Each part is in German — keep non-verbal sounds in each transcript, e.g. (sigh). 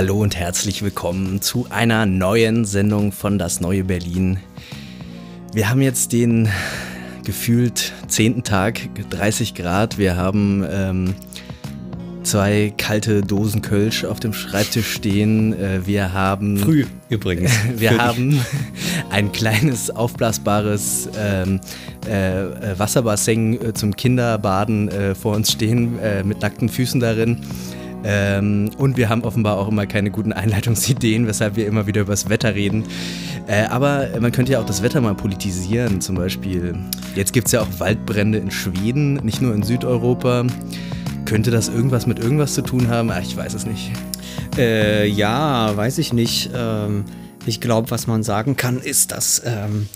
Hallo und herzlich willkommen zu einer neuen Sendung von Das Neue Berlin. Wir haben jetzt den gefühlt zehnten Tag, 30 Grad. Wir haben ähm, zwei kalte Dosen Kölsch auf dem Schreibtisch stehen. Äh, wir haben. Früh übrigens. (laughs) Wir haben ein kleines aufblasbares ähm, äh, äh, Wasserbassin äh, zum Kinderbaden äh, vor uns stehen, äh, mit nackten Füßen darin. Ähm, und wir haben offenbar auch immer keine guten Einleitungsideen, weshalb wir immer wieder über das Wetter reden. Äh, aber man könnte ja auch das Wetter mal politisieren. Zum Beispiel, jetzt gibt es ja auch Waldbrände in Schweden, nicht nur in Südeuropa. Könnte das irgendwas mit irgendwas zu tun haben? Ach, ich weiß es nicht. Äh, ja, weiß ich nicht. Ähm, ich glaube, was man sagen kann, ist, dass ähm,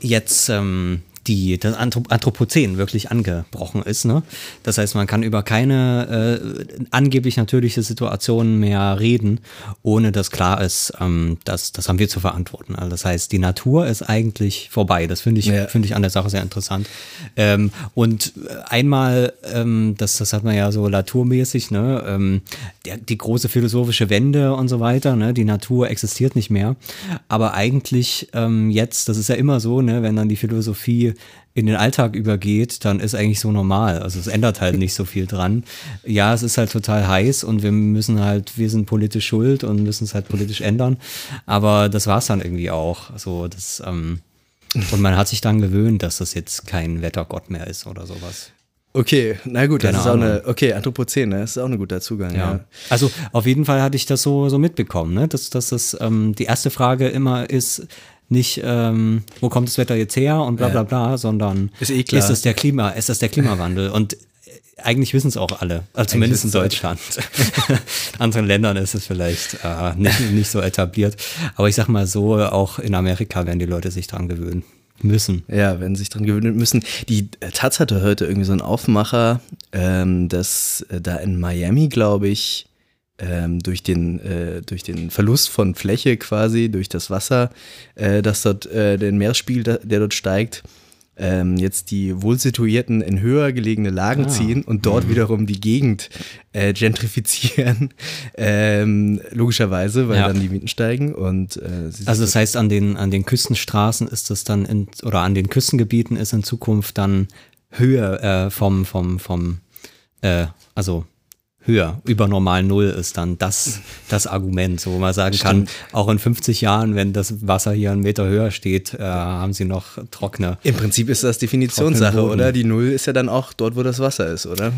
jetzt ähm, die, das Anthrop Anthropozän wirklich angebrochen ist. Ne? Das heißt, man kann über keine äh, angeblich natürliche Situation mehr reden, ohne dass klar ist, ähm, dass das haben wir zu verantworten. Also das heißt, die Natur ist eigentlich vorbei. Das finde ich, Ja. finde ich an der Sache sehr interessant. Ähm, und einmal, ähm, das, das hat man ja so naturmäßig, ne, ähm, der, die große philosophische Wende und so weiter, ne, die Natur existiert nicht mehr. Aber eigentlich ähm, jetzt, das ist ja immer so, ne, wenn dann die Philosophie in den Alltag übergeht, dann ist eigentlich so normal. Also es ändert halt nicht so viel dran. Ja, es ist halt total heiß und wir müssen halt, wir sind politisch schuld und müssen es halt politisch ändern. Aber das war es dann irgendwie auch. So, das, ähm, und man hat sich dann gewöhnt, dass das jetzt kein Wettergott mehr ist oder sowas. Okay, na gut, Keine das ist auch Ahnung. eine. Okay, Anthropozän, ne? das ist auch ein guter Zugang. Ja. Ja. Also auf jeden Fall hatte ich das so, so mitbekommen, ne? dass, dass das ähm, die erste Frage immer ist, nicht, ähm, wo kommt das Wetter jetzt her und bla bla bla, sondern Ist eh ist das der Klima, ist das der Klimawandel? Und äh, eigentlich wissen es auch alle, also zumindest in Deutschland. in (laughs) anderen Ländern ist es vielleicht äh, nicht, nicht so etabliert. Aber ich sag mal so, auch in Amerika werden die Leute sich dran gewöhnen müssen. Ja, wenn sie sich dran gewöhnen müssen. Die Taz hatte heute irgendwie so einen Aufmacher, ähm, dass äh, da in Miami, glaube ich, ähm, durch, den, äh, durch den Verlust von Fläche quasi, durch das Wasser, äh, dass dort äh, den Meeresspiegel, der dort steigt, ähm, jetzt die Wohlsituierten in höher gelegene Lagen Ah. ziehen und dort wiederum die Gegend äh, gentrifizieren, (laughs) ähm, logischerweise, weil Ja. dann die Mieten steigen und äh, Also das heißt, an den, an den Küstenstraßen ist das dann in, oder an den Küstengebieten ist in Zukunft dann höher äh, vom, vom, vom, äh, also höher, über normal Null ist dann das, das Argument, so wo man sagen kann, auch in 50 Jahren, wenn das Wasser hier einen Meter höher steht, äh, haben sie noch trockene. Im Prinzip ist das Definitionssache, oder? Die Null ist ja dann auch dort, wo das Wasser ist, oder?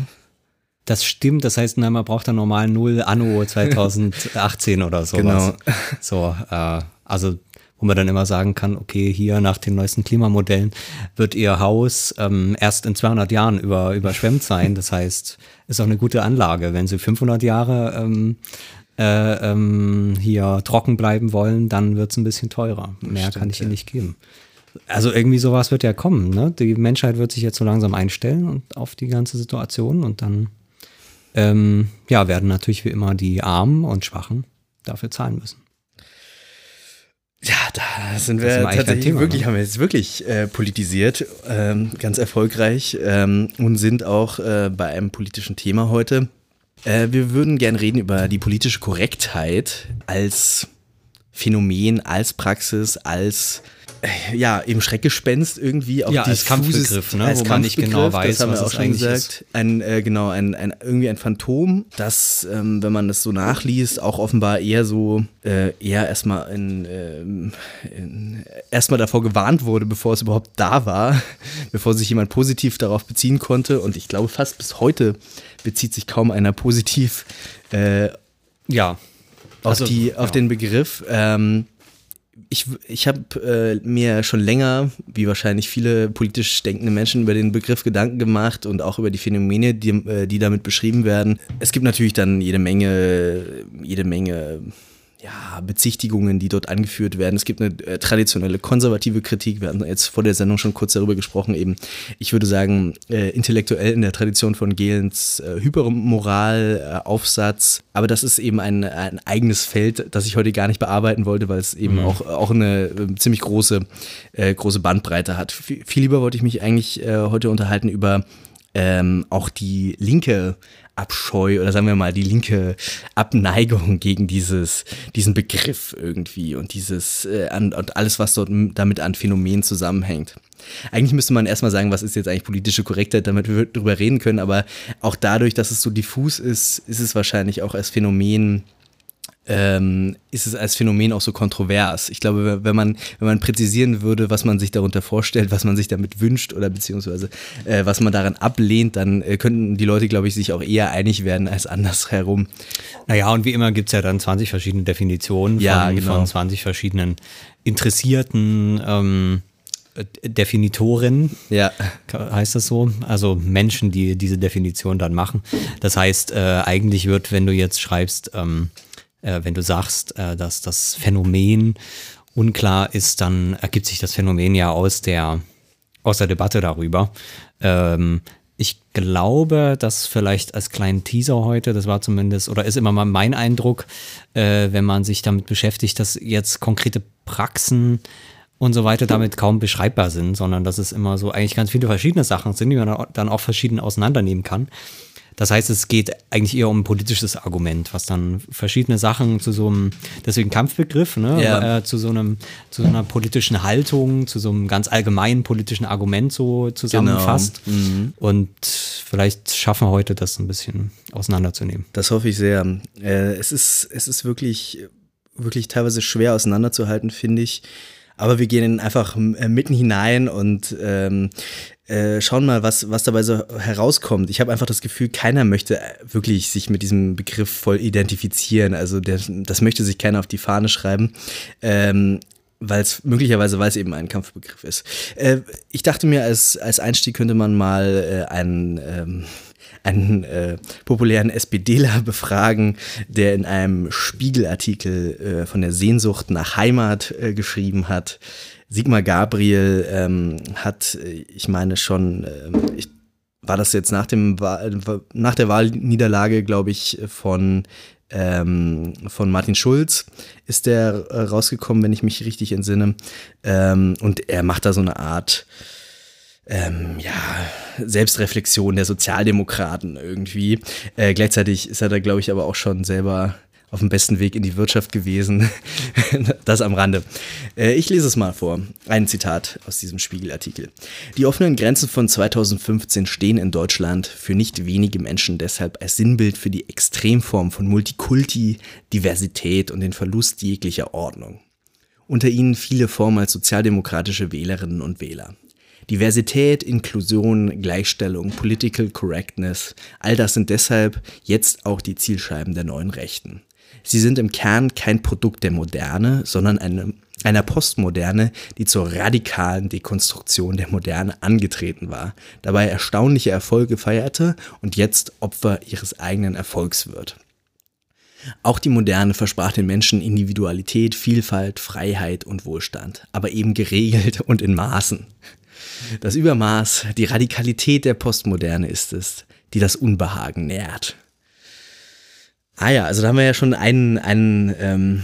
Das stimmt, das heißt, na, man braucht dann normal Null anno (laughs) 2018 oder sowas. Genau. So, äh, also wo man dann immer sagen kann, okay, hier nach den neuesten Klimamodellen wird ihr Haus ähm, erst in 200 Jahren über, überschwemmt sein. Das heißt, ist auch eine gute Anlage. Wenn sie 500 Jahre ähm, äh, ähm, hier trocken bleiben wollen, dann wird es ein bisschen teurer. Mehr kann ich ihnen nicht geben. Also irgendwie sowas wird ja kommen. Ne? Die Menschheit wird sich jetzt so langsam einstellen und auf die ganze Situation und dann ähm, ja, werden natürlich wie immer die Armen und Schwachen dafür zahlen müssen. Ja, da sind wir tatsächlich Thema, wirklich, ne? haben wir jetzt wirklich äh, politisiert, ähm, ganz erfolgreich ähm, und sind auch äh, bei einem politischen Thema heute. Äh, wir würden gerne reden über die politische Korrektheit als Phänomen, als Praxis, als ja, eben Schreckgespenst irgendwie auch Ja, als Kampfbegriff, ne, als wo man nicht genau Kampfbegriff, weiß, das haben wir was auch es schon gesagt. Ein, äh, genau, ein, ein, irgendwie ein Phantom, das, ähm, wenn man das so nachliest, auch offenbar eher so, äh, eher erstmal in, ähm, in, erstmal davor gewarnt wurde, bevor es überhaupt da war, (laughs) bevor sich jemand positiv darauf beziehen konnte. Und ich glaube, fast bis heute bezieht sich kaum einer positiv äh, Ja. auf, Also, die, ja. auf den Begriff. Ähm, ich ich habe äh, mir schon länger, wie wahrscheinlich viele politisch denkende Menschen, über den Begriff Gedanken gemacht und auch über die Phänomene, die, äh, die damit beschrieben werden. Es gibt natürlich dann jede Menge, jede Menge ja, Bezichtigungen, die dort angeführt werden. Es gibt eine äh, traditionelle konservative Kritik. Wir hatten jetzt vor der Sendung schon kurz darüber gesprochen. Eben, ich würde sagen, äh, intellektuell in der Tradition von Gehlens äh, Hypermoral-Aufsatz. Aber das ist eben ein, ein eigenes Feld, das ich heute gar nicht bearbeiten wollte, weil es eben mhm. auch, auch eine äh, ziemlich große, äh, große Bandbreite hat. V viel lieber wollte ich mich eigentlich äh, heute unterhalten über ähm, auch die linke Abscheu oder sagen wir mal die linke Abneigung gegen dieses, diesen Begriff irgendwie und dieses äh, und alles, was dort damit an Phänomenen zusammenhängt. Eigentlich müsste man erstmal sagen, was ist jetzt eigentlich politische Korrektheit, damit wir darüber reden können, aber auch dadurch, dass es so diffus ist, ist es wahrscheinlich auch als Phänomen ähm, ist es als Phänomen auch so kontrovers. Ich glaube, wenn man, wenn man präzisieren würde, was man sich darunter vorstellt, was man sich damit wünscht oder beziehungsweise äh, was man daran ablehnt, dann äh, könnten die Leute, glaube ich, sich auch eher einig werden als andersherum. Naja, und wie immer gibt es ja dann 20 verschiedene Definitionen ja, von, genau. von 20 verschiedenen interessierten ähm, Definitoren, ja. heißt das so? Also Menschen, die diese Definition dann machen. Das heißt, äh, eigentlich wird, wenn du jetzt schreibst, ähm, äh, wenn du sagst, äh, dass das Phänomen unklar ist, dann ergibt sich das Phänomen ja aus der, aus der Debatte darüber. Ähm, ich glaube, dass vielleicht als kleinen Teaser heute, das war zumindest, oder ist immer mal mein Eindruck, äh, wenn man sich damit beschäftigt, dass jetzt konkrete Praxen und so weiter damit kaum beschreibbar sind, sondern dass es immer so eigentlich ganz viele verschiedene Sachen sind, die man dann auch verschieden auseinandernehmen kann. Das heißt, es geht eigentlich eher um ein politisches Argument, was dann verschiedene Sachen zu so einem, deswegen Kampfbegriff, ne, ja. äh, zu so einem, zu so einer politischen Haltung, zu so einem ganz allgemeinen politischen Argument so zusammenfasst. Genau. Mhm. Und vielleicht schaffen wir heute das ein bisschen auseinanderzunehmen. Das hoffe ich sehr. Äh, es ist, es ist wirklich, wirklich teilweise schwer auseinanderzuhalten, finde ich. Aber wir gehen einfach äh, mitten hinein und ähm, äh, schauen mal, was, was dabei so herauskommt. Ich habe einfach das Gefühl, keiner möchte wirklich sich mit diesem Begriff voll identifizieren. Also der, das möchte sich keiner auf die Fahne schreiben. Ähm, weil es möglicherweise, weil es eben ein Kampfbegriff ist. Äh, ich dachte mir, als, als Einstieg könnte man mal äh, einen, ähm, einen äh, populären SPDler (laughs) befragen, der in einem Spiegelartikel äh, von der Sehnsucht nach Heimat äh, geschrieben hat. Sigmar Gabriel ähm, hat, äh, ich meine schon, äh, ich, war das jetzt nach, dem nach der Wahlniederlage, glaube ich, von, ähm, von Martin Schulz ist der äh, rausgekommen, wenn ich mich richtig entsinne. Ähm, und er macht da so eine Art ähm, ja, Selbstreflexion der Sozialdemokraten irgendwie. Äh, gleichzeitig ist er da, glaube ich, aber auch schon selber auf dem besten Weg in die Wirtschaft gewesen. (laughs) das am Rande. Äh, ich lese es mal vor. Ein Zitat aus diesem Spiegelartikel. Die offenen Grenzen von 2015 stehen in Deutschland für nicht wenige Menschen deshalb als Sinnbild für die Extremform von Multikulti, Diversität und den Verlust jeglicher Ordnung. Unter ihnen viele vormals sozialdemokratische Wählerinnen und Wähler. Diversität, Inklusion, Gleichstellung, Political Correctness, all das sind deshalb jetzt auch die Zielscheiben der neuen Rechten. Sie sind im Kern kein Produkt der Moderne, sondern eine, einer Postmoderne, die zur radikalen Dekonstruktion der Moderne angetreten war, dabei erstaunliche Erfolge feierte und jetzt Opfer ihres eigenen Erfolgs wird. Auch die Moderne versprach den Menschen Individualität, Vielfalt, Freiheit und Wohlstand, aber eben geregelt und in Maßen. Das Übermaß, die Radikalität der Postmoderne ist es, die das Unbehagen nährt. Ah ja, also da haben wir ja schon einen, einen ähm,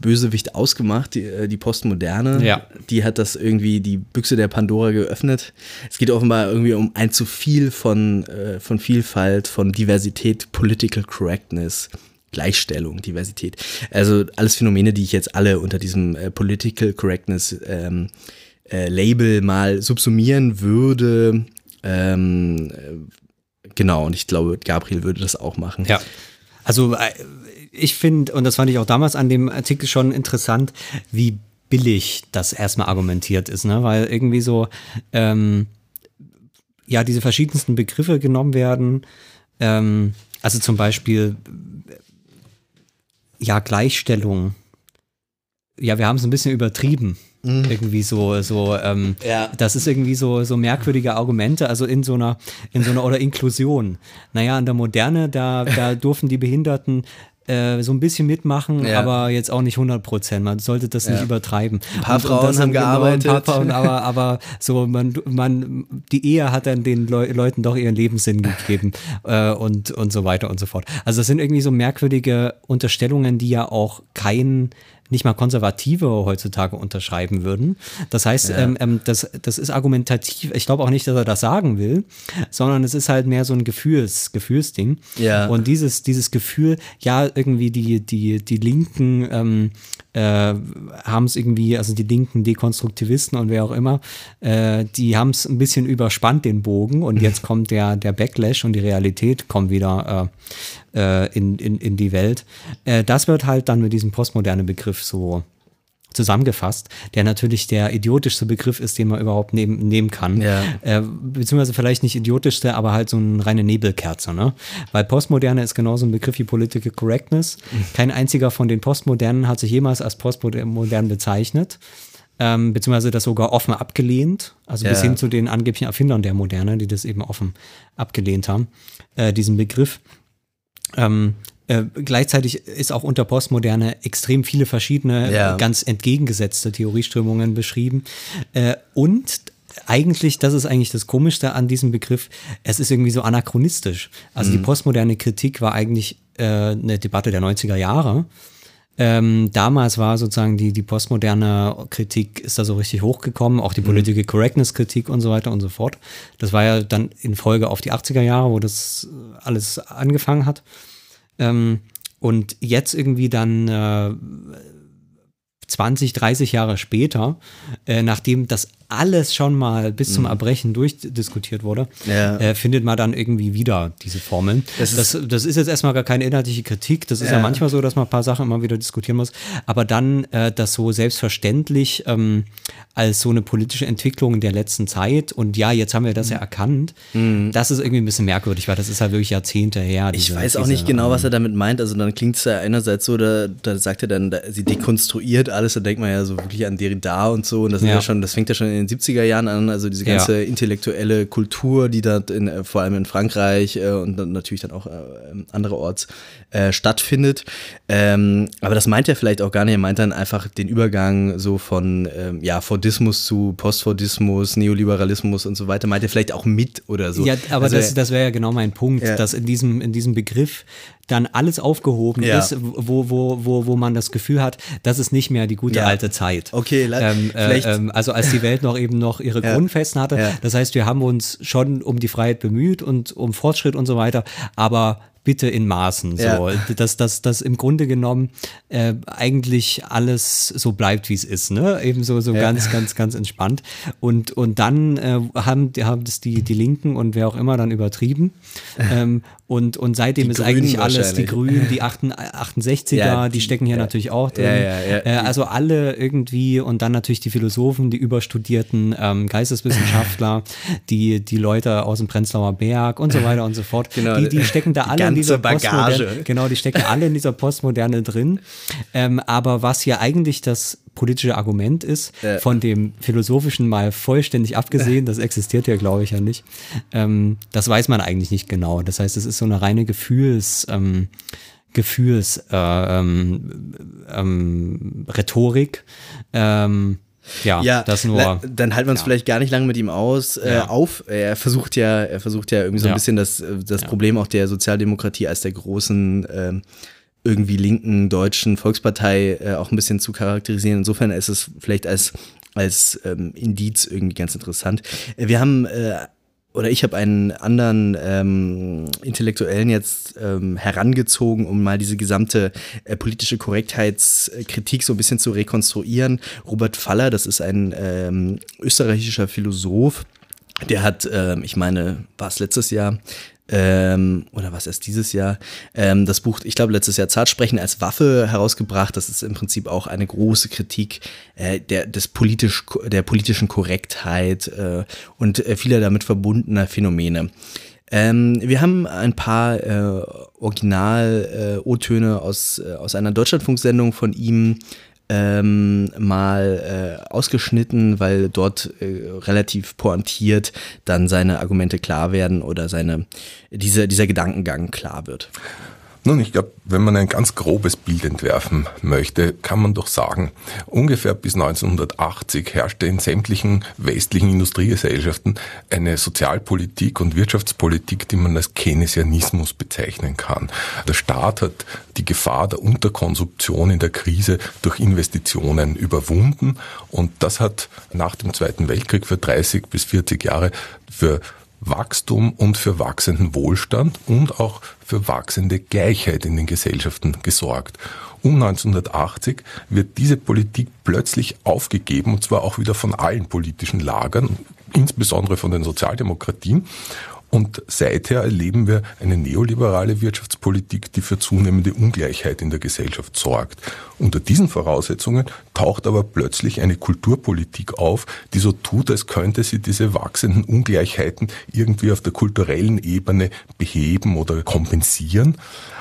Bösewicht ausgemacht, die, äh, die Postmoderne. Ja. Die hat das irgendwie die Büchse der Pandora geöffnet. Es geht offenbar irgendwie um ein zu viel von, äh, von Vielfalt, von Diversität, Political Correctness. Gleichstellung, Diversität. Also alles Phänomene, die ich jetzt alle unter diesem äh, Political Correctness ähm, äh, Label mal subsumieren würde. Ähm, äh, genau, und ich glaube, Gabriel würde das auch machen. Ja. Also äh, ich finde, und das fand ich auch damals an dem Artikel schon interessant, wie billig das erstmal argumentiert ist, ne? Weil irgendwie so, ähm, ja, diese verschiedensten Begriffe genommen werden. Ähm, also zum Beispiel, ja, Gleichstellung. Ja, wir haben es ein bisschen übertrieben. Mhm. Irgendwie so, so, ähm, Ja. das ist irgendwie so, so merkwürdige Argumente, also in so einer, in so einer, oder Inklusion. Naja, in der Moderne, da, da (laughs) durften die Behinderten äh, so ein bisschen mitmachen, Ja. aber jetzt auch nicht 100 Prozent. Man sollte das nicht Ja. übertreiben. Ein paar Und- und Frauen das haben genau, ein gearbeitet. paar Frauen, aber, (laughs) aber so, man, man, die Ehe hat dann den Leu Leuten doch ihren Lebenssinn gegeben (laughs) äh, und, und so weiter und so fort. Also das sind irgendwie so merkwürdige Unterstellungen, die ja auch kein nicht mal Konservative heutzutage unterschreiben würden. Das heißt, ähm, ähm, das, das ist argumentativ. Ich glaube auch nicht, dass er das sagen will, sondern es ist halt mehr so ein Gefühls, Gefühlsding. Ja. Und dieses, dieses Gefühl, ja, irgendwie die, die, die Linken ähm, äh, haben es irgendwie, also die linken Dekonstruktivisten und wer auch immer, äh, die haben es ein bisschen überspannt, den Bogen, und jetzt (laughs) kommt der, der Backlash und die Realität kommt wieder äh, äh, in, in, in die Welt. Äh, das wird halt dann mit diesem postmoderne Begriff so zusammengefasst, der natürlich der idiotischste Begriff ist, den man überhaupt nehmen, nehmen kann. Ja. Äh, beziehungsweise vielleicht nicht idiotischste, aber halt so eine reine Nebelkerze, ne? Weil Postmoderne ist genauso ein Begriff wie Political Correctness. Kein einziger von den Postmodernen hat sich jemals als postmodern bezeichnet. Ähm, beziehungsweise das sogar offen abgelehnt, also bis Ja. hin zu den angeblichen Erfindern der Moderne, die das eben offen abgelehnt haben, äh, diesen Begriff. Ähm, äh, gleichzeitig ist auch unter Postmoderne extrem viele verschiedene, Ja. äh, ganz entgegengesetzte Theorieströmungen beschrieben. Äh, und eigentlich, das ist eigentlich das Komischste an diesem Begriff, es ist irgendwie so anachronistisch. Also die postmoderne Kritik war eigentlich äh, eine Debatte der 90er Jahre. Ähm, damals war sozusagen die, die postmoderne Kritik ist da so richtig hochgekommen, auch die Political Correctness Kritik und so weiter und so fort. Das war ja dann in Folge auf die 80er Jahre, wo das alles angefangen hat. Ähm, und jetzt irgendwie dann äh, 20, 30 Jahre später, äh, nachdem das alles schon mal bis zum Erbrechen durchdiskutiert wurde, Ja. äh, findet man dann irgendwie wieder diese Formeln. Das Das, ist- das, ist jetzt erstmal gar keine inhaltliche Kritik. Das ist ja. Ja. manchmal so, dass man ein paar Sachen immer wieder diskutieren muss. Aber dann äh, das so selbstverständlich ähm, als so eine politische Entwicklung in der letzten Zeit und ja, jetzt haben wir Mhm. das ja erkannt, das ist irgendwie ein bisschen merkwürdig, weil das ist halt wirklich Jahrzehnte her. Ich diese- weiß auch diese, nicht genau, ähm, was er damit meint. Also dann klingt es ja einerseits so, da, da sagt er dann, da, sie dekonstruiert alles, da denkt man ja so wirklich an Derrida und so. Und das, Ja. ja. schon, das fängt ja schon in den 70er Jahren an, also diese ganze intellektuelle Kultur, die da in, äh, vor allem in Frankreich äh, und dann natürlich dann auch äh, andererorts äh, stattfindet. Ähm, aber das meint er vielleicht auch gar nicht. Er meint dann einfach den Übergang so von ähm, ja, Fordismus zu Postfordismus, Neoliberalismus und so weiter. Meint er vielleicht auch mit oder so. Ja, aber Also das, das wäre ja genau mein Punkt, dass in diesem, in diesem Begriff dann alles aufgehoben Ja. ist, wo, wo, wo, wo man das Gefühl hat, das ist nicht mehr die gute Ja. alte Zeit. Okay, ähm, äh, vielleicht- ähm, also als die Welt noch eben noch ihre (laughs) Ja. Grundfesten hatte. Das heißt, wir haben uns schon um die Freiheit bemüht und um Fortschritt und so weiter, aber bitte in Maßen. So, Ja. dass das dass im Grunde genommen äh, eigentlich alles so bleibt, wie es ist. Ne? Eben so, so Ja. ganz, ganz, ganz entspannt. Und, und dann äh, haben, die- haben das die, die Linken und wer auch immer dann übertrieben. (laughs) ähm, und, und seitdem Die ist Grünen eigentlich alles, die. Grünen, die (laughs) 68er, Ja, die die- stecken hier ja. natürlich auch drin. Ja. Äh, also alle irgendwie und dann natürlich die Philosophen, die überstudierten ähm, Geisteswissenschaftler, (laughs) die, die Leute aus dem Prenzlauer Berg und so weiter und so fort. Genau, die, die stecken da alle in dieser. Postmoderne, genau, die stecken alle in dieser Postmoderne drin. Ähm, aber was hier eigentlich das politische Argument ist, Ja. von dem philosophischen mal vollständig abgesehen, das existiert ja, glaube ich, ja nicht, ähm, das weiß man eigentlich nicht genau. Das heißt, es ist so eine reine Gefühls, ähm, Gefühls, äh, ähm, ähm, Rhetorik. Ähm, ja, Ja, das nur. dann halten wir uns vielleicht gar nicht lange mit ihm aus äh, Ja. auf. Er versucht ja, er versucht ja irgendwie so ein Ja. bisschen das, äh, das Problem auch der Sozialdemokratie als der großen ähm, irgendwie linken deutschen Volkspartei äh, auch ein bisschen zu charakterisieren. Insofern ist es vielleicht als als ähm, Indiz irgendwie ganz interessant. Äh, Wir haben äh, oder ich habe einen anderen ähm, Intellektuellen jetzt ähm, herangezogen, um mal diese gesamte äh, politische Korrektheitskritik so ein bisschen zu rekonstruieren. Robert Faller, das ist ein ähm, österreichischer Philosoph, der hat, ähm, ich meine, war es letztes Jahr, ähm, oder was erst dieses Jahr, ähm, das Buch, ich glaube letztes Jahr Zartsprechen als Waffe herausgebracht. Das ist im Prinzip auch eine große Kritik äh, der, des politisch, der politischen Korrektheit äh, und äh, vieler damit verbundener Phänomene. Ähm, wir haben ein paar äh, Original-O-Töne aus, äh, aus einer Deutschlandfunksendung von ihm ähm, mal äh, ausgeschnitten, weil dort äh, relativ pointiert dann seine Argumente klar werden oder seine, diese, dieser Gedankengang klar wird. Nun, ich glaube, wenn man ein ganz grobes Bild entwerfen möchte, kann man doch sagen, ungefähr bis 1980 herrschte in sämtlichen westlichen Industriegesellschaften eine Sozialpolitik und Wirtschaftspolitik, die man als Keynesianismus bezeichnen kann. Der Staat hat die Gefahr der Unterkonsumption in der Krise durch Investitionen überwunden und das hat nach dem Zweiten Weltkrieg für 30 bis 40 Jahre für Wachstum und für wachsenden Wohlstand und auch für wachsende Gleichheit in den Gesellschaften gesorgt. Um 1980 wird diese Politik plötzlich aufgegeben, und zwar auch wieder von allen politischen Lagern, insbesondere von den Sozialdemokratien. Und seither erleben wir eine neoliberale Wirtschaftspolitik, die für zunehmende Ungleichheit in der Gesellschaft sorgt. Unter diesen Voraussetzungen taucht aber plötzlich eine Kulturpolitik auf, die so tut, als könnte sie diese wachsenden Ungleichheiten irgendwie auf der kulturellen Ebene beheben oder kompensieren.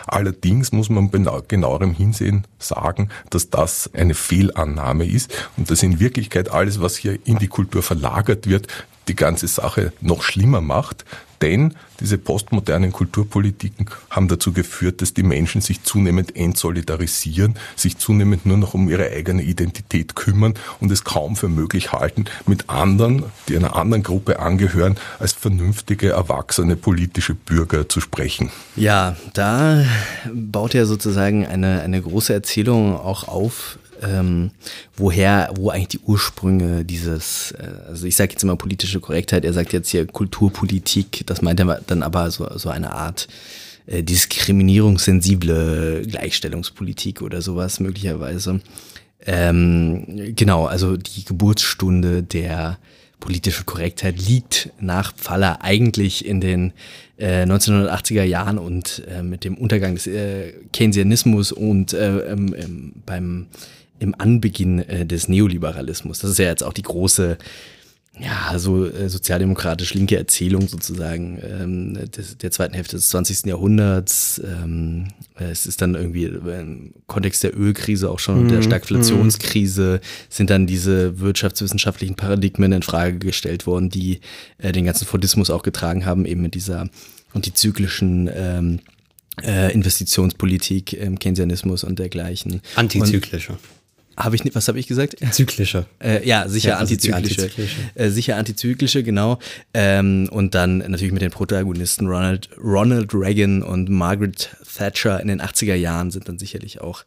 Allerdings muss man genauerem Hinsehen sagen, dass das eine Fehlannahme ist und dass in Wirklichkeit alles, was hier in die Kultur verlagert wird, die ganze Sache noch schlimmer macht, denn diese postmodernen Kulturpolitiken haben dazu geführt, dass die Menschen sich zunehmend entsolidarisieren, sich zunehmend nur noch um ihre eigene Identität kümmern und es kaum für möglich halten, mit anderen, die einer anderen Gruppe angehören, als vernünftige, erwachsene politische Bürger zu sprechen. Ja, da baut er sozusagen eine, eine große Erzählung auch auf, ähm, woher, wo eigentlich die Ursprünge dieses, äh, also ich sage jetzt immer politische Korrektheit, er sagt jetzt hier Kulturpolitik, das meint er dann aber so, so eine Art äh, diskriminierungssensible Gleichstellungspolitik oder sowas möglicherweise. Ähm, genau, also die Geburtsstunde der politische Korrektheit liegt nach Pfaller eigentlich in den äh, 1980er Jahren und äh, mit dem Untergang des äh, Keynesianismus und äh, ähm, ähm, beim im Anbeginn äh, des Neoliberalismus. Das ist ja jetzt auch die große, ja, so äh, sozialdemokratisch linke Erzählung sozusagen ähm, des, der zweiten Hälfte des 20. Jahrhunderts. Ähm, es ist dann irgendwie im Kontext der Ölkrise auch schon, mhm. der Stagflationskrise, sind dann diese wirtschaftswissenschaftlichen Paradigmen in Frage gestellt worden, die äh, den ganzen Fordismus auch getragen haben, eben mit dieser antizyklischen ähm, äh, Investitionspolitik, ähm, Keynesianismus und dergleichen. Antizyklische. Und habe ich was habe ich gesagt? Zyklische. Äh, ja, sicher ja, antizyklische. antizyklische. Äh, sicher antizyklische, genau. Ähm, und dann natürlich mit den Protagonisten Ronald, Ronald Reagan und Margaret Thatcher in den 80er Jahren sind dann sicherlich auch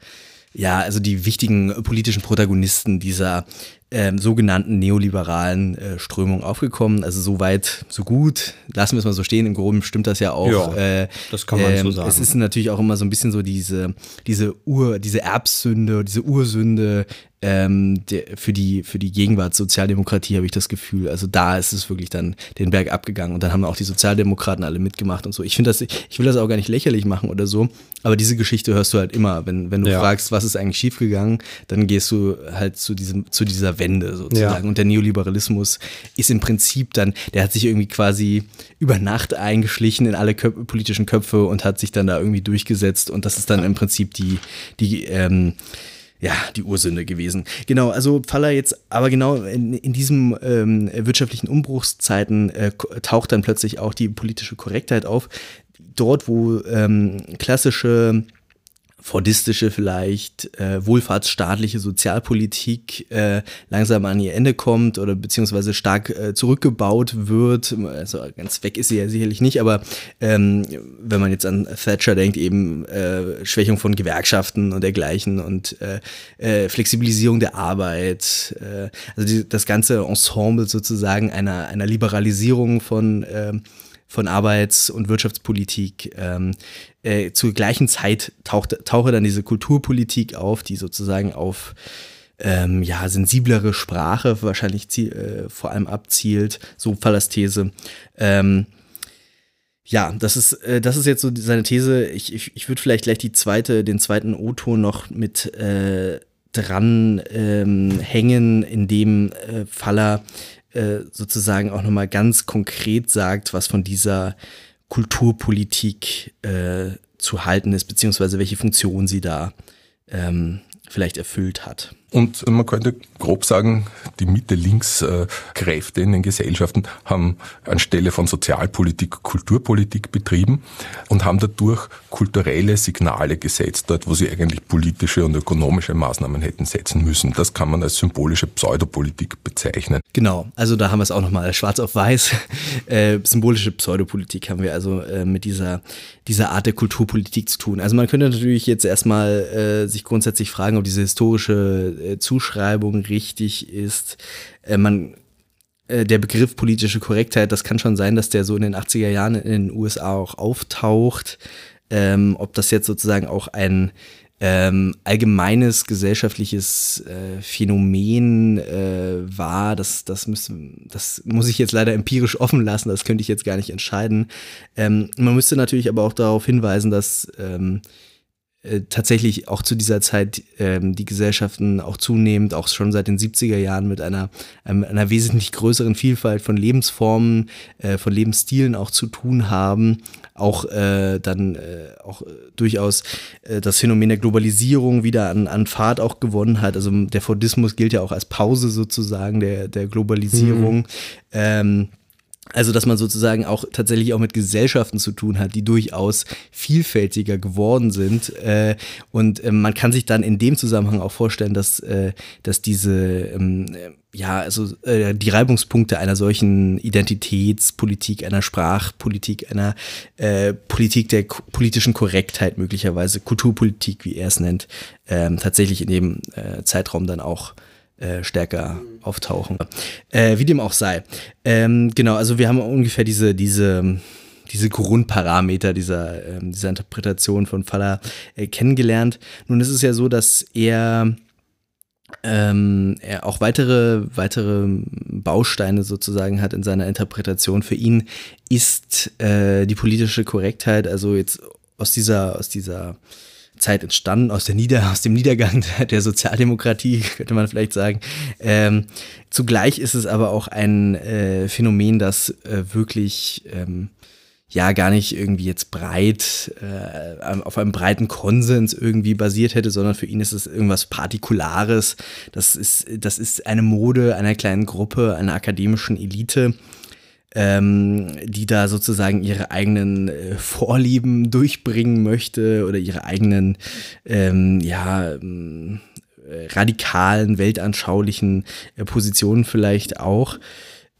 ja, also die wichtigen politischen Protagonisten dieser ähm, sogenannten neoliberalen äh, Strömung aufgekommen. Also so weit, so gut. Lassen wir es mal so stehen. Im Groben stimmt das ja auch. Ja, äh, das kann man ähm, so sagen. Es ist natürlich auch immer so ein bisschen so diese, diese Ur, diese Erbsünde, diese Ursünde ähm, der, für, die, für die Gegenwartssozialdemokratie habe ich das Gefühl. Also da ist es wirklich dann den Berg abgegangen und dann haben auch die Sozialdemokraten alle mitgemacht und so. Ich finde das, ich will das auch gar nicht lächerlich machen oder so, aber diese Geschichte hörst du halt immer. Wenn, wenn du ja. fragst, was ist eigentlich schiefgegangen, dann gehst du halt zu diesem, zu dieser Wende sozusagen. Ja. Und der Neoliberalismus ist im Prinzip dann, der hat sich irgendwie quasi über Nacht eingeschlichen in alle Köp politischen Köpfe und hat sich dann da irgendwie durchgesetzt und das ist dann im Prinzip die, die, ähm, ja, die Ursünde gewesen. Genau, also Faller jetzt, aber genau in, in diesem ähm, wirtschaftlichen Umbruchszeiten äh, taucht dann plötzlich auch die politische Korrektheit auf. Dort, wo ähm, klassische fordistische vielleicht äh, wohlfahrtsstaatliche Sozialpolitik äh, langsam an ihr Ende kommt oder beziehungsweise stark äh, zurückgebaut wird. Also ganz weg ist sie ja sicherlich nicht, aber ähm, wenn man jetzt an Thatcher denkt, eben äh, Schwächung von Gewerkschaften und dergleichen und äh, äh, Flexibilisierung der Arbeit, äh, also die, das ganze Ensemble sozusagen einer, einer Liberalisierung von äh, von Arbeits- und Wirtschaftspolitik. Ähm, äh, zur gleichen Zeit taucht, tauche dann diese Kulturpolitik auf, die sozusagen auf ähm, ja, sensiblere Sprache wahrscheinlich äh, vor allem abzielt, so Fallers These. Ähm, ja, das ist, äh, das ist jetzt so seine These. Ich, ich, ich würde vielleicht gleich die zweite, den zweiten O-Ton noch mit äh, dran ähm, hängen, in äh, Faller äh, sozusagen auch nochmal ganz konkret sagt, was von dieser Kulturpolitik äh, zu halten ist, beziehungsweise welche Funktion sie da ähm, vielleicht erfüllt hat. Und man könnte grob sagen, die Mitte-Links-Kräfte in den Gesellschaften haben anstelle von Sozialpolitik Kulturpolitik betrieben und haben dadurch kulturelle Signale gesetzt, dort wo sie eigentlich politische und ökonomische Maßnahmen hätten setzen müssen. Das kann man als symbolische Pseudopolitik bezeichnen. Genau, also da haben wir es auch nochmal schwarz auf weiß. (laughs) Äh, symbolische Pseudopolitik haben wir also äh, mit dieser, dieser Art der Kulturpolitik zu tun. Also man könnte natürlich jetzt erstmal äh, sich grundsätzlich fragen, ob diese historische äh, Zuschreibung richtig ist. Äh, man äh, der Begriff politische Korrektheit, das kann schon sein, dass der so in den 80er Jahren in den USA auch auftaucht. Ähm, ob das jetzt sozusagen auch ein ähm, allgemeines gesellschaftliches äh, Phänomen äh, war, das, das, müsste, das muss ich jetzt leider empirisch offen lassen, das könnte ich jetzt gar nicht entscheiden. Ähm, man müsste natürlich aber auch darauf hinweisen, dass ähm, äh, tatsächlich auch zu dieser Zeit ähm, die Gesellschaften auch zunehmend, auch schon seit den 70er Jahren mit einer, ähm, einer wesentlich größeren Vielfalt von Lebensformen, äh, von Lebensstilen auch zu tun haben. Auch äh, dann äh, auch durchaus äh, das Phänomen der Globalisierung wieder an, an Fahrt auch gewonnen hat. Also der Fordismus gilt ja auch als Pause sozusagen der, der Globalisierung. Mhm. Ähm, also, dass man sozusagen auch tatsächlich auch mit Gesellschaften zu tun hat, die durchaus vielfältiger geworden sind. Äh, und äh, man kann sich dann in dem Zusammenhang auch vorstellen, dass, äh, dass diese, ähm, ja, also äh, die Reibungspunkte einer solchen Identitätspolitik, einer Sprachpolitik, einer Politik der politischen Korrektheit möglicherweise, Kulturpolitik, wie er es nennt, ähm, tatsächlich in dem Zeitraum dann auch äh, stärker auftauchen. Äh, wie dem auch sei. Ähm, genau, also wir haben ungefähr diese, diese, diese Grundparameter dieser, ähm, dieser Interpretation von Faller äh, kennengelernt. Nun ist es ja so, dass er ähm, er auch weitere, weitere Bausteine sozusagen hat in seiner Interpretation. Für ihn ist äh, die politische Korrektheit, also jetzt aus dieser, aus dieser Zeit entstanden, aus, der Nieder-, aus dem Niedergang (laughs) der Sozialdemokratie, könnte man vielleicht sagen. Ähm, zugleich ist es aber auch ein äh, Phänomen, das äh, wirklich ähm, ja gar nicht irgendwie jetzt breit äh, auf einem breiten Konsens irgendwie basiert hätte, sondern für ihn ist es irgendwas Partikulares. Das ist, das ist eine Mode einer kleinen Gruppe, einer akademischen Elite ähm, die da sozusagen ihre eigenen äh, Vorlieben durchbringen möchte oder ihre eigenen, ähm, ja, ähm, radikalen, weltanschaulichen äh, Positionen vielleicht auch.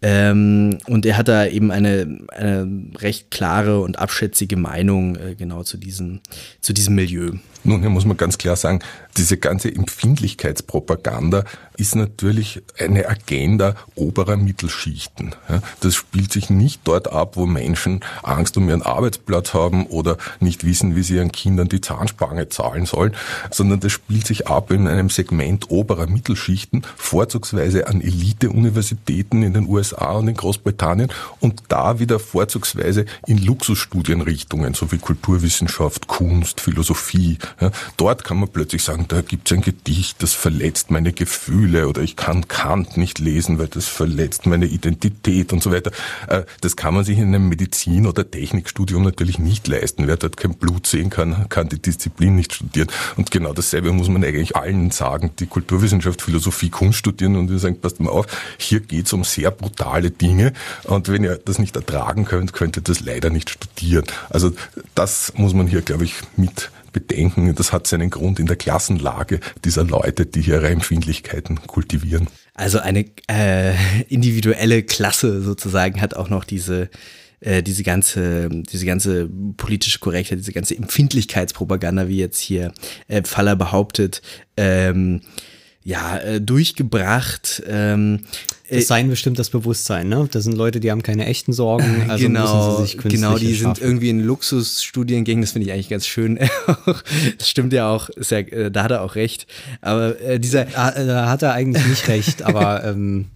Ähm, und er hat da eben eine, eine recht klare und abschätzige Meinung äh, genau zu, diesen, zu diesem Milieu. Nun, hier muss man ganz klar sagen, diese ganze Empfindlichkeitspropaganda ist natürlich eine Agenda oberer Mittelschichten. Das spielt sich nicht dort ab, wo Menschen Angst um ihren Arbeitsplatz haben oder nicht wissen, wie sie ihren Kindern die Zahnspange zahlen sollen, sondern das spielt sich ab in einem Segment oberer Mittelschichten, vorzugsweise an Elite-Universitäten in den USA und in Großbritannien und da wieder vorzugsweise in Luxusstudienrichtungen, so wie Kulturwissenschaft, Kunst, Philosophie, ja, dort kann man plötzlich sagen, da gibt es ein Gedicht, das verletzt meine Gefühle oder ich kann Kant nicht lesen, weil das verletzt meine Identität und so weiter. Äh, das kann man sich in einem Medizin- oder Technikstudium natürlich nicht leisten. Wer dort kein Blut sehen kann, kann die Disziplin nicht studieren. Und genau dasselbe muss man eigentlich allen sagen, die Kulturwissenschaft, Philosophie, Kunst studieren und wir sagen, passt mal auf, hier geht es um sehr brutale Dinge und wenn ihr das nicht ertragen könnt, könnt ihr das leider nicht studieren. Also das muss man hier, glaube ich, mit bedenken. Das hat seinen Grund in der Klassenlage dieser Leute, die ihre Empfindlichkeiten kultivieren. Also eine äh, individuelle Klasse sozusagen hat auch noch diese äh, diese ganze, diese ganze politische Korrektheit, diese ganze Empfindlichkeitspropaganda, wie jetzt hier äh, Faller behauptet, ähm, ja, äh, durchgebracht. Ähm, das Sein bestimmt das Bewusstsein, ne? Das sind Leute, die haben keine echten Sorgen, (laughs) also genau, müssen sie sich Genau, die erschaffen. sind irgendwie in Luxusstudiengängen, das finde ich eigentlich ganz schön. (laughs) das stimmt ja auch, ja, äh, da hat er auch recht. Aber äh, dieser. Da, da hat er eigentlich nicht recht, (laughs) aber ähm,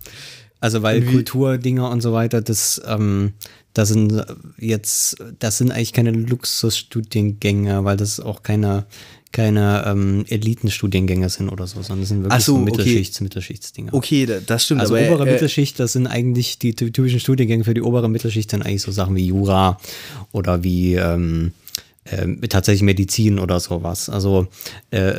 also weil Kulturdinger und so weiter, das, ähm, das sind jetzt, das sind eigentlich keine Luxusstudiengänge, weil das auch keine keine ähm, Elitenstudiengänge sind oder so, sondern sind wirklich so, so okay. Mittelschichts, Mittelschichtdinger. Okay, das stimmt. Also aber, obere äh, Mittelschicht, das sind eigentlich die typischen Studiengänge für die obere Mittelschicht, dann eigentlich so Sachen wie Jura oder wie ähm, äh, tatsächlich Medizin oder sowas. Also äh,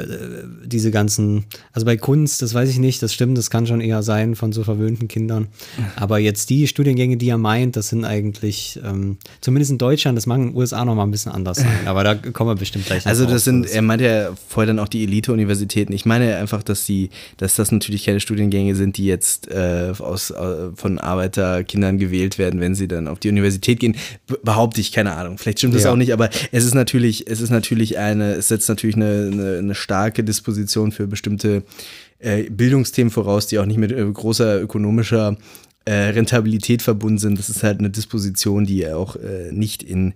diese ganzen, also bei Kunst, das weiß ich nicht, das stimmt, das kann schon eher sein von so verwöhnten Kindern. Aber jetzt die Studiengänge, die er meint, das sind eigentlich, ähm, zumindest in Deutschland, das mag in den USA noch mal ein bisschen anders sein. (laughs) Aber da kommen wir bestimmt gleich Also das sind, er meinte ja vorher dann auch die Elite-Universitäten. Ich meine einfach, dass die, dass das natürlich keine Studiengänge sind, die jetzt äh, aus, äh, von Arbeiterkindern gewählt werden, wenn sie dann auf die Universität gehen. Be behaupte ich, keine Ahnung. Vielleicht stimmt das Ja. auch nicht, aber es ist natürlich, es ist natürlich eine, es setzt natürlich eine, eine, eine starke Disposition für bestimmte äh, Bildungsthemen voraus, die auch nicht mit äh, großer ökonomischer äh, Rentabilität verbunden sind. Das ist halt eine Disposition, die auch äh, nicht in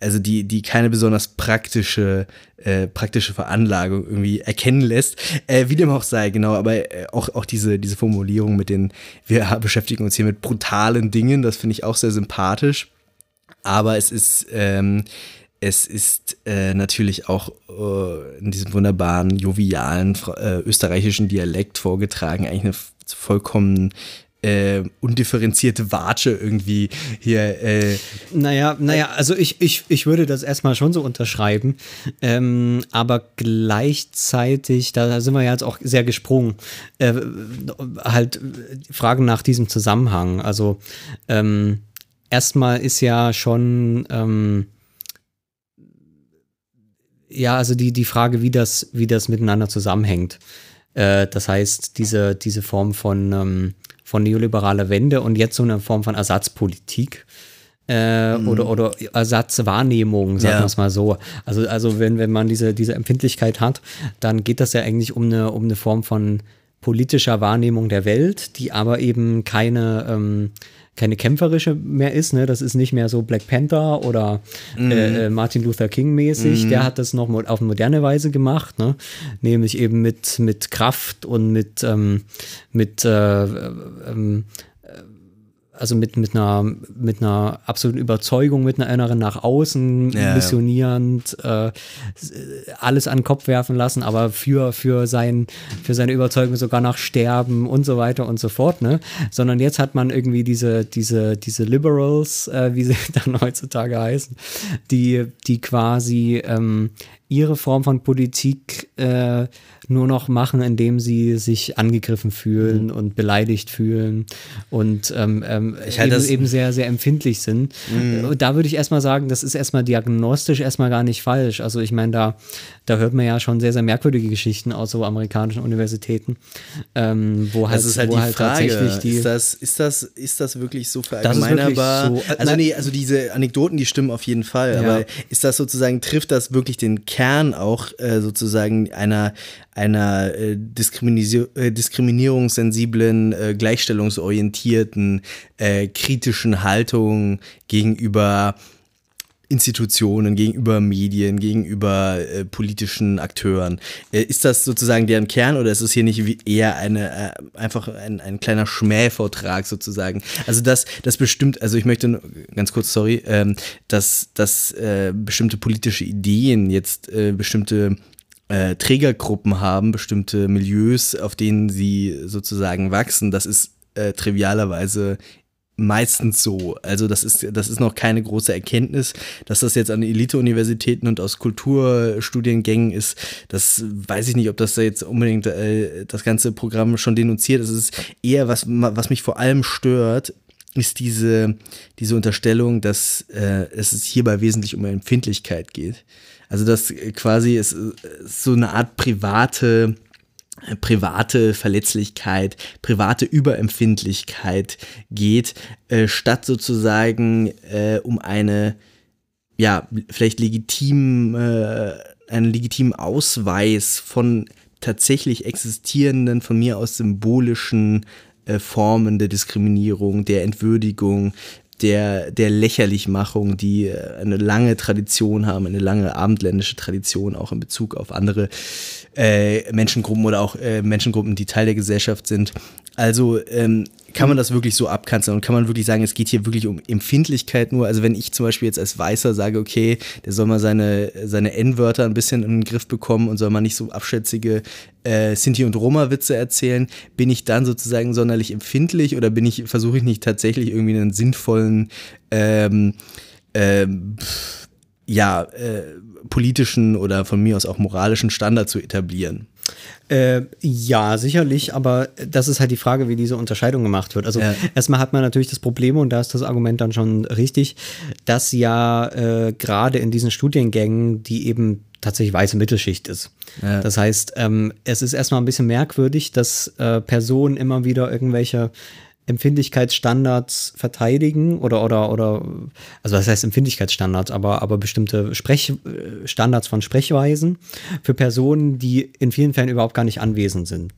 also die, die keine besonders praktische, äh, praktische Veranlagung irgendwie erkennen lässt. Äh, wie dem auch sei, genau, aber äh, auch, auch diese, diese Formulierung mit den, wir (laughs) beschäftigen uns hier mit brutalen Dingen, das finde ich auch sehr sympathisch. Aber es ist, ähm, es ist äh, natürlich auch äh, in diesem wunderbaren, jovialen äh, österreichischen Dialekt vorgetragen, eigentlich eine vollkommen äh, undifferenzierte Watsche irgendwie hier äh, Naja, naja, also ich, ich, ich würde das erstmal schon so unterschreiben, ähm, aber gleichzeitig, da sind wir ja jetzt auch sehr gesprungen, äh, halt äh, Fragen nach diesem Zusammenhang. Also ähm, erstmal ist ja schon, ähm, ja, also die, die Frage, wie das, wie das miteinander zusammenhängt. Äh, das heißt, diese, diese Form von, ähm, von neoliberaler Wende und jetzt so eine Form von Ersatzpolitik äh, oder, oder Ersatzwahrnehmung, sagen Ja. wir es mal so. Also, also wenn, wenn man diese, diese Empfindlichkeit hat, dann geht das ja eigentlich um eine, um eine Form von politischer Wahrnehmung der Welt, die aber eben keine, ähm, keine kämpferische mehr ist. Ne? Das ist nicht mehr so Black Panther oder äh, äh, Martin Luther King mäßig. Der hat das noch auf moderne Weise gemacht, ne? nämlich eben mit, mit Kraft und mit, ähm, mit äh, ähm, also mit, mit, einer, mit einer absoluten Überzeugung, mit einer inneren nach außen, Ja, ja. missionierend, äh, alles an den Kopf werfen lassen, aber für, für, sein, für seine Überzeugung sogar nach Sterben und so weiter und so fort, ne? Sondern jetzt hat man irgendwie diese, diese, diese Liberals, äh, wie sie (laughs) dann heutzutage heißen, die, die quasi ähm, ihre Form von Politik äh, nur noch machen, indem sie sich angegriffen fühlen Mhm. und beleidigt fühlen und ähm, ähm, Ich halte eben, das- Mhm. eben sehr, sehr empfindlich sind. Und da würde ich erstmal sagen, das ist erstmal diagnostisch erstmal gar nicht falsch. Also ich meine, da, da hört man ja schon sehr, sehr merkwürdige Geschichten aus so amerikanischen Universitäten, ähm, wo halt, Das ist halt wo die halt Frage. tatsächlich die. ist, das, ist, das, ist das wirklich so verallgemeinerbar? so. Äh, Also, nee, also diese Anekdoten, die stimmen auf jeden Fall. Ja. Aber ist das sozusagen, trifft das wirklich den Kern auch äh, sozusagen einer, einer äh, äh, diskriminierungssensiblen, äh, gleichstellungsorientierten, äh, kritischen Haltung gegenüber Institutionen, gegenüber Medien, gegenüber äh, politischen Akteuren. Äh, ist das sozusagen deren Kern oder ist es hier nicht eher eine einfach ein, ein kleiner Schmähvortrag sozusagen? Also das, das bestimmt, also ich möchte ganz kurz, sorry, ähm, dass, dass bestimmte politische Ideen jetzt bestimmte äh, Trägergruppen haben, bestimmte Milieus, auf denen sie sozusagen wachsen, das ist äh, trivialerweise meistens so. Also das ist, das ist noch keine große Erkenntnis, dass das jetzt an Elite-Universitäten und aus Kulturstudiengängen ist. Das weiß ich nicht, ob das da jetzt unbedingt äh, das ganze Programm schon denunziert. Es ist eher, was, was mich vor allem stört, ist diese, diese Unterstellung, dass äh, es hierbei wesentlich um Empfindlichkeit geht. Also dass äh, quasi es äh, so eine Art private äh, private Verletzlichkeit, private Überempfindlichkeit geht, äh, statt sozusagen äh, um eine, ja, vielleicht legitim, äh, einen legitimen Ausweis von tatsächlich existierenden, von mir aus symbolischen Formen der Diskriminierung, der Entwürdigung, der, der Lächerlichmachung, die äh, eine lange Tradition haben, eine lange abendländische Tradition, auch in Bezug auf andere äh, Menschengruppen oder auch äh, Menschengruppen, die Teil der Gesellschaft sind. Also ähm, kann man das wirklich so abkanzeln und kann man wirklich sagen, es geht hier wirklich um Empfindlichkeit nur. Also wenn ich zum Beispiel jetzt als Weißer sage, okay, der soll mal seine, seine N-Wörter ein bisschen in den Griff bekommen und soll mal nicht so abschätzige äh, Sinti- und Roma-Witze erzählen, bin ich dann sozusagen sonderlich empfindlich oder bin ich, versuche ich nicht tatsächlich irgendwie einen sinnvollen ähm, ähm, ja, äh, politischen oder von mir aus auch moralischen Standard zu etablieren. Äh, ja, sicherlich, aber das ist halt die Frage, wie diese Unterscheidung gemacht wird. Also Ja. erstmal hat man natürlich das Problem, und da ist das Argument dann schon richtig, dass ja äh, gerade in diesen Studiengängen, die eben tatsächlich weiße Mittelschicht ist. Ja. Das heißt, ähm, es ist erstmal ein bisschen merkwürdig, dass äh, Personen immer wieder irgendwelche Empfindlichkeitsstandards verteidigen oder oder oder also was heißt Empfindlichkeitsstandards, aber aber bestimmte Sprechstandards von Sprechweisen für Personen, die in vielen Fällen überhaupt gar nicht anwesend sind.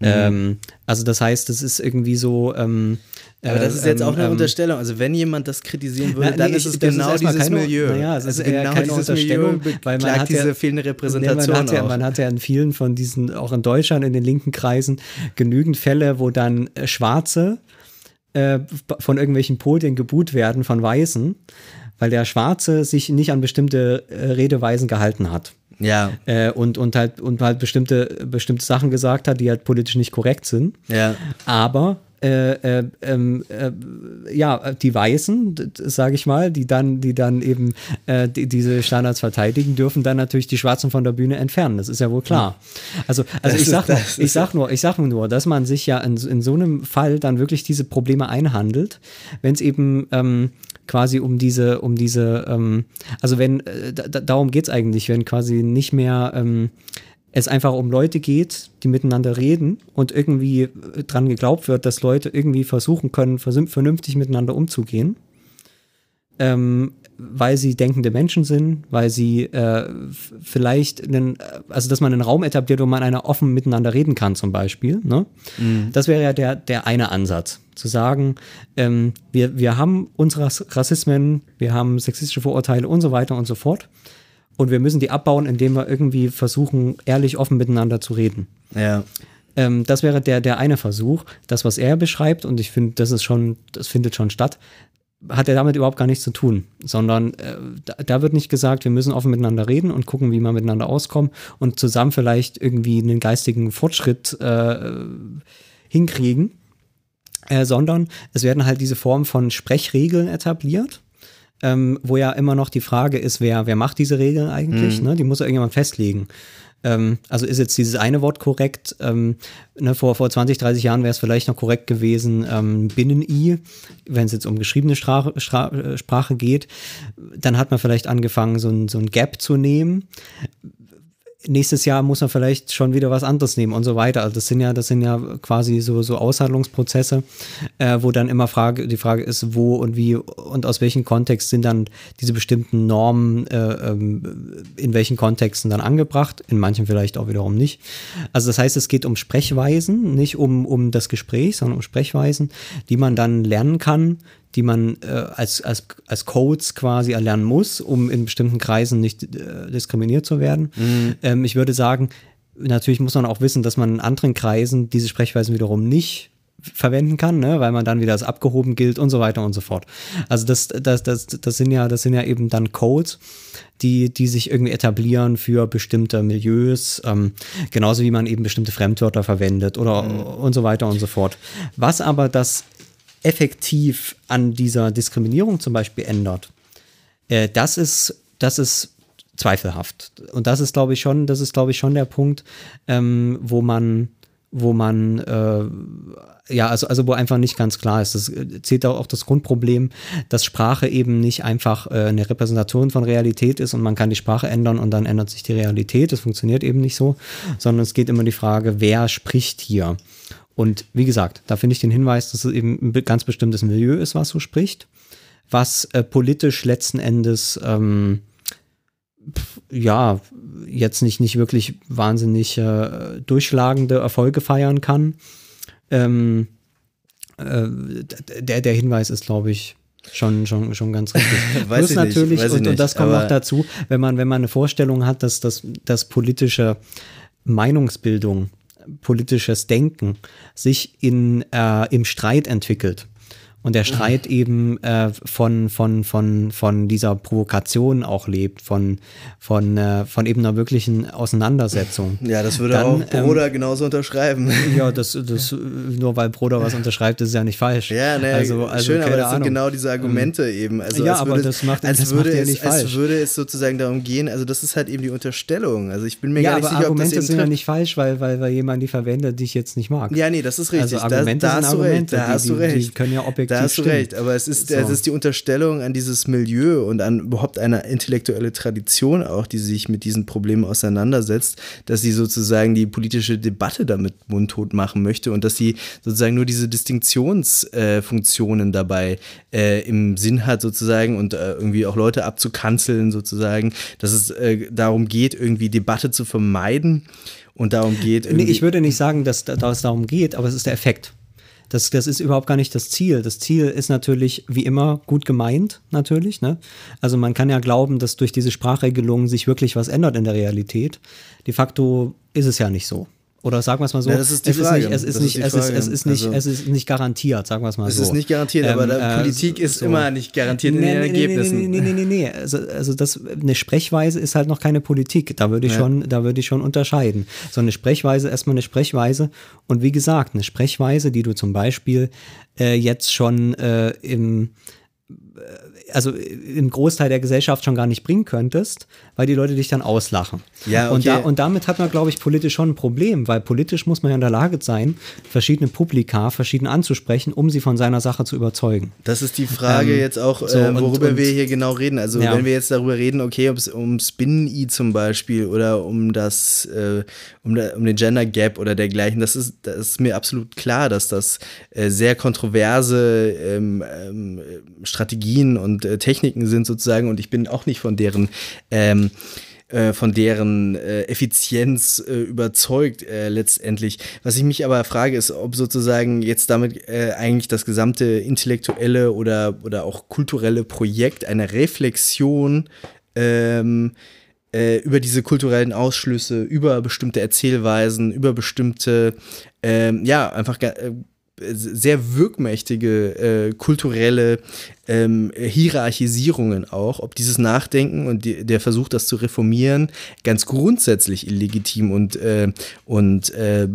Ähm, also das heißt, es ist irgendwie so. Ähm, Aber das äh, ist jetzt ähm, auch eine ähm, Unterstellung. Also wenn jemand das kritisieren würde, Na, dann nee, ist es ist genau erstmal dieses keine- Milieu. naja, es ist also eher genau keine dieses Unterstellung, Milieu weil man hat ja- diese fehlende Nee, Repräsentation man, hat ja, man hat ja in vielen von diesen, auch in Deutschland, in den linken Kreisen, genügend Fälle, wo dann äh, Schwarze äh, von irgendwelchen Podien gebuht werden von Weißen, weil der Schwarze sich nicht an bestimmte äh, Redeweisen gehalten hat. ja, Äh, und, und halt, und halt bestimmte, bestimmte Sachen gesagt hat, die halt politisch nicht korrekt sind. ja. Aber äh, äh, ähm, äh, ja, die Weißen, sage ich mal, die dann, die dann eben äh, die, diese Standards verteidigen, dürfen dann natürlich die Schwarzen von der Bühne entfernen. Das ist ja wohl klar. Also, also Das ich sag nur, ich sag nur, ich sag nur, dass man sich ja in, in so einem Fall dann wirklich diese Probleme einhandelt, wenn es eben ähm, quasi um diese, um diese, ähm, also wenn, da, da- darum geht's eigentlich, wenn quasi nicht mehr ähm, es einfach um Leute geht, die miteinander reden und irgendwie äh, dran geglaubt wird, dass Leute irgendwie versuchen können, vernünftig miteinander umzugehen, ähm, weil sie denkende Menschen sind, weil sie äh, vielleicht, einen, also dass man einen Raum etabliert, wo man einer offen miteinander reden kann zum Beispiel. Ne? Das wäre ja der, der eine Ansatz, zu sagen, ähm, wir, wir haben unsere Rass- Rassismen, wir haben sexistische Vorurteile und so weiter und so fort. Und wir müssen die abbauen, indem wir irgendwie versuchen, ehrlich offen miteinander zu reden. Ja. Ähm, das wäre der, der eine Versuch. Das, was er beschreibt, und ich finde, das ist schon, das findet schon statt, hat er damit überhaupt gar nichts zu tun, sondern äh, da, da wird nicht gesagt, wir müssen offen miteinander reden und gucken, wie wir miteinander auskommen und zusammen vielleicht irgendwie einen geistigen Fortschritt äh, hinkriegen, äh, sondern es werden halt diese Form von Sprechregeln etabliert. Ähm, wo ja immer noch die Frage ist, wer, wer macht diese Regeln eigentlich? Ne? Die muss ja irgendjemand festlegen. Ähm, also ist jetzt dieses eine Wort korrekt? Ähm, ne, vor, vor 20, 30 Jahren wäre es vielleicht noch korrekt gewesen, ähm, Binnen-I, wenn es jetzt um geschriebene Strache, Stra äh, Sprache geht. Dann hat man vielleicht angefangen, so ein, so ein Gap zu nehmen nächstes Jahr muss man vielleicht schon wieder was anderes nehmen und so weiter. Also das sind ja, das sind ja quasi so, so Aushandlungsprozesse, äh, wo dann immer Frage, die Frage ist, wo und wie und aus welchem Kontext sind dann diese bestimmten Normen äh, ähm, in welchen Kontexten dann angebracht, in manchen vielleicht auch wiederum nicht. Also das heißt, es geht um Sprechweisen, nicht um, um das Gespräch, sondern um Sprechweisen, die man dann lernen kann, die man äh, als, als, als Codes quasi erlernen muss, um in bestimmten Kreisen nicht äh, diskriminiert zu werden. Ähm, ich würde sagen, natürlich muss man auch wissen, dass man in anderen Kreisen diese Sprechweisen wiederum nicht verwenden kann, ne? weil man dann wieder als abgehoben gilt und so weiter und so fort. Also das, das, das, das sind ja, das sind ja eben dann Codes, die, die sich irgendwie etablieren für bestimmte Milieus, ähm, genauso wie man eben bestimmte Fremdwörter verwendet oder und so weiter und so fort. Was aber das effektiv an dieser Diskriminierung zum Beispiel ändert, äh, das ist, das ist zweifelhaft. Und das ist, glaube ich, schon, das ist, glaube ich, schon der Punkt, ähm, wo man, wo man äh, ja, also, also wo einfach nicht ganz klar ist. Das äh, zählt auch, das Grundproblem, dass Sprache eben nicht einfach äh, eine Repräsentation von Realität ist und man kann die Sprache ändern und dann ändert sich die Realität. Das funktioniert eben nicht so, sondern es geht immer die Frage, wer spricht hier? Und wie gesagt, da finde ich den Hinweis, dass es eben ein ganz bestimmtes Milieu ist, was so spricht, was äh, politisch letzten Endes ähm, pf, ja jetzt nicht, nicht wirklich wahnsinnig äh, durchschlagende Erfolge feiern kann. Ähm, äh, der, der Hinweis ist, glaube ich, schon, schon, schon ganz richtig. (laughs) Weiß Plus ich nicht, natürlich, ich und, und nicht, das kommt noch dazu, wenn man, wenn man eine Vorstellung hat, dass das, das politische Meinungsbildung, politisches Denken sich in, äh, im Streit entwickelt. Und der Streit eben äh, von, von, von, von dieser Provokation auch lebt, von, von, äh, von eben einer wirklichen Auseinandersetzung. Ja, das würde Dann, auch Broder genauso unterschreiben. Ja, (laughs) das, das, nur weil Broder was unterschreibt, ist ja nicht falsch. Ja, ne, also, also, schön, aber das sind Ahnung. genau diese Argumente eben. Also ja, als aber würde, das macht- als das würde macht ja es, nicht als falsch. würde es sozusagen darum gehen, also das ist halt eben die Unterstellung. Also ich bin mir Ja, gar nicht sicher, Argumente ob das sind eben ja trifft. nicht falsch, weil, weil, weil jemand die verwendet, die ich jetzt nicht mag. Ja, nee, das ist richtig. Also Argumente da, da sind du recht. Argumente, Da die- hast du die- recht. die können ja objektiv Da hast du recht. Aber es ist, So. es ist die Unterstellung an dieses Milieu und an überhaupt eine intellektuelle Tradition auch, die sich mit diesen Problemen auseinandersetzt, dass sie sozusagen die politische Debatte damit mundtot machen möchte und dass sie sozusagen nur diese Distinktionsfunktionen äh, dabei äh, im Sinn hat sozusagen und äh, irgendwie auch Leute abzukanzeln sozusagen, dass es äh, darum geht, irgendwie Debatte zu vermeiden und darum geht Nee, ich würde nicht sagen, dass, dass es darum geht, aber es ist der Effekt. Das, das ist überhaupt gar nicht das Ziel. Das Ziel ist natürlich, wie immer, gut gemeint, natürlich. Ne? Also man kann ja glauben, dass durch diese Sprachregelungen sich wirklich was ändert in der Realität. De facto ist es ja nicht so. Oder sagen wir es mal so, Ja, das ist die es Frage. ist nicht, es ist Das nicht, die es ist, Frage. es ist nicht, Also- es ist nicht garantiert, sagen wir es mal Es so. ist nicht garantiert, aber Ähm, der äh, Politik ist so. immer nicht garantiert in Nee, den nee, Ergebnissen. Nee, nee, nee, nee, nee. Also, also das, eine Sprechweise ist halt noch keine Politik. Da würde ich, schon, da würde ich schon unterscheiden. So eine Sprechweise, erstmal eine Sprechweise. Und wie gesagt, eine Sprechweise, die du zum Beispiel äh, jetzt schon äh, im also im Großteil der Gesellschaft schon gar nicht bringen könntest, weil die Leute dich dann auslachen. Ja, und, okay. da, und damit hat man, glaube ich, politisch schon ein Problem, weil politisch muss man ja in der Lage sein, verschiedene Publika verschieden anzusprechen, um sie von seiner Sache zu überzeugen. Das ist die Frage Ähm, jetzt auch, so, äh, und- worüber und- wir hier genau reden. Also Ja. wenn wir jetzt darüber reden, okay, ob es ums Binnen-I zum Beispiel oder um das, äh, um, der, um den Gender Gap oder dergleichen, das ist, das ist mir absolut klar, dass das äh, sehr kontroverse ähm, ähm, Strategien und äh, Techniken sind sozusagen und ich bin auch nicht von deren ähm, äh, von deren äh, Effizienz äh, überzeugt äh, letztendlich. Was ich mich aber frage, ist, ob sozusagen jetzt damit äh, eigentlich das gesamte intellektuelle oder, oder auch kulturelle Projekt einer Reflexion ähm, äh, über diese kulturellen Ausschlüsse, über bestimmte Erzählweisen, über bestimmte, ähm, ja, einfach sehr wirkmächtige kulturelle ähm, Hierarchisierungen auch, ob dieses Nachdenken und die, der Versuch, das zu reformieren, ganz grundsätzlich illegitim und, äh, und äh,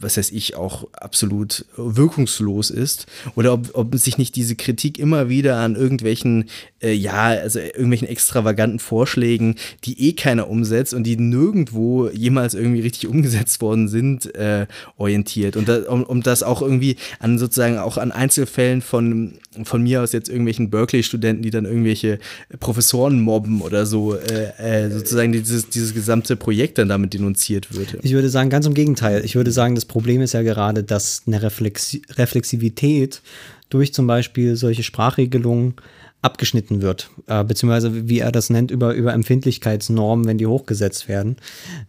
was weiß ich, auch absolut wirkungslos ist. Oder ob, ob sich nicht diese Kritik immer wieder an irgendwelchen, äh, ja, also irgendwelchen extravaganten Vorschlägen, die eh keiner umsetzt und die nirgendwo jemals irgendwie richtig umgesetzt worden sind, äh, orientiert. Und da, um, um das auch irgendwie an sozusagen auch an Einzelfällen von, von mir aus jetzt irgendwelchen Berkeley-Studenten, die dann irgendwelche Professoren mobben oder so, äh, äh, sozusagen dieses, dieses gesamte Projekt dann damit denunziert wird. Ich würde sagen, ganz im Gegenteil. Ich würde sagen, das Problem ist ja gerade, dass eine Reflexi Reflexivität durch zum Beispiel solche Sprachregelungen abgeschnitten wird, äh, beziehungsweise wie er das nennt, über, über Empfindlichkeitsnormen, wenn die hochgesetzt werden.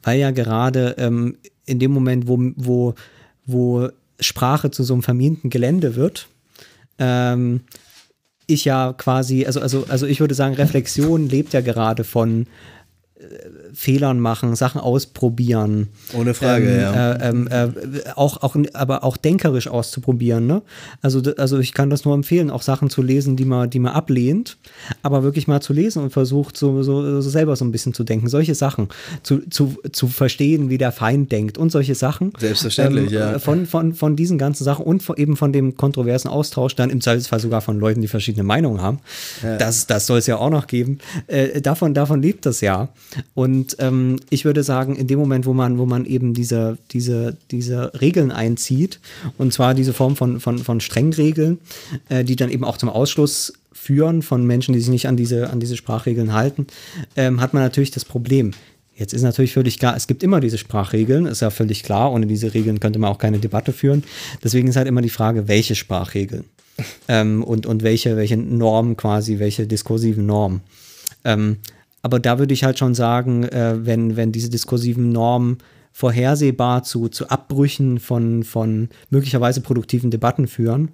Weil ja gerade ähm, in dem Moment, wo, wo, wo Sprache zu so einem verminten Gelände wird, ähm, ich ja quasi, also, also, also ich würde sagen, Reflexion lebt ja gerade von äh, Fehlern machen, Sachen ausprobieren. Ohne Frage, ähm, ja. Äh, ähm, äh, auch, auch, aber auch denkerisch auszuprobieren. Ne? Also, also ich kann das nur empfehlen, auch Sachen zu lesen, die man, die man ablehnt, aber wirklich mal zu lesen und versucht, so, so, so selber so ein bisschen zu denken. Solche Sachen zu, zu, zu verstehen, wie der Feind denkt und solche Sachen. Selbstverständlich, ja. Von, von, von diesen ganzen Sachen und von, eben von dem kontroversen Austausch, dann im Zweifelsfall sogar von Leuten, die verschiedene Meinungen haben. Das, das soll es ja auch noch geben. Äh, davon, davon lebt das ja. Und ähm, ich würde sagen, in dem Moment, wo man, wo man eben diese, diese, diese Regeln einzieht, und zwar diese Form von, von, von Strengregeln, äh, die dann eben auch zum Ausschluss führen von Menschen, die sich nicht an diese, an diese Sprachregeln halten, ähm, hat man natürlich das Problem. Jetzt ist natürlich völlig klar, es gibt immer diese Sprachregeln, ist ja völlig klar. Ohne diese Regeln könnte man auch keine Debatte führen. Deswegen ist halt immer die Frage, welche Sprachregeln (laughs) ähm, und, und welche, welche Normen quasi, welche diskursiven Normen. Ähm, aber da würde ich halt schon sagen, äh, wenn, wenn diese diskursiven Normen vorhersehbar zu, zu Abbrüchen von, von möglicherweise produktiven Debatten führen.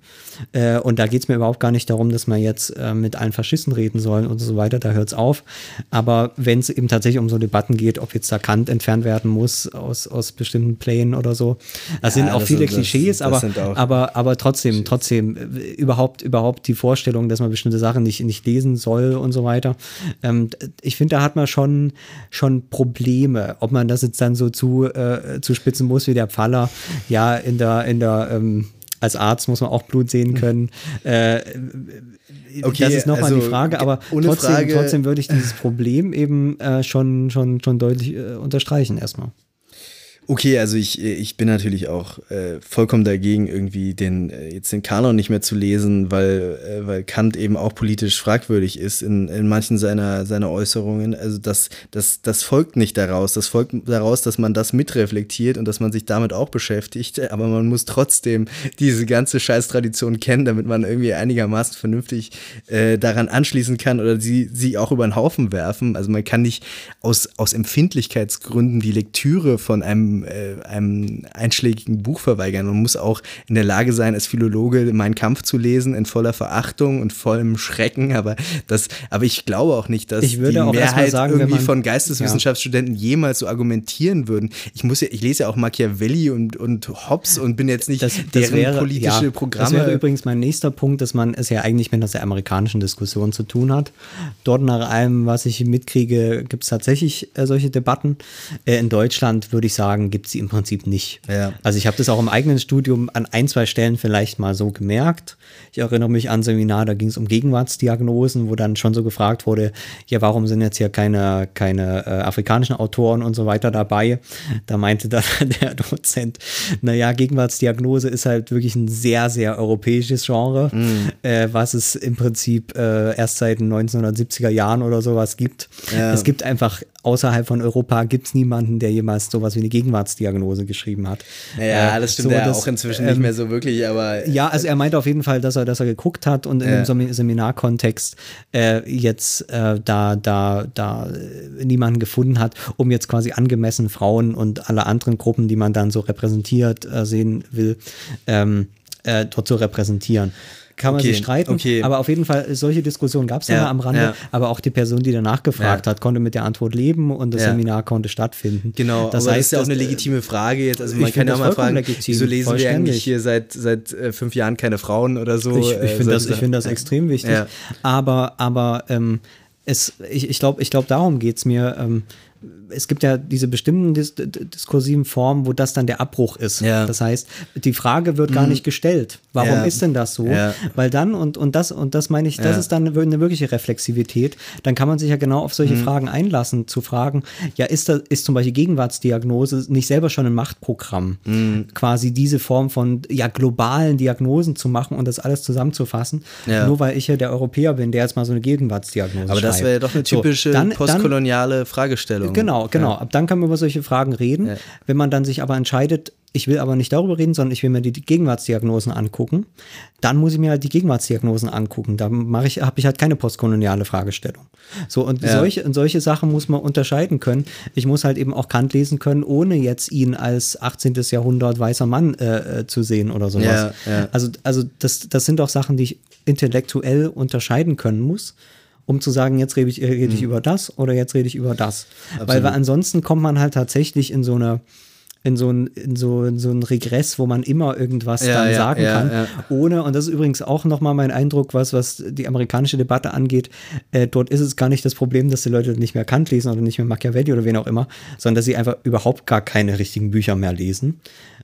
Äh, und da geht es mir überhaupt gar nicht darum, dass man jetzt äh, mit allen Faschisten reden soll und so weiter, da hört es auf. Aber wenn es eben tatsächlich um so Debatten geht, ob jetzt da Kant entfernt werden muss aus, aus bestimmten Plänen oder so, das Ja, sind auch das viele sind- das- Klischees, das aber, sind auch aber, aber trotzdem, trotzdem, äh, überhaupt, überhaupt die Vorstellung, dass man bestimmte Sachen nicht, nicht lesen soll und so weiter. Ähm, ich finde, da hat man schon, schon Probleme, ob man das jetzt dann so zu, äh, zu spitzen muss wie der Pfaller. Ja, in der, in der, ähm, als Arzt muss man auch Blut sehen können. Äh, Okay, das ist nochmal also, die Frage, aber trotzdem, Frage- trotzdem würde ich dieses Problem eben äh, schon, schon, schon deutlich äh, unterstreichen erstmal. Okay, also ich, ich bin natürlich auch äh, vollkommen dagegen, irgendwie den äh, jetzt den Kanon nicht mehr zu lesen, weil, äh, weil Kant eben auch politisch fragwürdig ist in, in manchen seiner, seiner Äußerungen. Also das, das, das folgt nicht daraus. Das folgt daraus, dass man das mitreflektiert und dass man sich damit auch beschäftigt. Aber man muss trotzdem diese ganze Scheißtradition kennen, damit man irgendwie einigermaßen vernünftig äh, daran anschließen kann oder sie, sie auch über den Haufen werfen. Also man kann nicht aus, aus Empfindlichkeitsgründen die Lektüre von einem, äh, einem einschlägigen Buch verweigern. Man muss auch in der Lage sein, als Philologe Mein Kampf zu lesen, in voller Verachtung und vollem Schrecken. Aber, das, aber ich glaube auch nicht, dass die Mehrheit sagen, irgendwie man- von Geisteswissenschaftsstudenten jemals so argumentieren würden. Ich muss ja, ich lese ja auch Machiavelli und, und Hobbes und bin jetzt nicht Das, das deren wäre, politische ja, Das Programme. wäre übrigens mein nächster Punkt, dass man es ja eigentlich mit der amerikanischen Diskussion zu tun hat. Dort nach allem, was ich mitkriege, gibt es tatsächlich äh, solche Debatten. Äh, in Deutschland würde ich sagen, gibt es sie im Prinzip nicht. Ja. Also ich habe das auch im eigenen Studium an ein, zwei Stellen vielleicht mal so gemerkt. Ich erinnere mich an ein Seminar, da ging es um Gegenwartsdiagnosen, wo dann schon so gefragt wurde, ja, warum sind jetzt hier keine, keine äh, afrikanischen Autoren und so weiter dabei? Da meinte dann (laughs) der Dozent, naja, Gegenwartsdiagnose ist halt wirklich ein sehr, sehr europäisches Genre, äh, was es im Prinzip äh, erst seit den 1970er Jahren oder sowas gibt. Ja. Es gibt einfach außerhalb von Europa gibt es niemanden, der jemals sowas wie eine Gegenwartsdiagnose geschrieben hat. ja, Äh, das stimmt so, ja das, auch inzwischen nicht ähm, mehr so wirklich, aber ja, also er meinte auf jeden Fall, dass er, dass er geguckt hat und in Ja. dem Semi- Seminarkontext äh, jetzt äh, da, da, da niemanden gefunden hat, um jetzt quasi angemessen Frauen und alle anderen Gruppen, die man dann so repräsentiert äh, sehen will, ähm, äh, dort zu repräsentieren. Kann man Okay, sich streiten, okay. aber auf jeden Fall, solche Diskussionen gab es ja, mal am Rande, ja. aber auch die Person, die danach gefragt Ja. hat, konnte mit der Antwort leben und das. Seminar konnte stattfinden. Genau, das heißt, das ist ja auch eine äh, legitime Frage jetzt. Also man kann ja mal fragen, legitim, wieso lesen wir eigentlich hier seit, seit äh, fünf Jahren keine Frauen oder so? Ich, äh, ich finde das, ich find das extrem wichtig. Aber, aber ähm, es, ich, ich glaube, ich glaub, darum geht es mir. Ähm, es gibt ja diese bestimmten dis diskursiven Formen, wo das dann der Abbruch ist. Ja. Mhm. Das heißt, die Frage wird gar nicht gestellt. Warum Ja. ist denn das so? Ja. Weil dann, und, und das, und das meine ich, das ist dann eine wirkliche Reflexivität. Dann kann man sich ja genau auf Mhm. solche Fragen einlassen, zu fragen, ja, ist da, ist zum Beispiel Gegenwartsdiagnose nicht selber schon ein Machtprogramm? Mhm. Quasi diese Form von ja, globalen Diagnosen zu machen und das alles zusammenzufassen. Nur weil ich ja der Europäer bin, der jetzt mal so eine Gegenwartsdiagnose Aber das schreibt. wäre ja doch eine So, typische dann- dann- postkoloniale Fragestellung. Genau, genau. Ja. Ab dann kann man über solche Fragen reden. Ja. Wenn man dann sich aber entscheidet, ich will aber nicht darüber reden, sondern ich will mir die Gegenwartsdiagnosen angucken, dann muss ich mir halt die Gegenwartsdiagnosen angucken. Da mache ich, habe ich halt keine postkoloniale Fragestellung. So, und Ja. solche, und solche Sachen muss man unterscheiden können. Ich muss halt eben auch Kant lesen können, ohne jetzt ihn als 18. Jahrhundert weißer Mann äh, äh, zu sehen oder sowas. Ja, ja. Also, also das, das sind doch Sachen, die ich intellektuell unterscheiden können muss, um zu sagen, jetzt rede ich, rede ich über das oder jetzt rede ich über das. Weil, weil ansonsten kommt man halt tatsächlich in so eine in so ein, in so, in so ein Regress, wo man immer irgendwas Ja, dann ja, sagen ja, kann, ohne, und das ist übrigens auch nochmal mein Eindruck, was, was die amerikanische Debatte angeht, äh, dort ist es gar nicht das Problem, dass die Leute nicht mehr Kant lesen oder nicht mehr Machiavelli oder wen auch immer, sondern dass sie einfach überhaupt gar keine richtigen Bücher mehr lesen,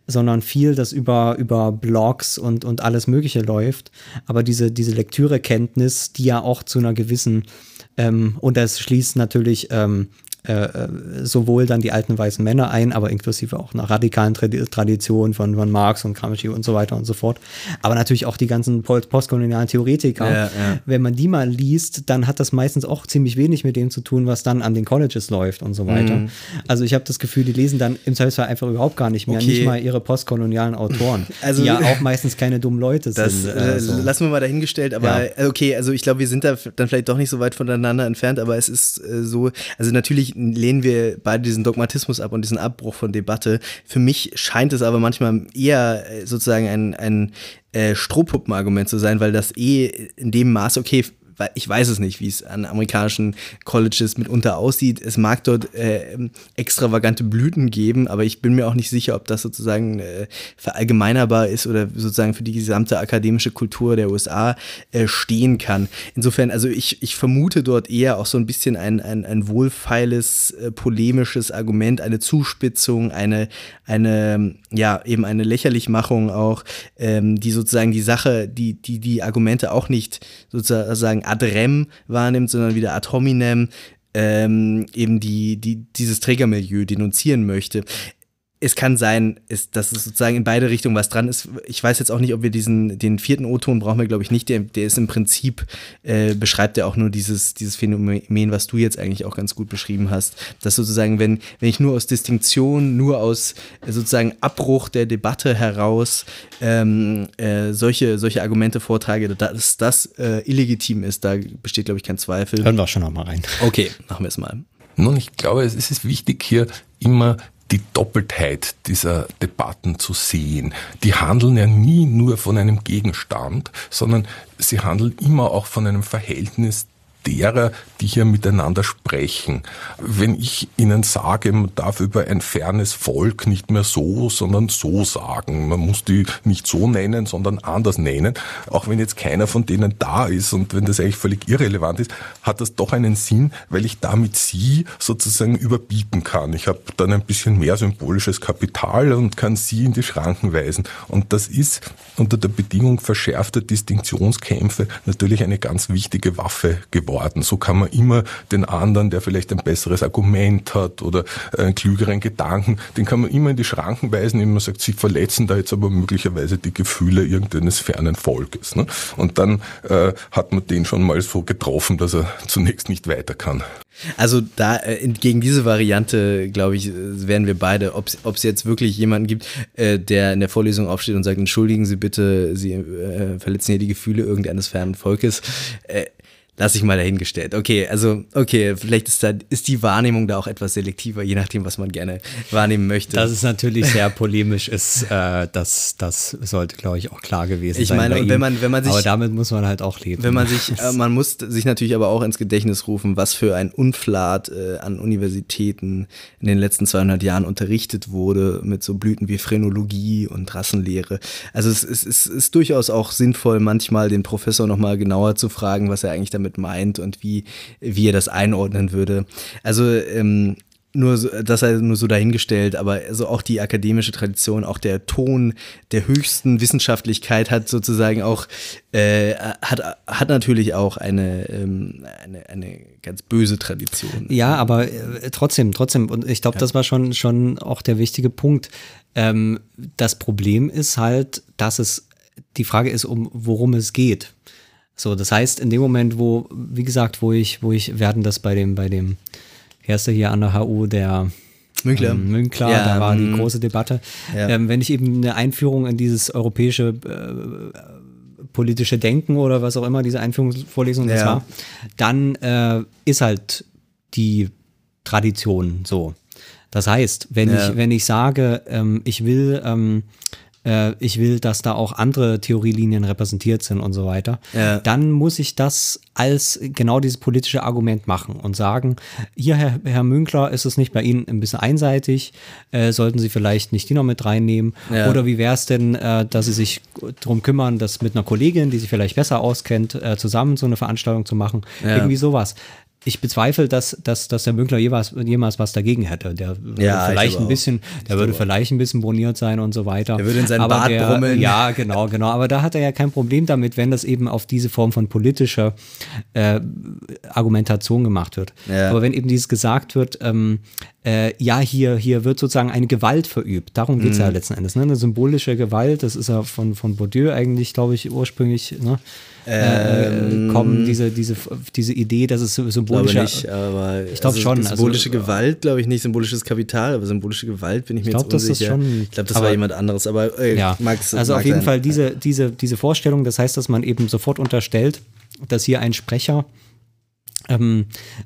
sondern viel, das über, über Blogs und, und alles Mögliche läuft. Aber diese, diese Lektürekenntnis, die ja auch zu einer gewissen, ähm, und das schließt natürlich ähm, äh, äh, sowohl dann die alten weißen Männer ein, aber inklusive auch einer radikalen Tradi- Tradition von, von Marx und Gramsci und so weiter und so fort. Aber natürlich auch die ganzen po- postkolonialen Theoretiker. Ja, ja. Wenn man die mal liest, dann hat das meistens auch ziemlich wenig mit dem zu tun, was dann an den Colleges läuft und so weiter. Mhm. Also ich habe das Gefühl, die lesen dann im Zweifelsfall einfach überhaupt gar nicht mehr, Okay. nicht mal ihre postkolonialen Autoren, (laughs) Also- die ja auch meistens keine dummen Leute Das sind. äh, also. lassen wir mal dahingestellt, aber okay, also ich glaube, wir sind da dann vielleicht doch nicht so weit voneinander entfernt, aber es ist äh, so, also natürlich lehnen wir beide diesen Dogmatismus ab und diesen Abbruch von Debatte. Für mich scheint es aber manchmal eher äh, sozusagen ein, ein äh, Strohpuppenargument zu sein, weil das eh in dem Maß, okay, ich weiß es nicht, wie es an amerikanischen Colleges mitunter aussieht. Es mag dort äh, extravagante Blüten geben, aber ich bin mir auch nicht sicher, ob das sozusagen äh, verallgemeinerbar ist oder sozusagen für die gesamte akademische Kultur der USA äh, stehen kann. Insofern, also ich, ich vermute dort eher auch so ein bisschen ein, ein, ein wohlfeiles, äh, polemisches Argument, eine Zuspitzung, eine, eine, ja, eben eine Lächerlichmachung auch, ähm, die sozusagen die Sache, die, die, die Argumente auch nicht sozusagen ad rem wahrnimmt, sondern wieder ad hominem ähm, eben die, die, dieses Trägermilieu denunzieren möchte es kann sein, ist, dass es sozusagen in beide Richtungen was dran ist. Ich weiß jetzt auch nicht, ob wir diesen, den vierten O-Ton brauchen wir, glaube ich, nicht. Der, der ist im Prinzip, äh, beschreibt er auch nur dieses, dieses Phänomen, was du jetzt eigentlich auch ganz gut beschrieben hast. Dass sozusagen, wenn, wenn ich nur aus Distinktion, nur aus äh, sozusagen Abbruch der Debatte heraus ähm, äh, solche, solche Argumente vortrage, dass das äh, illegitim ist, da besteht, glaube ich, kein Zweifel. Hören wir schon noch mal rein. Okay, machen wir es mal. Nun, ich glaube, es ist wichtig, hier immer die Doppeltheit dieser Debatten zu sehen. Die handeln ja nie nur von einem Gegenstand, sondern sie handeln immer auch von einem Verhältnis derer, die hier miteinander sprechen. Wenn ich Ihnen sage, man darf über ein fernes Volk nicht mehr so, sondern so sagen. Man muss die nicht so nennen, sondern anders nennen. Auch wenn jetzt keiner von denen da ist und wenn das eigentlich völlig irrelevant ist, hat das doch einen Sinn, weil ich damit Sie sozusagen überbieten kann. Ich habe dann ein bisschen mehr symbolisches Kapital und kann Sie in die Schranken weisen. Und das ist unter der Bedingung verschärfter Distinktionskämpfe natürlich eine ganz wichtige Waffe geworden worden. So kann man immer den anderen, der vielleicht ein besseres Argument hat oder einen klügeren Gedanken, den kann man immer in die Schranken weisen, indem man sagt, sie verletzen da jetzt aber möglicherweise die Gefühle irgendeines fernen Volkes. Ne? Und dann äh, hat man den schon mal so getroffen, dass er zunächst nicht weiter kann. Also da äh, gegen diese Variante, glaube ich, werden wir beide, ob es jetzt wirklich jemanden gibt, äh, der in der Vorlesung aufsteht und sagt, entschuldigen Sie bitte, Sie äh, verletzen hier die Gefühle irgendeines fernen Volkes. Äh, lass ich mal dahingestellt. Okay, also, okay, vielleicht ist da, ist die Wahrnehmung da auch etwas selektiver, je nachdem, was man gerne wahrnehmen möchte. Dass es natürlich sehr polemisch ist, äh, das, das sollte, glaube ich, auch klar gewesen ich sein. Ich meine, wenn man, wenn man sich. Aber damit muss man halt auch leben. Wenn man (laughs) sich, äh, man muss sich natürlich aber auch ins Gedächtnis rufen, was für ein Unflat äh, an Universitäten in den letzten 200 Jahren unterrichtet wurde, mit so Blüten wie Phrenologie und Rassenlehre. Also es, es, es ist durchaus auch sinnvoll, manchmal den Professor nochmal genauer zu fragen, was er eigentlich damit damit meint und wie, wie er das einordnen würde. Also ähm, nur das sei nur so dahingestellt, aber also auch die akademische Tradition, auch der Ton der höchsten Wissenschaftlichkeit hat sozusagen auch äh, hat, hat natürlich auch eine, ähm, eine, eine ganz böse Tradition. Ja, aber äh, trotzdem, trotzdem, und ich glaube, ja. das war schon, schon auch der wichtige Punkt. Ähm, das Problem ist halt, dass es die Frage ist, um worum es geht. So, das heißt, in dem Moment, wo, wie gesagt, wo ich, wo ich, wir hatten das bei dem, bei dem Erster hier an der HU, der Münkler, ähm, Münkler ja, da war die mm. große Debatte. Ja. Ähm, wenn ich eben eine Einführung in dieses europäische äh, politische Denken oder was auch immer diese Einführungsvorlesung das war, dann äh, ist halt die Tradition so. Das heißt, wenn ich, wenn ich sage, ähm, ich will ähm, äh, ich will, dass da auch andere Theorielinien repräsentiert sind und so weiter, ja. dann muss ich das als genau dieses politische Argument machen und sagen, hier, Herr, Herr Münkler, ist es nicht bei Ihnen ein bisschen einseitig? Äh, sollten Sie vielleicht nicht die noch mit reinnehmen? Ja. Oder wie wäre es denn, äh, dass Sie sich darum kümmern, das mit einer Kollegin, die sich vielleicht besser auskennt, äh, zusammen so eine Veranstaltung zu machen? Ja. Irgendwie sowas ich bezweifle, dass, dass, dass der Münkler jemals, jemals was dagegen hätte. Der würde ja, vielleicht ein bisschen, der würde vielleicht ein bisschen boniert sein und so weiter. Der würde in seinen aber Bart der, brummeln. Ja, genau, genau. Aber da hat er ja kein Problem damit, wenn das eben auf diese Form von politischer äh, Argumentation gemacht wird. Ja. Aber wenn eben dieses gesagt wird, ähm, äh, ja, hier, hier wird sozusagen eine Gewalt verübt. Darum geht es mhm. ja letzten Endes. Ne? Eine symbolische Gewalt, das ist ja von, von Bourdieu eigentlich, glaube ich, ursprünglich. Ne? ähm, kommen, diese, diese, diese Idee, dass es nicht, aber ich glaube also schon. Symbolische also, Gewalt, glaube ich nicht, symbolisches Kapital, aber symbolische Gewalt bin ich mir ich glaub, jetzt unsicher. Schon, ich glaube, das aber, war jemand anderes, aber äh, ja. Max, Also auf jeden sein. Fall diese, diese, diese Vorstellung, das heißt, dass man eben sofort unterstellt, dass hier ein Sprecher ähm,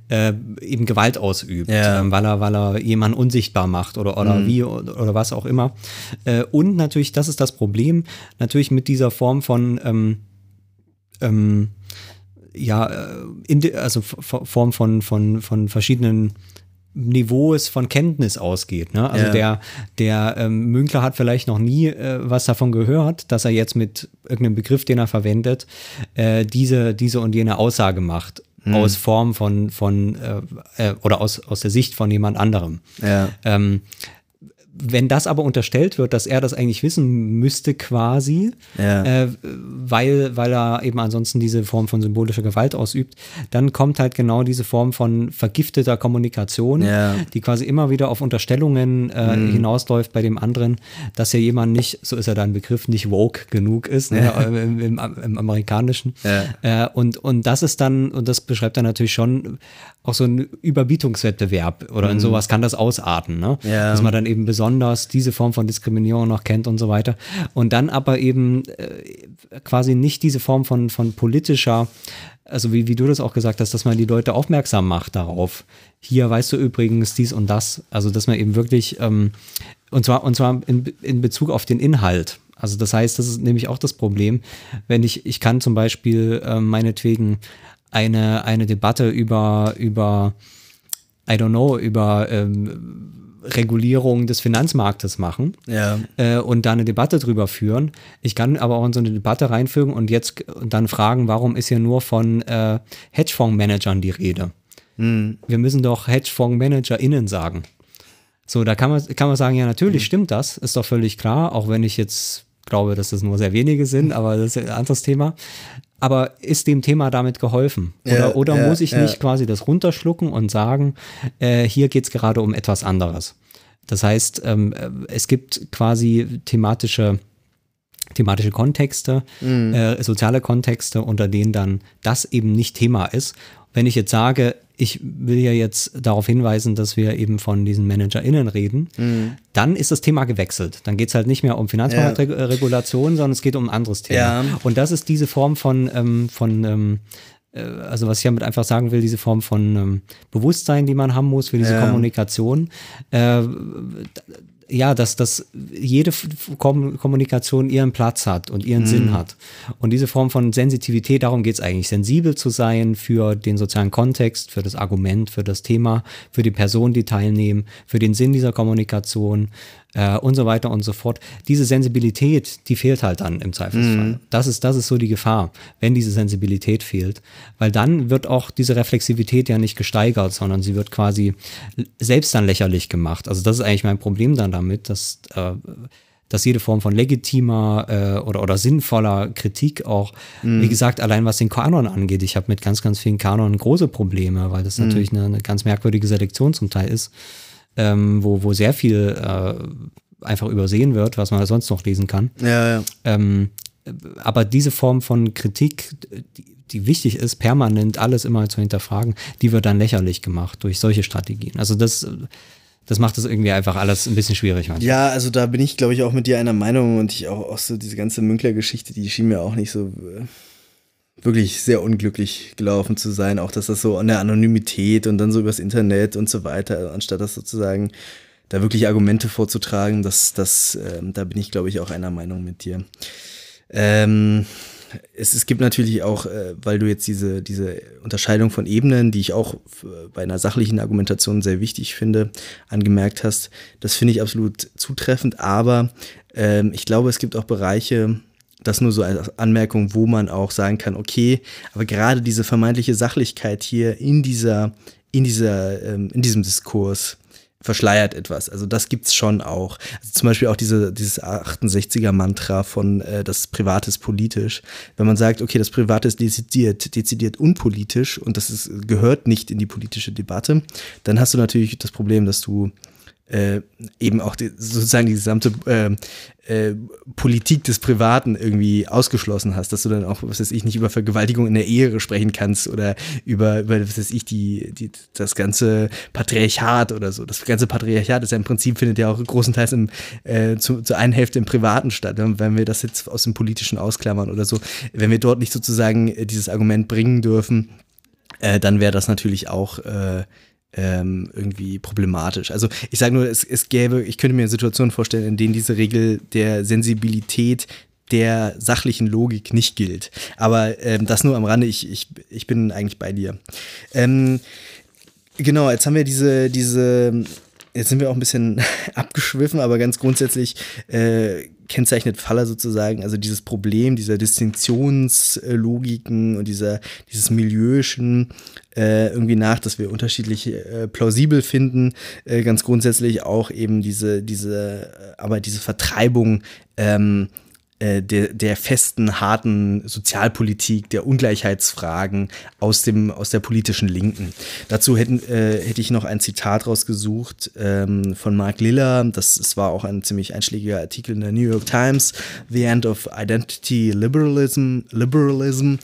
äh, eben Gewalt ausübt, Ja. ähm, weil er, weil er jemanden unsichtbar macht oder, oder wie oder, oder was auch immer. Äh, und natürlich, das ist das Problem, natürlich mit dieser Form von ähm, ähm, ja, äh, also Form von, von, von verschiedenen Niveaus von Kenntnis ausgeht. Ne? Also Ja. der, der ähm, Münkler hat vielleicht noch nie äh, was davon gehört, dass er jetzt mit irgendeinem Begriff, den er verwendet, äh, diese, diese und jene Aussage macht. Aus Form von, von äh, äh, oder aus, aus der Sicht von jemand anderem. Ja. Ähm, wenn das aber unterstellt wird, dass er das eigentlich wissen müsste quasi, Ja. äh, weil, weil er eben ansonsten diese Form von symbolischer Gewalt ausübt, dann kommt halt genau diese Form von vergifteter Kommunikation, Ja. die quasi immer wieder auf Unterstellungen äh, hinausläuft bei dem anderen, dass ja jemand nicht, so ist ja dein Begriff, nicht woke genug ist, ne, im, im, im Amerikanischen. Äh, und, und das ist dann, und das beschreibt er natürlich schon, auch so ein Überbietungswettbewerb oder in sowas kann das ausarten, ne? Ja. dass man dann eben besonders diese Form von Diskriminierung noch kennt und so weiter. Und dann aber eben äh, quasi nicht diese Form von, von politischer, also wie, wie du das auch gesagt hast, dass man die Leute aufmerksam macht darauf. Hier weißt du übrigens dies und das. Also dass man eben wirklich, ähm, und zwar, und zwar in, in Bezug auf den Inhalt. Also das heißt, das ist nämlich auch das Problem, wenn ich, ich kann zum Beispiel äh, meinetwegen eine, eine Debatte über, über, I don't know, über ähm, Regulierung des Finanzmarktes machen Ja. äh, und da eine Debatte drüber führen. Ich kann aber auch in so eine Debatte reinfügen und jetzt und dann fragen, warum ist hier nur von äh, Hedgefondsmanagern die Rede? Wir müssen doch HedgefondsmanagerInnen sagen. So, da kann man, kann man sagen, ja, natürlich stimmt das, ist doch völlig klar, auch wenn ich jetzt glaube, dass das nur sehr wenige sind, aber das ist ein anderes Thema. Aber ist dem Thema damit geholfen? Oder, Ja, oder ja, muss ich ja. nicht quasi das runterschlucken und sagen, äh, hier geht es gerade um etwas anderes? Das heißt, ähm, äh, es gibt quasi thematische thematische Kontexte, Mhm. äh, soziale Kontexte, unter denen dann das eben nicht Thema ist. Wenn ich jetzt sage, ich will ja jetzt darauf hinweisen, dass wir eben von diesen ManagerInnen reden, Mhm. dann ist das Thema gewechselt. Dann geht es halt nicht mehr um Finanzmarktregulation, sondern es geht um ein anderes Thema. Ja. Und das ist diese Form von, ähm, von ähm, äh, also was ich damit einfach sagen will, diese Form von ähm, Bewusstsein, die man haben muss für diese Ja. Kommunikation. Äh, ja, dass, dass jede Kom Kommunikation ihren Platz hat und ihren Sinn hat. Und diese Form von Sensitivität, darum geht es eigentlich, sensibel zu sein für den sozialen Kontext, für das Argument, für das Thema, für die Personen, die teilnehmen, für den Sinn dieser Kommunikation äh, und so weiter und so fort. Diese Sensibilität, die fehlt halt dann im Zweifelsfall. Das, ist, das ist so die Gefahr, wenn diese Sensibilität fehlt. Weil dann wird auch diese Reflexivität ja nicht gesteigert, sondern sie wird quasi selbst dann lächerlich gemacht. Also das ist eigentlich mein Problem dann damit, dass, äh, dass jede Form von legitimer äh, oder, oder sinnvoller Kritik auch, wie gesagt, allein was den Kanon angeht, ich habe mit ganz, ganz vielen Kanonen große Probleme, weil das natürlich eine, eine ganz merkwürdige Selektion zum Teil ist ähm, wo, wo sehr viel äh, einfach übersehen wird, was man sonst noch lesen kann. Ja, ja. Ähm, aber diese Form von Kritik, die, die wichtig ist, permanent alles immer zu hinterfragen, die wird dann lächerlich gemacht durch solche Strategien. Also das, das macht es irgendwie einfach alles ein bisschen schwierig manchmal. Ja, also da bin ich, glaube ich, auch mit dir einer Meinung und ich auch, auch so diese ganze Münkler-Geschichte, die schien mir auch nicht so äh, wirklich sehr unglücklich gelaufen zu sein. Auch dass das so an der Anonymität und dann so übers Internet und so weiter, anstatt das sozusagen da wirklich Argumente vorzutragen, das, das, ähm, da bin ich, glaube ich, auch einer Meinung mit dir. Ähm, es, es gibt natürlich auch, äh, weil du jetzt diese, diese Unterscheidung von Ebenen, die ich auch f- bei einer sachlichen Argumentation sehr wichtig finde, angemerkt hast, das finde ich absolut zutreffend, aber ähm, ich glaube, es gibt auch Bereiche, das nur so als Anmerkung, wo man auch sagen kann, okay, aber gerade diese vermeintliche Sachlichkeit hier in dieser, in dieser, ähm, in diesem Diskurs verschleiert etwas. Also das gibt's schon auch. Also zum Beispiel auch diese, dieses 68er-Mantra von äh, das Private ist politisch. Wenn man sagt, okay, das Private ist dezidiert, dezidiert unpolitisch und das ist, gehört nicht in die politische Debatte, dann hast du natürlich das Problem, dass du äh, eben auch die, sozusagen die gesamte äh, äh, Politik des Privaten irgendwie ausgeschlossen hast, dass du dann auch, was weiß ich, nicht über Vergewaltigung in der Ehe sprechen kannst oder über, über was weiß ich, die, die, das ganze Patriarchat oder so. Das ganze Patriarchat ist ja im Prinzip, findet ja auch großenteils im, äh, zu, zu einen Hälfte im Privaten statt. Wenn, wenn wir das jetzt aus dem Politischen ausklammern oder so, wenn wir dort nicht sozusagen äh, dieses Argument bringen dürfen, äh, dann wäre das natürlich auch äh, ähm, irgendwie problematisch. Also ich sage nur, es, es gäbe, ich könnte mir Situationen vorstellen, in denen diese Regel der Sensibilität der sachlichen Logik nicht gilt. Aber ähm, das nur am Rande, ich, ich, ich bin eigentlich bei dir. Ähm, genau, jetzt haben wir diese, diese, jetzt sind wir auch ein bisschen (laughs) abgeschwiffen, aber ganz grundsätzlich äh, kennzeichnet Faller sozusagen, also dieses Problem dieser Distinktionslogiken und dieser, dieses Milieuischen äh, irgendwie nach, dass wir unterschiedlich äh, plausibel finden, äh, ganz grundsätzlich auch eben diese, diese, äh, aber diese Vertreibung ähm, äh, der, der festen, harten Sozialpolitik, der Ungleichheitsfragen aus, dem, aus der politischen Linken. Dazu hätten, äh, hätte ich noch ein Zitat rausgesucht ähm, von Mark Liller. Das, das war auch ein ziemlich einschlägiger Artikel in der New York Times. The End of Identity Liberalism. Liberalism.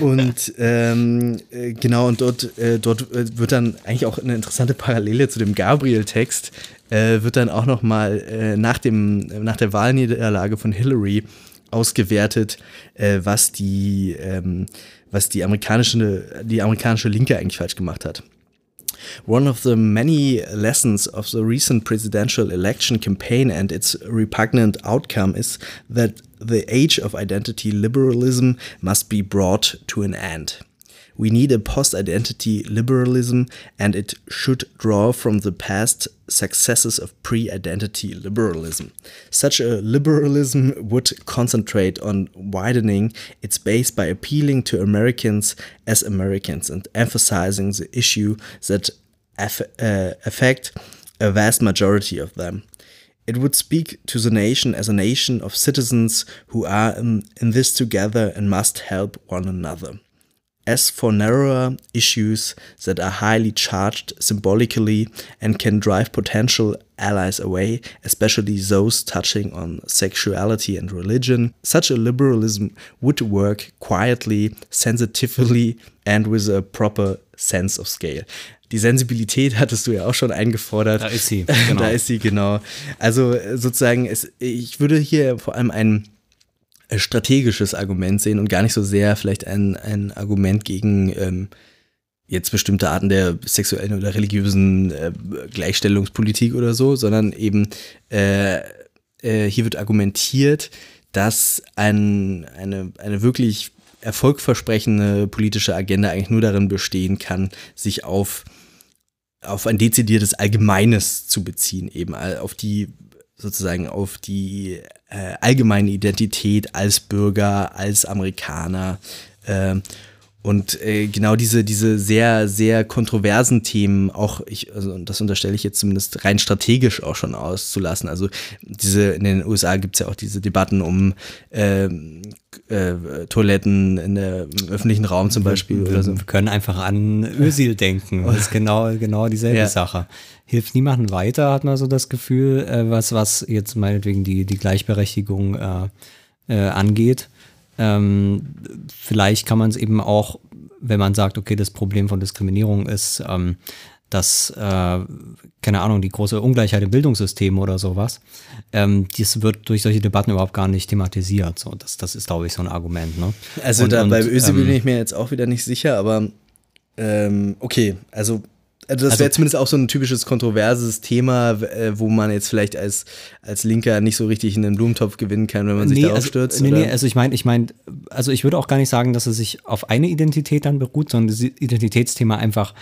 und (laughs) ähm, äh, genau, und dort, äh, dort äh, wird dann eigentlich auch eine interessante Parallele zu dem Gabriel-Text äh, wird dann auch noch mal äh, nach, nach der Wahlniederlage von Hillary ausgewertet, äh, was, die, ähm, was die amerikanische, die amerikanische Linke eigentlich falsch gemacht hat. One of the many lessons of the recent presidential election campaign and its repugnant outcome is that the age of identity liberalism must be brought to an end. We need a post identity liberalism, and it should draw from the past successes of pre identity liberalism. Such a liberalism would concentrate on widening its base by appealing to Americans as Americans and emphasizing the issue that aff uh, affect a vast majority of them. It would speak to the nation as a nation of citizens who are in, in this together and must help one another. As for narrower issues that are highly charged symbolically and can drive potential allies away, especially those touching on sexuality and religion, such a liberalism would work quietly, sensitively, and with a proper sense of scale. Die Sensibilität hattest du ja auch schon eingefordert. Da ist sie. Genau. (laughs) da ist sie, genau. Also sozusagen, es, ich würde hier vor allem einen strategisches Argument sehen und gar nicht so sehr vielleicht ein, ein Argument gegen ähm, jetzt bestimmte Arten der sexuellen oder religiösen äh, Gleichstellungspolitik oder so, sondern eben äh, äh, hier wird argumentiert, dass ein, eine, eine wirklich erfolgversprechende politische Agenda eigentlich nur darin bestehen kann, sich auf, auf ein dezidiertes Allgemeines zu beziehen, eben auf die sozusagen auf die äh, allgemeine Identität als Bürger, als Amerikaner. Äh, und äh, genau diese, diese sehr, sehr kontroversen Themen, auch ich, also das unterstelle ich jetzt zumindest rein strategisch auch schon auszulassen. Also diese, in den USA gibt es ja auch diese Debatten um äh, äh, Toiletten in der, im öffentlichen Raum zum Beispiel. Wir, oder so. wir können einfach an Ösil denken. Das ist genau, genau dieselbe Ja. Sache. Hilft niemandem weiter, hat man so das Gefühl, äh, was, was jetzt meinetwegen die, die Gleichberechtigung äh, äh, angeht. Ähm, vielleicht kann man es eben auch, wenn man sagt, okay, das Problem von Diskriminierung ist, ähm, dass, äh, keine Ahnung, die große Ungleichheit im Bildungssystem oder sowas, ähm, das wird durch solche Debatten überhaupt gar nicht thematisiert. So, das, das ist, glaube ich, so ein Argument. Ne? Also Und- da und, bei Ösi ähm, bin ich mir jetzt auch wieder nicht sicher, aber ähm, okay, also also das Also- wäre zumindest auch so ein typisches kontroverses Thema, äh, wo man jetzt vielleicht als, als Linker nicht so richtig in den Blumentopf gewinnen kann, wenn man sich darauf also, stürzt. Nee, oder? nee, also ich meine, ich meine, also ich würde auch gar nicht sagen, dass es sich auf eine Identität dann beruht, sondern das Identitätsthema einfach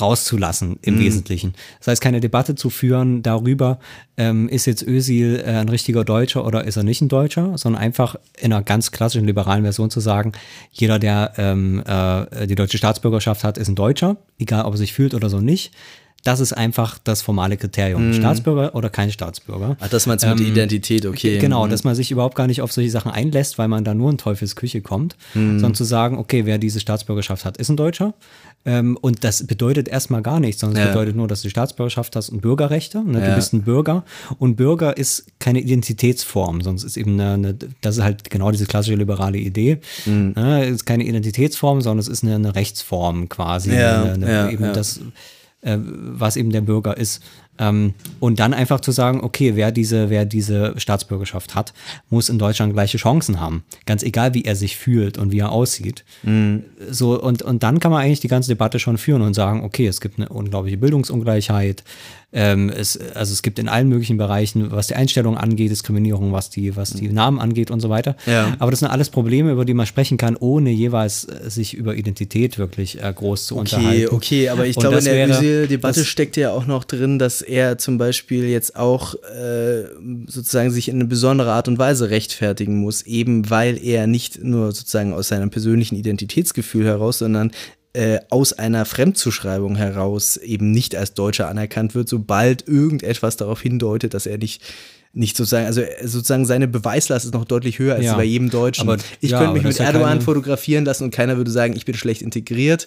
rauszulassen im Mhm. Wesentlichen. Das heißt, keine Debatte zu führen darüber, ähm, ist jetzt Özil äh, ein richtiger Deutscher oder ist er nicht ein Deutscher, sondern einfach in einer ganz klassischen liberalen Version zu sagen, jeder, der ähm, äh, die deutsche Staatsbürgerschaft hat, ist ein Deutscher, egal ob er sich fühlt oder so nicht. Das ist einfach das formale Kriterium. Staatsbürger oder kein Staatsbürger. Mhm. Ach, das du mit Ähm, Identität, okay. Genau, Mhm. dass man sich überhaupt gar nicht auf solche Sachen einlässt, weil man da nur in Teufels Küche kommt, Mhm. sondern zu sagen, okay, wer diese Staatsbürgerschaft hat, ist ein Deutscher. Ähm, und das bedeutet erstmal gar nichts, sondern es Ja. bedeutet nur, dass du Staatsbürgerschaft hast und Bürgerrechte. Ne? Ja. Du bist ein Bürger und Bürger ist keine Identitätsform, sonst ist eben eine, eine das ist halt genau diese klassische liberale Idee. Mhm. Ne? Es ist keine Identitätsform, sondern es ist eine, eine Rechtsform quasi. Ja, eine, ja, eben ja. das äh, was eben der Bürger ist. Ähm, und dann einfach zu sagen, okay, wer diese, wer diese Staatsbürgerschaft hat, muss in Deutschland gleiche Chancen haben. Ganz egal, wie er sich fühlt und wie er aussieht. Mhm. So, und, und dann kann man eigentlich die ganze Debatte schon führen und sagen, okay, es gibt eine unglaubliche Bildungsungleichheit, ähm, es, also es gibt in allen möglichen Bereichen, was die Einstellung angeht, Diskriminierung, was die, was die Namen angeht und so weiter. Ja. Aber das sind alles Probleme, über die man sprechen kann, ohne jeweils äh, sich über Identität wirklich äh, groß zu Okay, unterhalten. okay, aber ich Und glaube, in der Özil-Debatte das- steckt ja auch noch drin, dass er zum Beispiel jetzt auch äh, sozusagen sich in eine besondere Art und Weise rechtfertigen muss, eben weil er nicht nur sozusagen aus seinem persönlichen Identitätsgefühl heraus, sondern äh, aus einer Fremdzuschreibung heraus eben nicht als Deutscher anerkannt wird, sobald irgendetwas darauf hindeutet, dass er nicht nicht sozusagen, also äh, sozusagen seine Beweislast ist noch deutlich höher als Ja. bei jedem Deutschen. Aber- ich ja, könnte mich mit ja Erdogan keine- fotografieren lassen und keiner würde sagen, ich bin schlecht integriert.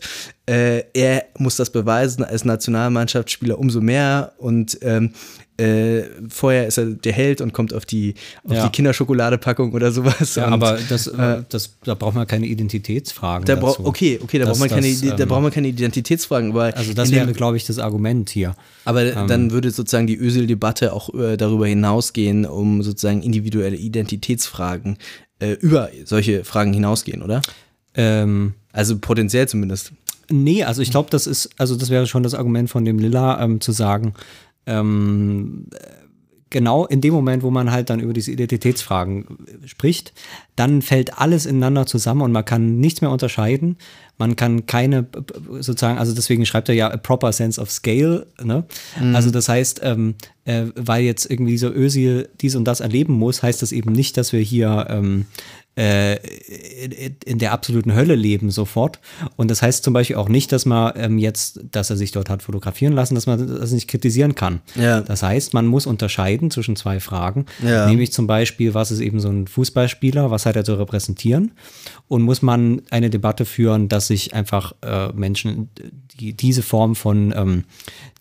Äh, er muss das beweisen als Nationalmannschaftsspieler umso mehr und ähm, äh, vorher ist er der Held und kommt auf die, auf Ja. die Kinderschokoladepackung oder sowas. Ja, und, aber das, äh, das, da braucht man keine Identitätsfragen. da dazu. okay, okay, da Das- braucht man keine, das, da ähm, braucht man keine Identitätsfragen, aber Also das wäre, glaube ich, das Argument hier. aber Ähm. dann würde sozusagen die Ösel-Debatte auch äh, darüber hinausgehen, um sozusagen individuelle Identitätsfragen äh, über solche Fragen hinausgehen, oder? Ähm, Also potenziell zumindest. Nee, also ich glaube, das ist, also das wäre schon das Argument von dem Lilla, ähm, zu sagen, ähm, äh, genau in dem Moment, wo man halt dann über diese Identitätsfragen äh, spricht, dann fällt alles ineinander zusammen und man kann nichts mehr unterscheiden. Man kann keine, sozusagen, also deswegen schreibt er ja a proper sense of scale, ne? Also das heißt, ähm, äh, weil jetzt irgendwie so Özil dies und das erleben muss, heißt das eben nicht, dass wir hier ähm, äh, in, in der absoluten Hölle leben sofort. Und das heißt zum Beispiel auch nicht, dass man ähm, jetzt, dass er sich dort hat fotografieren lassen, dass man das nicht kritisieren kann. Ja. Das heißt, man muss unterscheiden zwischen zwei Fragen. Ja. Nämlich zum Beispiel, was ist eben so ein Fußballspieler, was hat er zu repräsentieren? Und muss man eine Debatte führen, dass sich einfach äh, Menschen, die diese Form von, ähm,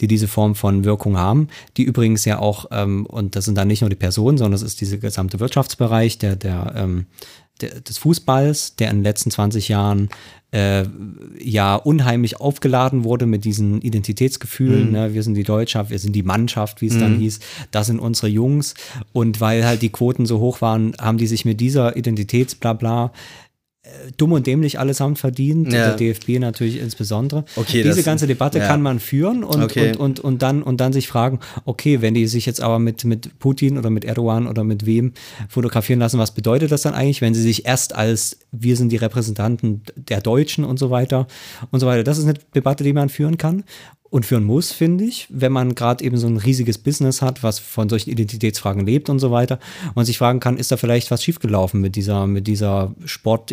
die diese Form von Wirkung haben, die übrigens ja auch, ähm, und das sind dann nicht nur die Personen, sondern das ist dieser gesamte Wirtschaftsbereich, der, der, ähm, des Fußballs, der in den letzten 20 Jahren äh, ja unheimlich aufgeladen wurde mit diesen Identitätsgefühlen. Ne? Wir sind die Deutschaft, wir sind die Mannschaft, wie es dann hieß. Das sind unsere Jungs. Und weil halt die Quoten so hoch waren, haben die sich mit dieser Identitätsblabla dumm und dämlich allesamt verdient. Ja. Der DFB natürlich insbesondere. Okay, Diese ganze Debatte ja. kann man führen und, Okay. und, und, und, dann, und dann sich fragen, okay, wenn die sich jetzt aber mit, mit Putin oder mit Erdogan oder mit wem fotografieren lassen, was bedeutet das dann eigentlich, wenn sie sich erst als wir sind die Repräsentanten der Deutschen und so weiter und so weiter. Das ist eine Debatte, die man führen kann und führen muss, finde ich, wenn man gerade eben so ein riesiges Business hat, was von solchen Identitätsfragen lebt und so weiter und sich fragen kann, ist da vielleicht was schiefgelaufen mit dieser, mit dieser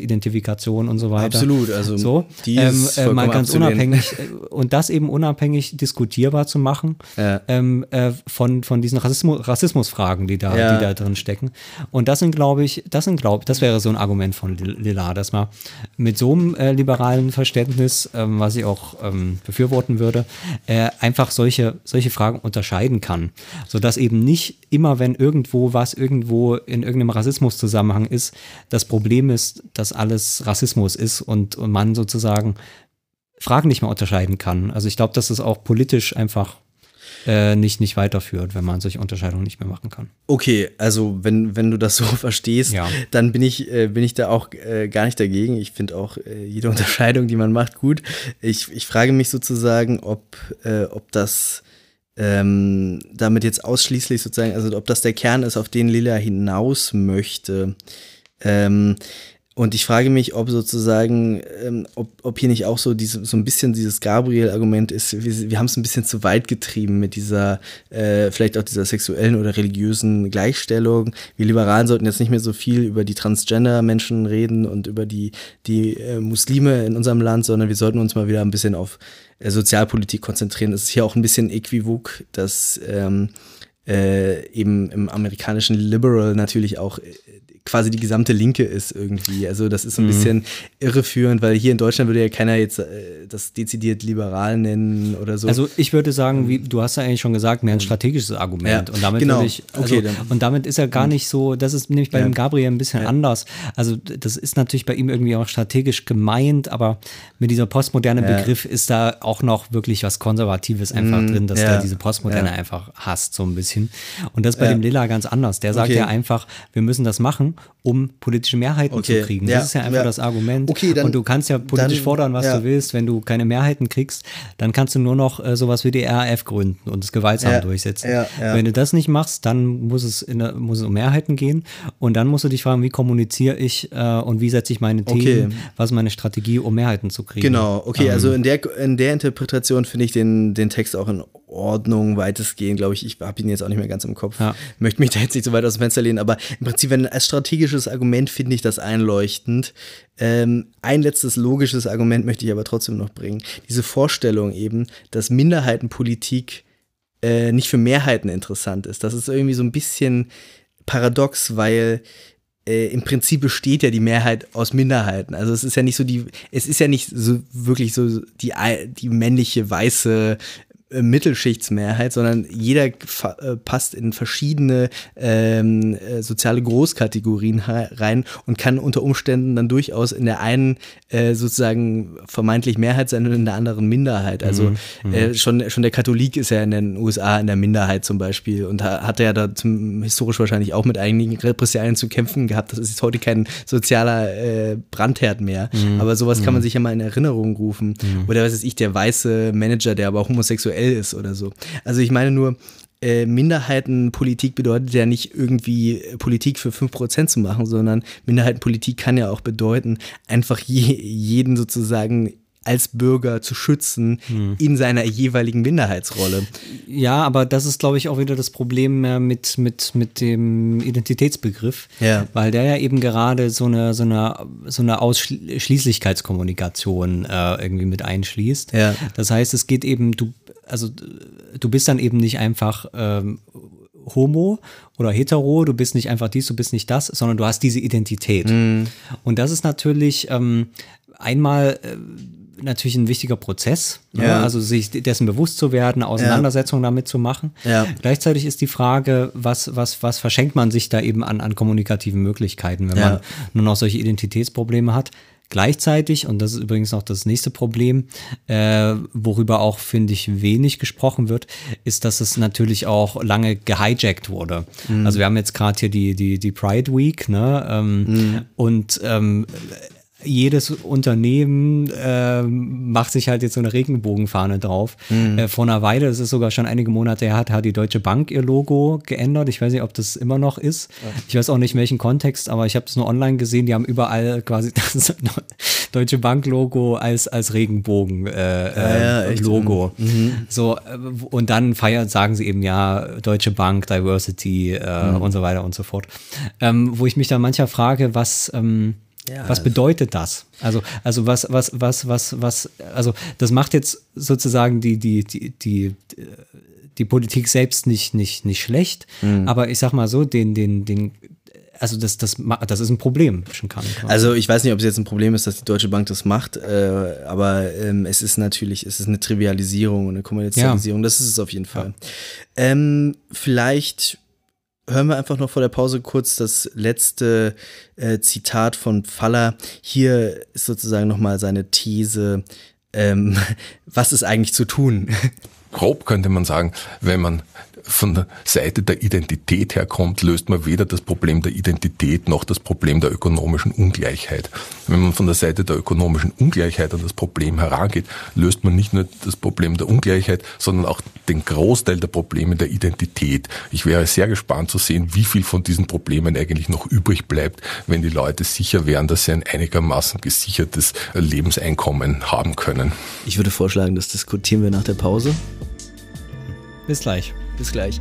Sportidentifikation und so weiter. Absolut, also so, die ähm, ist äh, mal ganz abzulehnen. unabhängig (laughs) äh, und das eben unabhängig diskutierbar zu machen Ja. ähm, äh, von, von diesen Rassismus, Rassismusfragen, die da, Ja. die da drin stecken. Und das sind, glaube ich, das sind, glaube das wäre so ein Argument von Lil- Lila, dass man mit so einem äh, liberalen Verständnis, ähm, was ich auch ähm, befürworten würde, äh, einfach solche, solche Fragen unterscheiden kann. Sodass eben nicht immer, wenn irgendwo was irgendwo in irgendeinem Rassismuszusammenhang ist, das Problem ist, dass alles Rassismus ist und, und man sozusagen Fragen nicht mehr unterscheiden kann. Also ich glaube, dass es auch politisch einfach äh, nicht, nicht weiterführt, wenn man solche Unterscheidungen nicht mehr machen kann. Okay, also wenn, wenn du das so (laughs) verstehst, Ja. dann bin ich, äh, bin ich da auch äh, gar nicht dagegen. Ich finde auch äh, jede (laughs) Unterscheidung, die man macht, gut. Ich, ich frage mich sozusagen, ob, äh, ob das ähm, damit jetzt ausschließlich sozusagen, also ob das der Kern ist, auf den Lila hinaus möchte. Ähm, und ich frage mich, ob sozusagen, ähm, ob, ob hier nicht auch so, diese, so ein bisschen dieses Gabriel-Argument ist, wir, wir haben es ein bisschen zu weit getrieben mit dieser, äh, vielleicht auch dieser sexuellen oder religiösen Gleichstellung. Wir Liberalen sollten jetzt nicht mehr so viel über die Transgender-Menschen reden und über die, die äh, Muslime in unserem Land, sondern wir sollten uns mal wieder ein bisschen auf äh, Sozialpolitik konzentrieren. Es ist hier auch ein bisschen äquivok, dass ähm, äh, eben im amerikanischen Liberal natürlich auch äh, quasi die gesamte Linke ist irgendwie. Also das ist so ein bisschen irreführend, weil hier in Deutschland würde ja keiner jetzt äh, das dezidiert liberal nennen oder so. Also ich würde sagen, wie du hast ja eigentlich schon gesagt, mehr ein strategisches Argument. Ja, und damit genau. ich, also, Okay, dann- und damit ist er gar nicht so, das ist nämlich bei Ja. dem Gabriel ein bisschen anders. Also das ist natürlich bei ihm irgendwie auch strategisch gemeint, aber mit dieser postmoderne Ja. Begriff ist da auch noch wirklich was Konservatives einfach Mhm, drin, dass ja. er diese Postmoderne Ja. einfach hasst, so ein bisschen. Und das ist bei Ja. dem Lilla ganz anders. Der sagt Okay. ja einfach, wir müssen das machen, um politische Mehrheiten Okay, zu kriegen. ja, Das ist ja einfach ja. das Argument. Okay, dann- und du kannst ja politisch dann- fordern, was ja. du willst. Wenn du keine Mehrheiten kriegst, dann kannst du nur noch äh, sowas wie die RAF gründen und es gewaltsam durchsetzen. Wenn du das nicht machst, dann muss es, in der, muss es um Mehrheiten gehen und dann musst du dich fragen, wie kommuniziere ich äh, und wie setze ich meine Themen, Okay. was ist meine Strategie, um Mehrheiten zu kriegen. Genau, okay, Ähm, also in der, in der Interpretation finde ich den, den Text auch in Ordnung, weitestgehend, glaube ich. Ich habe ihn jetzt auch nicht mehr ganz im Kopf. Möchte mich da jetzt nicht so weit aus dem Fenster lehnen, aber im Prinzip, wenn als strategisches Argument finde ich das einleuchtend. Ähm, ein letztes logisches Argument möchte ich aber trotzdem noch bringen. Diese Vorstellung eben, dass Minderheitenpolitik äh, nicht für Mehrheiten interessant ist. Das ist irgendwie so ein bisschen paradox, weil äh, im Prinzip besteht ja die Mehrheit aus Minderheiten. Also es ist ja nicht so die, es ist ja nicht so wirklich so die, die männliche weiße Mittelschichtsmehrheit, sondern jeder äh, passt in verschiedene ähm, äh, soziale Großkategorien rein und kann unter Umständen dann durchaus in der einen äh, sozusagen vermeintlich Mehrheit sein und in der anderen Minderheit. Also äh, schon, schon der Katholik ist ja in den USA in der Minderheit zum Beispiel und ha hatte ja da zum, historisch wahrscheinlich auch mit einigen Repressalien zu kämpfen gehabt. Das ist jetzt heute kein sozialer äh, Brandherd mehr. Aber sowas kann man sich ja mal in Erinnerung rufen. Oder was weiß ich, der weiße Manager, der aber auch homosexuell ist oder so. Also ich meine nur, äh, Minderheitenpolitik bedeutet ja nicht irgendwie äh, Politik für 5% zu machen, sondern Minderheitenpolitik kann ja auch bedeuten, einfach je, jeden sozusagen als Bürger zu schützen in seiner jeweiligen Minderheitsrolle. Ja, aber das ist, glaube ich, auch wieder das Problem äh, mit, mit, mit dem Identitätsbegriff, Ja. weil der ja eben gerade so eine, so eine, so eine Ausschließlichkeitskommunikation äh, irgendwie mit einschließt. Ja. Das heißt, es geht eben, du, also du bist dann eben nicht einfach ähm, homo oder hetero, du bist nicht einfach dies, du bist nicht das, sondern du hast diese Identität. Mhm. Und das ist natürlich ähm, einmal äh, natürlich ein wichtiger Prozess, ne? Ja. also sich dessen bewusst zu werden, Auseinandersetzungen damit zu machen. Ja. Gleichzeitig ist die Frage, was, was, was verschenkt man sich da eben an, an kommunikativen Möglichkeiten, wenn Ja. man nur noch solche Identitätsprobleme hat. Gleichzeitig, und das ist übrigens auch das nächste Problem, äh, worüber auch, finde ich, wenig gesprochen wird, ist, dass es natürlich auch lange gehijackt wurde. Also wir haben jetzt gerade hier die, die, die Pride Week, ne? Ähm, Und ähm, jedes Unternehmen ähm, macht sich halt jetzt so eine Regenbogenfahne drauf. Äh, vor einer Weile, das ist sogar schon einige Monate her, hat, hat die Deutsche Bank ihr Logo geändert. Ich weiß nicht, ob das immer noch ist. Ich weiß auch nicht, in welchem Kontext, aber ich habe es nur online gesehen. Die haben überall quasi (laughs) das Deutsche Bank-Logo als, als Regenbogen äh, ja, äh, echt. Logo. So, äh, und dann feiern, sagen sie eben ja, Deutsche Bank, Diversity äh, und so weiter und so fort. Ähm, wo ich mich dann mancher frage, was, ähm, was bedeutet das? Also, also was, was, was, was, was, also das macht jetzt sozusagen die, die, die, die, die Politik selbst nicht, nicht, nicht schlecht, aber ich sag mal so, den, den, den, also das, das, das ist ein Problem, schon kann. Also ich weiß nicht, ob es jetzt ein Problem ist, dass die Deutsche Bank das macht, äh, aber ähm, es ist natürlich, es ist eine Trivialisierung und eine Kommerzialisierung, das ist es auf jeden Fall. Ähm, vielleicht hören wir einfach noch vor der Pause kurz das letzte äh, Zitat von Faller. Hier ist sozusagen nochmal seine These, ähm, (laughs) was ist eigentlich zu tun? Grob könnte man sagen, wenn man von der Seite der Identität herkommt, löst man weder das Problem der Identität noch das Problem der ökonomischen Ungleichheit. Wenn man von der Seite der ökonomischen Ungleichheit an das Problem herangeht, löst man nicht nur das Problem der Ungleichheit, sondern auch den Großteil der Probleme der Identität. Ich wäre sehr gespannt zu sehen, wie viel von diesen Problemen eigentlich noch übrig bleibt, wenn die Leute sicher wären, dass sie ein einigermaßen gesichertes Lebenseinkommen haben können. Ich würde vorschlagen, das diskutieren wir nach der Pause. Bis gleich. Bis gleich.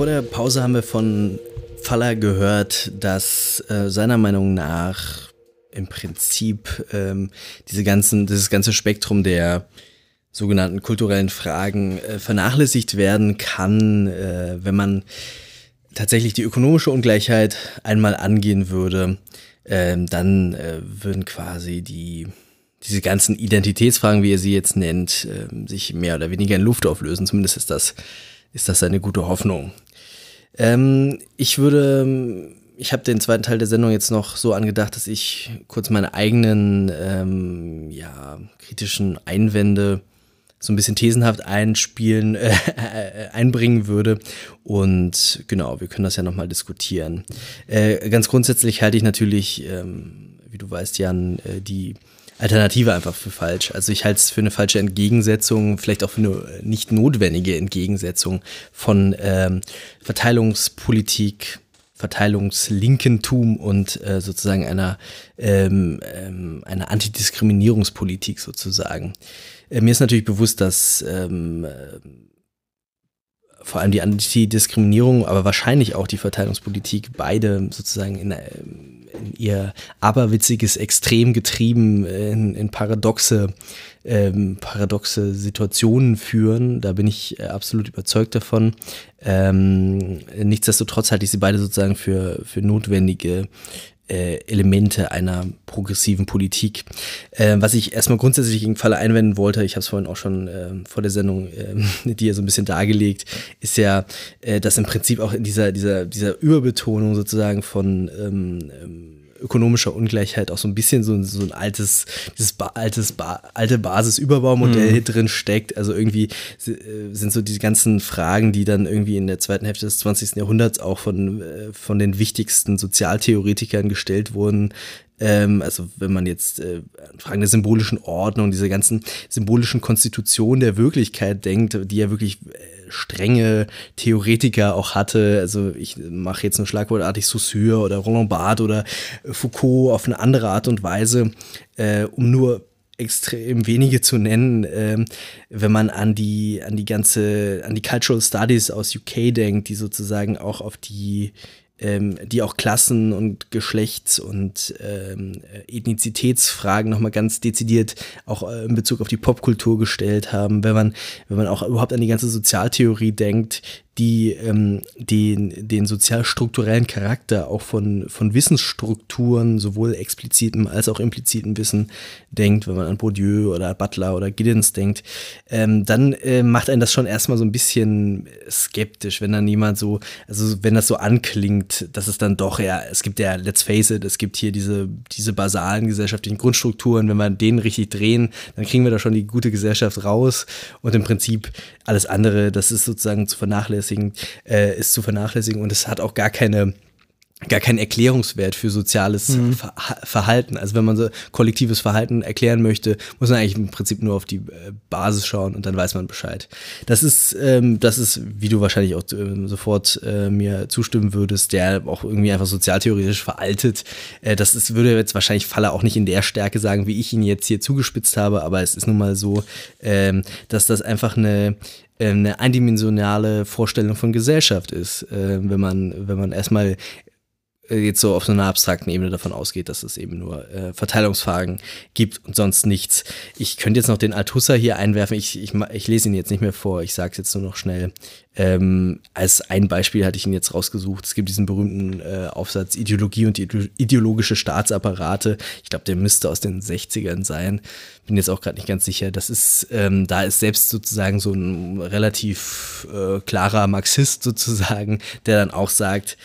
Vor der Pause haben wir von Faller gehört, dass äh, seiner Meinung nach im Prinzip ähm, diese ganzen, dieses ganze Spektrum der sogenannten kulturellen Fragen äh, vernachlässigt werden kann, äh, wenn man tatsächlich die ökonomische Ungleichheit einmal angehen würde, ähm, dann äh, würden quasi die diese ganzen Identitätsfragen, wie er sie jetzt nennt, äh, sich mehr oder weniger in Luft auflösen. Zumindest ist das, ist das eine gute Hoffnung. Ähm, ich würde, ich habe den zweiten Teil der Sendung jetzt noch so angedacht, dass ich kurz meine eigenen ähm, ja, kritischen Einwände so ein bisschen thesenhaft einspielen, (laughs) äh, einbringen würde. Und genau, wir können das ja nochmal diskutieren. Äh, ganz grundsätzlich halte ich natürlich, ähm, wie du weißt, Jan, äh, die Alternative einfach für falsch. Also ich halte es für eine falsche Entgegensetzung, vielleicht auch für eine nicht notwendige Entgegensetzung von ähm, Verteilungspolitik, Verteilungslinkentum und äh, sozusagen einer, ähm, ähm, einer Antidiskriminierungspolitik sozusagen. Äh, mir ist natürlich bewusst, dass ähm, vor allem die Antidiskriminierung, aber wahrscheinlich auch die Verteilungspolitik beide sozusagen in, in ihr aberwitziges Extrem getrieben in, in paradoxe, ähm, paradoxe Situationen führen. Da bin ich äh, absolut überzeugt davon. Ähm, nichtsdestotrotz halte ich sie beide sozusagen für, für notwendige äh, Elemente einer progressiven Politik. Äh, was ich erstmal grundsätzlich im Falle einwenden wollte, ich habe es vorhin auch schon äh, vor der Sendung äh, (laughs) dir so ein bisschen dargelegt, ist ja, äh, dass im Prinzip auch in dieser, dieser, dieser Überbetonung sozusagen von ähm, ähm, ökonomischer Ungleichheit auch so ein bisschen so, so ein altes, dieses ba altes ba alte Basisüberbaumodell mhm. drin steckt. Also irgendwie äh, sind so die ganzen Fragen, die dann irgendwie in der zweiten Hälfte des 20. Jahrhunderts auch von, äh, von den wichtigsten Sozialtheoretikern gestellt wurden, ähm, also wenn man jetzt äh, Fragen der symbolischen Ordnung, diese ganzen symbolischen Konstitution der Wirklichkeit denkt, die ja wirklich äh, strenge Theoretiker auch hatte. Also ich mache jetzt nur schlagwortartig Saussure oder Roland Barthes oder Foucault auf eine andere Art und Weise, äh, um nur extrem wenige zu nennen, ähm, wenn man an die, an die ganze, an die Cultural Studies aus UK denkt, die sozusagen auch auf die ähm, die auch Klassen- und Geschlechts- und ähm, Ethnizitätsfragen nochmal ganz dezidiert auch äh, in Bezug auf die Popkultur gestellt haben. Wenn man, wenn man auch überhaupt an die ganze Sozialtheorie denkt, die ähm, den, den sozialstrukturellen Charakter auch von, von Wissensstrukturen, sowohl explizitem als auch implizitem Wissen denkt, wenn man an Bourdieu oder Butler oder Giddens denkt, ähm, dann äh, macht einen das schon erstmal so ein bisschen skeptisch, wenn dann jemand so, also wenn das so anklingt, dass es dann doch, ja, es gibt ja, let's face it, es gibt hier diese, diese basalen gesellschaftlichen Grundstrukturen, wenn wir den richtig drehen, dann kriegen wir da schon die gute Gesellschaft raus und im Prinzip alles andere, das ist sozusagen zu vernachlässigen vernachlässigen, äh, ist zu vernachlässigen und es hat auch gar keine gar keinen Erklärungswert für soziales mhm. Ver Verhalten. Also wenn man so kollektives Verhalten erklären möchte, muss man eigentlich im Prinzip nur auf die äh, Basis schauen und dann weiß man Bescheid. Das ist, ähm, das ist, wie du wahrscheinlich auch äh, sofort äh, mir zustimmen würdest, der auch irgendwie einfach sozialtheoretisch veraltet. Äh, das ist, würde jetzt wahrscheinlich Falle auch nicht in der Stärke sagen, wie ich ihn jetzt hier zugespitzt habe, aber es ist nun mal so, ähm, dass das einfach eine eine eindimensionale Vorstellung von Gesellschaft ist, äh, wenn man, wenn man erstmal jetzt so auf so einer abstrakten Ebene davon ausgeht, dass es eben nur äh, Verteilungsfragen gibt und sonst nichts. Ich könnte jetzt noch den Althusser hier einwerfen. Ich, ich, ich lese ihn jetzt nicht mehr vor. Ich sage es jetzt nur noch schnell. Ähm, als ein Beispiel hatte ich ihn jetzt rausgesucht. Es gibt diesen berühmten äh, Aufsatz Ideologie und ideologische Staatsapparate. Ich glaube, der müsste aus den 60ern sein. Bin jetzt auch gerade nicht ganz sicher. Das ist, ähm, da ist selbst sozusagen so ein relativ äh, klarer Marxist sozusagen, der dann auch sagt,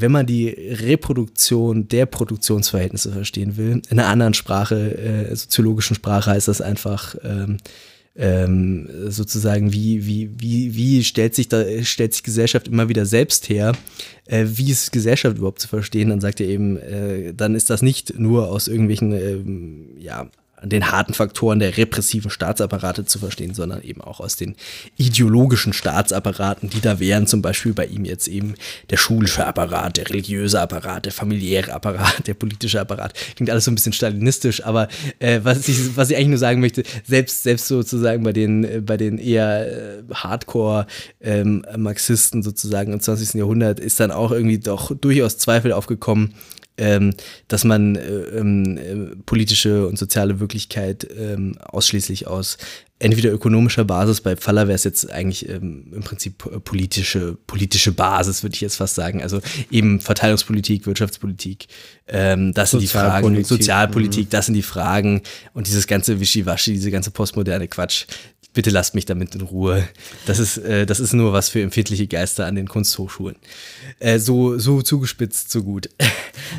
wenn man die Reproduktion der Produktionsverhältnisse verstehen will, in einer anderen Sprache, äh, soziologischen Sprache heißt das einfach ähm, ähm, sozusagen, wie, wie, wie, wie stellt sich da, stellt sich Gesellschaft immer wieder selbst her, äh, wie ist Gesellschaft überhaupt zu verstehen, dann sagt er eben, äh, dann ist das nicht nur aus irgendwelchen, äh, ja, den harten Faktoren der repressiven Staatsapparate zu verstehen, sondern eben auch aus den ideologischen Staatsapparaten, die da wären, zum Beispiel bei ihm jetzt eben der schulische Apparat, der religiöse Apparat, der familiäre Apparat, der politische Apparat. Klingt alles so ein bisschen stalinistisch, aber äh, was, ich, was ich eigentlich nur sagen möchte, selbst, selbst sozusagen bei den, äh, bei den eher äh, Hardcore-Marxisten ähm, sozusagen im 20. Jahrhundert ist dann auch irgendwie doch durchaus Zweifel aufgekommen, ähm, dass man äh, ähm, äh, politische und soziale Wirklichkeit ähm, ausschließlich aus entweder ökonomischer Basis, bei Faller wäre es jetzt eigentlich ähm, im Prinzip politische, politische Basis, würde ich jetzt fast sagen. Also eben Verteilungspolitik, Wirtschaftspolitik, ähm, das sind die Fragen, Sozialpolitik, mhm. das sind die Fragen und dieses ganze Wischiwaschi, diese ganze postmoderne Quatsch, bitte lasst mich damit in Ruhe. Das ist, äh, das ist nur was für empfindliche Geister an den Kunsthochschulen. Äh, so, so zugespitzt, so gut. (laughs)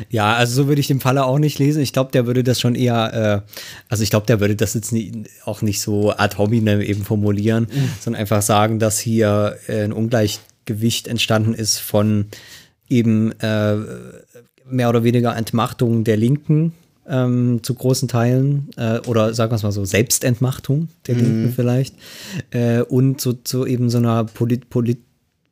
Ja, also so würde ich den Falle auch nicht lesen. Ich glaube, der würde das schon eher, äh, also ich glaube, der würde das jetzt nie, auch nicht so ad hominem eben formulieren, mhm. sondern einfach sagen, dass hier äh, ein Ungleichgewicht entstanden ist von eben äh, mehr oder weniger Entmachtung der Linken ähm, zu großen Teilen äh, oder sagen wir es mal so Selbstentmachtung der mhm. Linken vielleicht äh, und zu, zu eben so einer Polit, Polit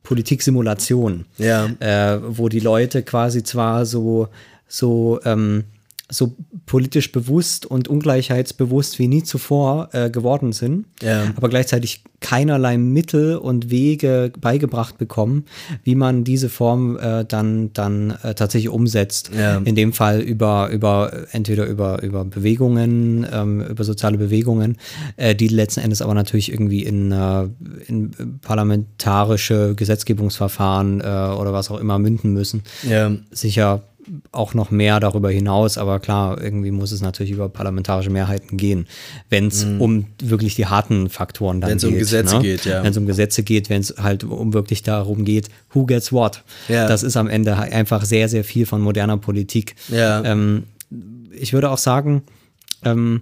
Politiksimulation, ja. äh, wo die Leute quasi zwar so, so ähm, so politisch bewusst und ungleichheitsbewusst wie nie zuvor äh, geworden sind, ja. aber gleichzeitig keinerlei Mittel und Wege beigebracht bekommen, wie man diese Form äh, dann, dann äh, tatsächlich umsetzt. Ja. In dem Fall über, über entweder über, über Bewegungen, ähm, über soziale Bewegungen, äh, die letzten Endes aber natürlich irgendwie in, äh, in parlamentarische Gesetzgebungsverfahren äh, oder was auch immer münden müssen. Ja. Sicher auch noch mehr darüber hinaus, aber klar, irgendwie muss es natürlich über parlamentarische Mehrheiten gehen, wenn es mm. um wirklich die harten Faktoren dann wenn's geht. Wenn es um Gesetze ne? geht, ja. Wenn es um Gesetze geht, wenn es halt um wirklich darum geht, who gets what. Ja. Das ist am Ende einfach sehr, sehr viel von moderner Politik. Ja. Ähm, ich würde auch sagen, ähm,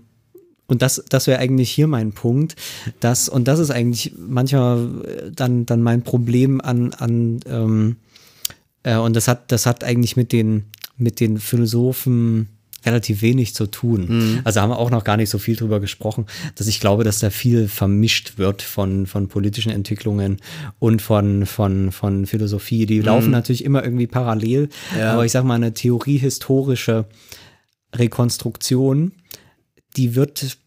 und das, das wäre eigentlich hier mein Punkt, dass, und das ist eigentlich manchmal dann, dann mein Problem an, an ähm, äh, und das hat, das hat eigentlich mit den, mit den Philosophen relativ wenig zu tun. Mhm. Also haben wir auch noch gar nicht so viel drüber gesprochen, dass ich glaube, dass da viel vermischt wird von, von politischen Entwicklungen und von, von, von Philosophie. Die mhm. laufen natürlich immer irgendwie parallel, ja. aber ich sage mal, eine theoriehistorische Rekonstruktion, die wird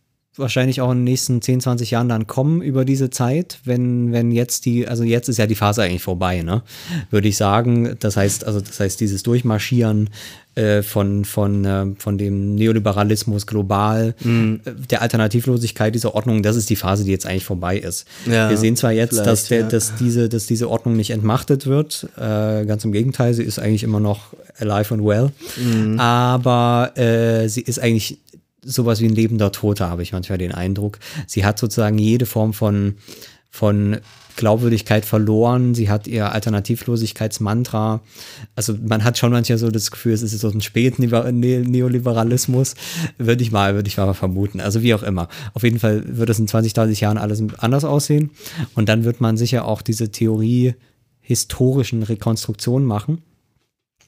wahrscheinlich auch in den nächsten 10, 20 Jahren dann kommen über diese Zeit, wenn, wenn jetzt die, also jetzt ist ja die Phase eigentlich vorbei, ne? Würde ich sagen. Das heißt, also das heißt, dieses Durchmarschieren äh, von, von, äh, von dem Neoliberalismus global, mhm. äh, der Alternativlosigkeit dieser Ordnung, das ist die Phase, die jetzt eigentlich vorbei ist. Ja, Wir sehen zwar jetzt, dass, der, ja. dass, diese, dass diese Ordnung nicht entmachtet wird, äh, ganz im Gegenteil, sie ist eigentlich immer noch alive and well, Mhm. aber äh, sie ist eigentlich sowas wie ein lebender Toter, habe ich manchmal den Eindruck. Sie hat sozusagen jede Form von, von Glaubwürdigkeit verloren. Sie hat ihr Alternativlosigkeitsmantra. Also man hat schon manchmal so das Gefühl, es ist so ein Spät-Neoliberalismus. Würde ich mal, würde ich mal vermuten. Also wie auch immer. Auf jeden Fall wird es in 20, 30 Jahren alles anders aussehen. Und dann wird man sicher auch diese Theorie historischen Rekonstruktionen machen.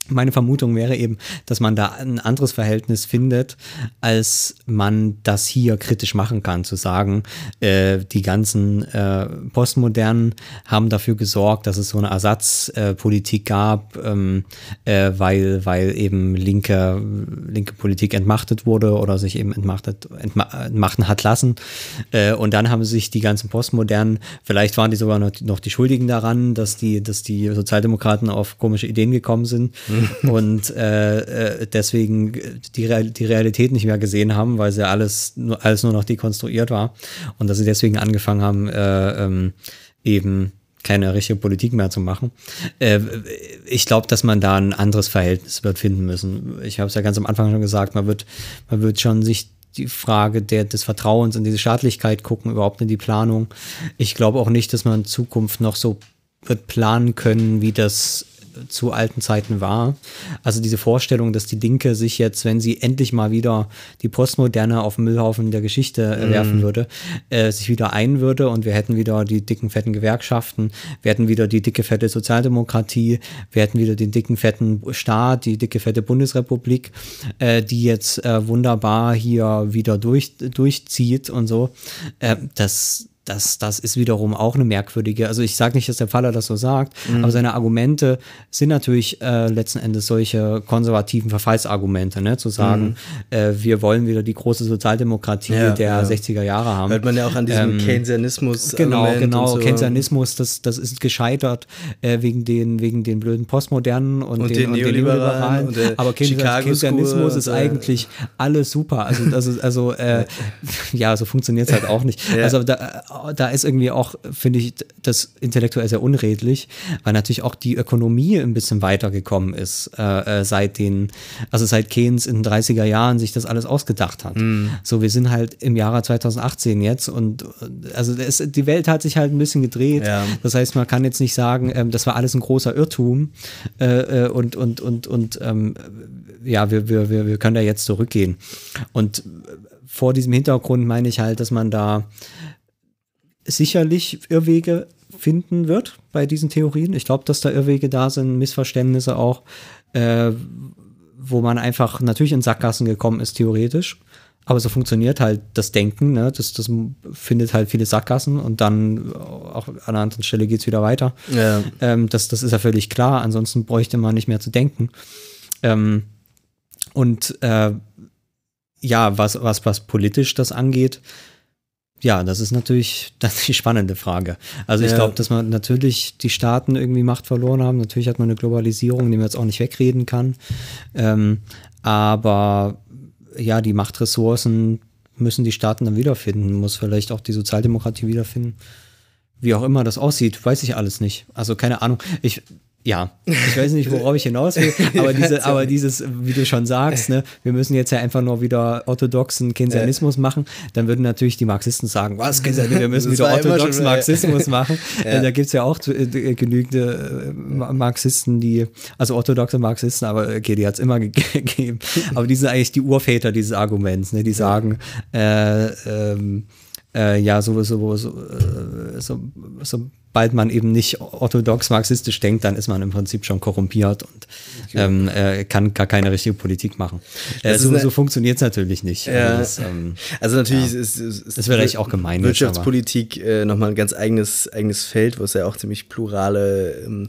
Meine Vermutung wäre eben, dass man da ein anderes Verhältnis findet, als man das hier kritisch machen kann, zu sagen, äh, die ganzen äh, Postmodernen haben dafür gesorgt, dass es so eine Ersatzpolitik äh, gab, ähm, äh, weil, weil eben linke, linke Politik entmachtet wurde oder sich eben entmachtet, entma entmachten hat lassen. Äh, und dann haben sich die ganzen Postmodernen, vielleicht waren die sogar noch, noch die Schuldigen daran, dass die, dass die Sozialdemokraten auf komische Ideen gekommen sind (laughs) und äh, äh, deswegen die, Real die Realität nicht mehr gesehen haben, weil sie alles nur, alles nur noch dekonstruiert war und dass sie deswegen angefangen haben, äh, ähm, eben keine richtige Politik mehr zu machen. Äh, ich glaube, dass man da ein anderes Verhältnis wird finden müssen. Ich habe es ja ganz am Anfang schon gesagt, man wird, man wird schon sich die Frage der, des Vertrauens in diese Staatlichkeit gucken, überhaupt in die Planung. Ich glaube auch nicht, dass man in Zukunft noch so wird planen können, wie das zu alten Zeiten war. Also diese Vorstellung, dass die Linke sich jetzt, wenn sie endlich mal wieder die Postmoderne auf den Müllhaufen der Geschichte äh, werfen würde, äh, sich wieder ein würde und wir hätten wieder die dicken, fetten Gewerkschaften, wir hätten wieder die dicke, fette Sozialdemokratie, wir hätten wieder den dicken, fetten Staat, die dicke, fette Bundesrepublik, äh, die jetzt äh, wunderbar hier wieder durch, durchzieht und so. Äh, das, das, das ist wiederum auch eine merkwürdige, also ich sage nicht, dass der Faller das so sagt, Mhm. aber seine Argumente sind natürlich äh, letzten Endes solche konservativen Verfallsargumente, ne? zu sagen, äh, wir wollen wieder die große Sozialdemokratie Mhm. Ja, der ja. 60er Jahre haben. Hört man ja auch an diesem Ähm, Keynesianismus. Genau, Argument genau. so. Keynesianismus, das, das ist gescheitert äh, wegen, den, wegen den blöden Postmodernen und, Und den, den und den Neoliberalen und der Aber Keynesianismus School ist eigentlich alles super. Also, also äh, (laughs) ja, so funktioniert es halt auch nicht. Ja. Also da, da ist irgendwie auch, finde ich, das intellektuell sehr unredlich, weil natürlich auch die Ökonomie ein bisschen weitergekommen ist, äh, äh, seit den, also seit Keynes in den 30er Jahren sich das alles ausgedacht hat. Mhm. So, wir sind halt im Jahre 2018 jetzt und also es, die Welt hat sich halt ein bisschen gedreht. Ja. Das heißt, man kann jetzt nicht sagen, ähm, das war alles ein großer Irrtum äh, äh, und, und, und, und ähm, ja, wir, wir, wir, wir können da jetzt zurückgehen. Und vor diesem Hintergrund meine ich halt, dass man da sicherlich Irrwege finden wird bei diesen Theorien. Ich glaube, dass da Irrwege da sind, Missverständnisse auch, äh, wo man einfach natürlich in Sackgassen gekommen ist, theoretisch. Aber so funktioniert halt das Denken, ne? das, das findet halt viele Sackgassen und dann auch an einer anderen Stelle geht es wieder weiter. Ja. Ähm, das, das ist ja völlig klar, ansonsten bräuchte man nicht mehr zu denken. Ähm, und äh, ja, was, was, was politisch das angeht, ja, das ist natürlich (laughs) das ist die spannende Frage. Also ich Ja. glaube, dass man natürlich die Staaten irgendwie Macht verloren haben. Natürlich hat man eine Globalisierung, die man jetzt auch nicht wegreden kann. Ähm, aber ja, die Machtressourcen müssen die Staaten dann wiederfinden, muss vielleicht auch die Sozialdemokratie wiederfinden. Wie auch immer das aussieht, weiß ich alles nicht. Also keine Ahnung. Ich, ja, ich weiß nicht, worauf ich hinaus will, (laughs) aber, diese, aber dieses, wie du schon sagst, ne, wir müssen jetzt ja einfach nur wieder orthodoxen Keynesianismus machen, dann würden natürlich die Marxisten sagen, was, (laughs) wir müssen wieder orthodoxen. Marxismus (laughs) machen. Ja. Äh, Da gibt es ja auch äh, genügend äh, Ma- Marxisten, die, also orthodoxe Marxisten, aber okay, die hat es immer ge gegeben. Aber die sind eigentlich die Urväter dieses Arguments, ne? die sagen, äh, ähm, äh, ja, so, so, so, äh, so, sobald man eben nicht orthodox marxistisch denkt, dann ist man im Prinzip schon korrumpiert und ähm, äh, kann gar keine richtige Politik machen. Äh, so, so funktioniert es natürlich nicht. Ja. Also das, ähm, Also natürlich ist, ist, ist Das wäre vielleicht auch gemein jetzt, Wirtschaftspolitik äh, nochmal ein ganz eigenes, eigenes Feld, wo es ja auch ziemlich plurale ähm,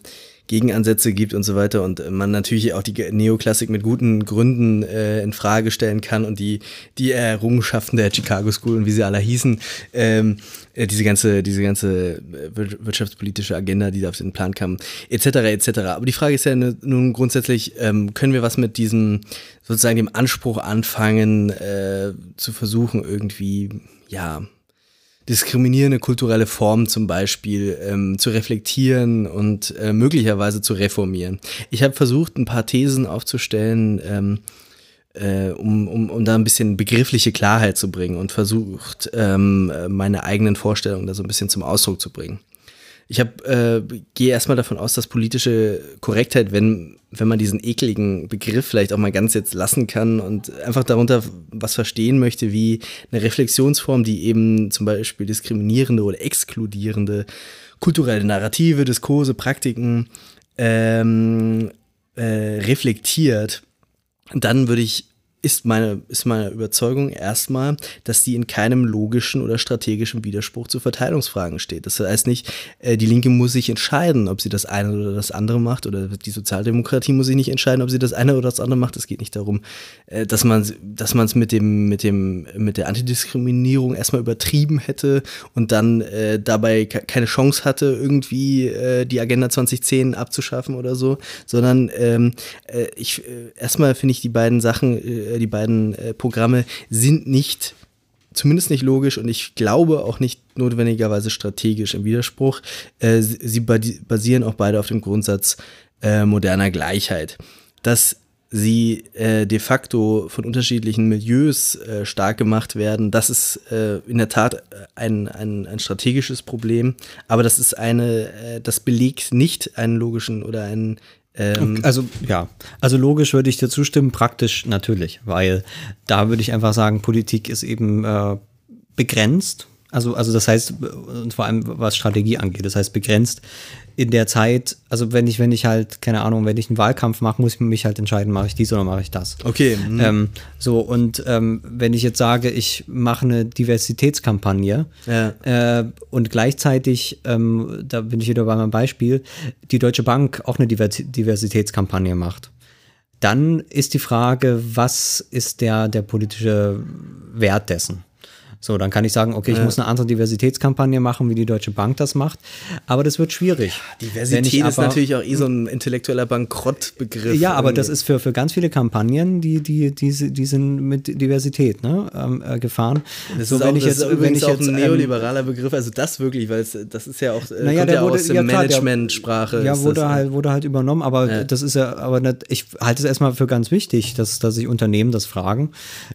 Gegenansätze gibt und so weiter und man natürlich auch die Neoklassik mit guten Gründen äh, in Frage stellen kann und die, die Errungenschaften der Chicago School und wie sie alle hießen, ähm, äh, diese ganze, diese ganze äh, wir- wirtschaftspolitische Agenda, die da auf den Plan kam, etc. etc. Aber die Frage ist ja nu- nun grundsätzlich, ähm, können wir was mit diesem sozusagen dem Anspruch anfangen, äh, zu versuchen, irgendwie, ja, diskriminierende kulturelle Formen zum Beispiel ähm, zu reflektieren und äh, möglicherweise zu reformieren. Ich habe versucht, ein paar Thesen aufzustellen, ähm, äh, um, um, um da ein bisschen begriffliche Klarheit zu bringen und versucht, ähm, äh, meine eigenen Vorstellungen da so ein bisschen zum Ausdruck zu bringen. Ich hab, äh, gehe erstmal davon aus, dass politische Korrektheit, wenn, wenn man diesen ekligen Begriff vielleicht auch mal ganz jetzt lassen kann und einfach darunter was verstehen möchte, wie eine Reflexionsform, die eben zum Beispiel diskriminierende oder exkludierende kulturelle Narrative, Diskurse, Praktiken ähm, äh, reflektiert, dann würde ich, ist meine, ist meine Überzeugung erstmal, dass die in keinem logischen oder strategischen Widerspruch zu Verteilungsfragen steht. Das heißt nicht, äh, die Linke muss sich entscheiden, ob sie das eine oder das andere macht, oder die Sozialdemokratie muss sich nicht entscheiden, ob sie das eine oder das andere macht. Es geht nicht darum, äh, dass man dass man es mit dem, mit dem, mit der Antidiskriminierung erstmal übertrieben hätte und dann äh, dabei ke- keine Chance hatte, irgendwie äh, die Agenda 2010 abzuschaffen oder so, sondern ähm, äh, ich äh, erstmal finde ich die beiden Sachen, äh, die beiden äh, Programme sind nicht zumindest nicht logisch und ich glaube auch nicht notwendigerweise strategisch im Widerspruch. Äh, sie basieren auch beide auf dem Grundsatz äh, moderner Gleichheit. Dass sie äh, de facto von unterschiedlichen Milieus äh, stark gemacht werden, das ist äh, in der Tat ein, ein, ein strategisches Problem, aber das ist eine, äh, das belegt nicht einen logischen oder einen Ähm, Also ja, also logisch würde ich dir zustimmen, praktisch natürlich, weil da würde ich einfach sagen, Politik ist eben äh, begrenzt. Also, also das heißt, und vor allem was Strategie angeht, das heißt begrenzt in der Zeit, also wenn ich, wenn ich halt, keine Ahnung, wenn ich einen Wahlkampf mache, muss ich mich halt entscheiden, mache ich dies oder mache ich das. okay. hm. Ähm, so, und ähm, wenn ich jetzt sage, ich mache eine Diversitätskampagne Ja. äh, und gleichzeitig, ähm, da bin ich wieder bei meinem Beispiel, die Deutsche Bank auch eine Divers Diversitätskampagne macht, dann ist die Frage, was ist der, der politische Wert dessen? So, dann kann ich sagen, okay, ich muss eine andere Diversitätskampagne machen, wie die Deutsche Bank das macht. Aber das wird schwierig. Wenn Diversität ich ist aber- natürlich auch eh so ein intellektueller Bankrottbegriff. ja, aber das irgendwie. ist für, für ganz viele Kampagnen, die, die, die, die sind mit Diversität ne, ähm, äh, gefahren. Das so, ist wenn auch, ich das jetzt, ist wenn übrigens ich auch jetzt, ein ähm, neoliberaler Begriff, also das wirklich, weil es, das ist ja auch, äh, Naja, der ja wurde- aus der ja, Managementsprache. Ja, wurde das, halt, wurde halt übernommen, aber Ja. das ist ja, aber nicht, ich halte es erstmal für ganz wichtig, dass, dass sich Unternehmen das fragen,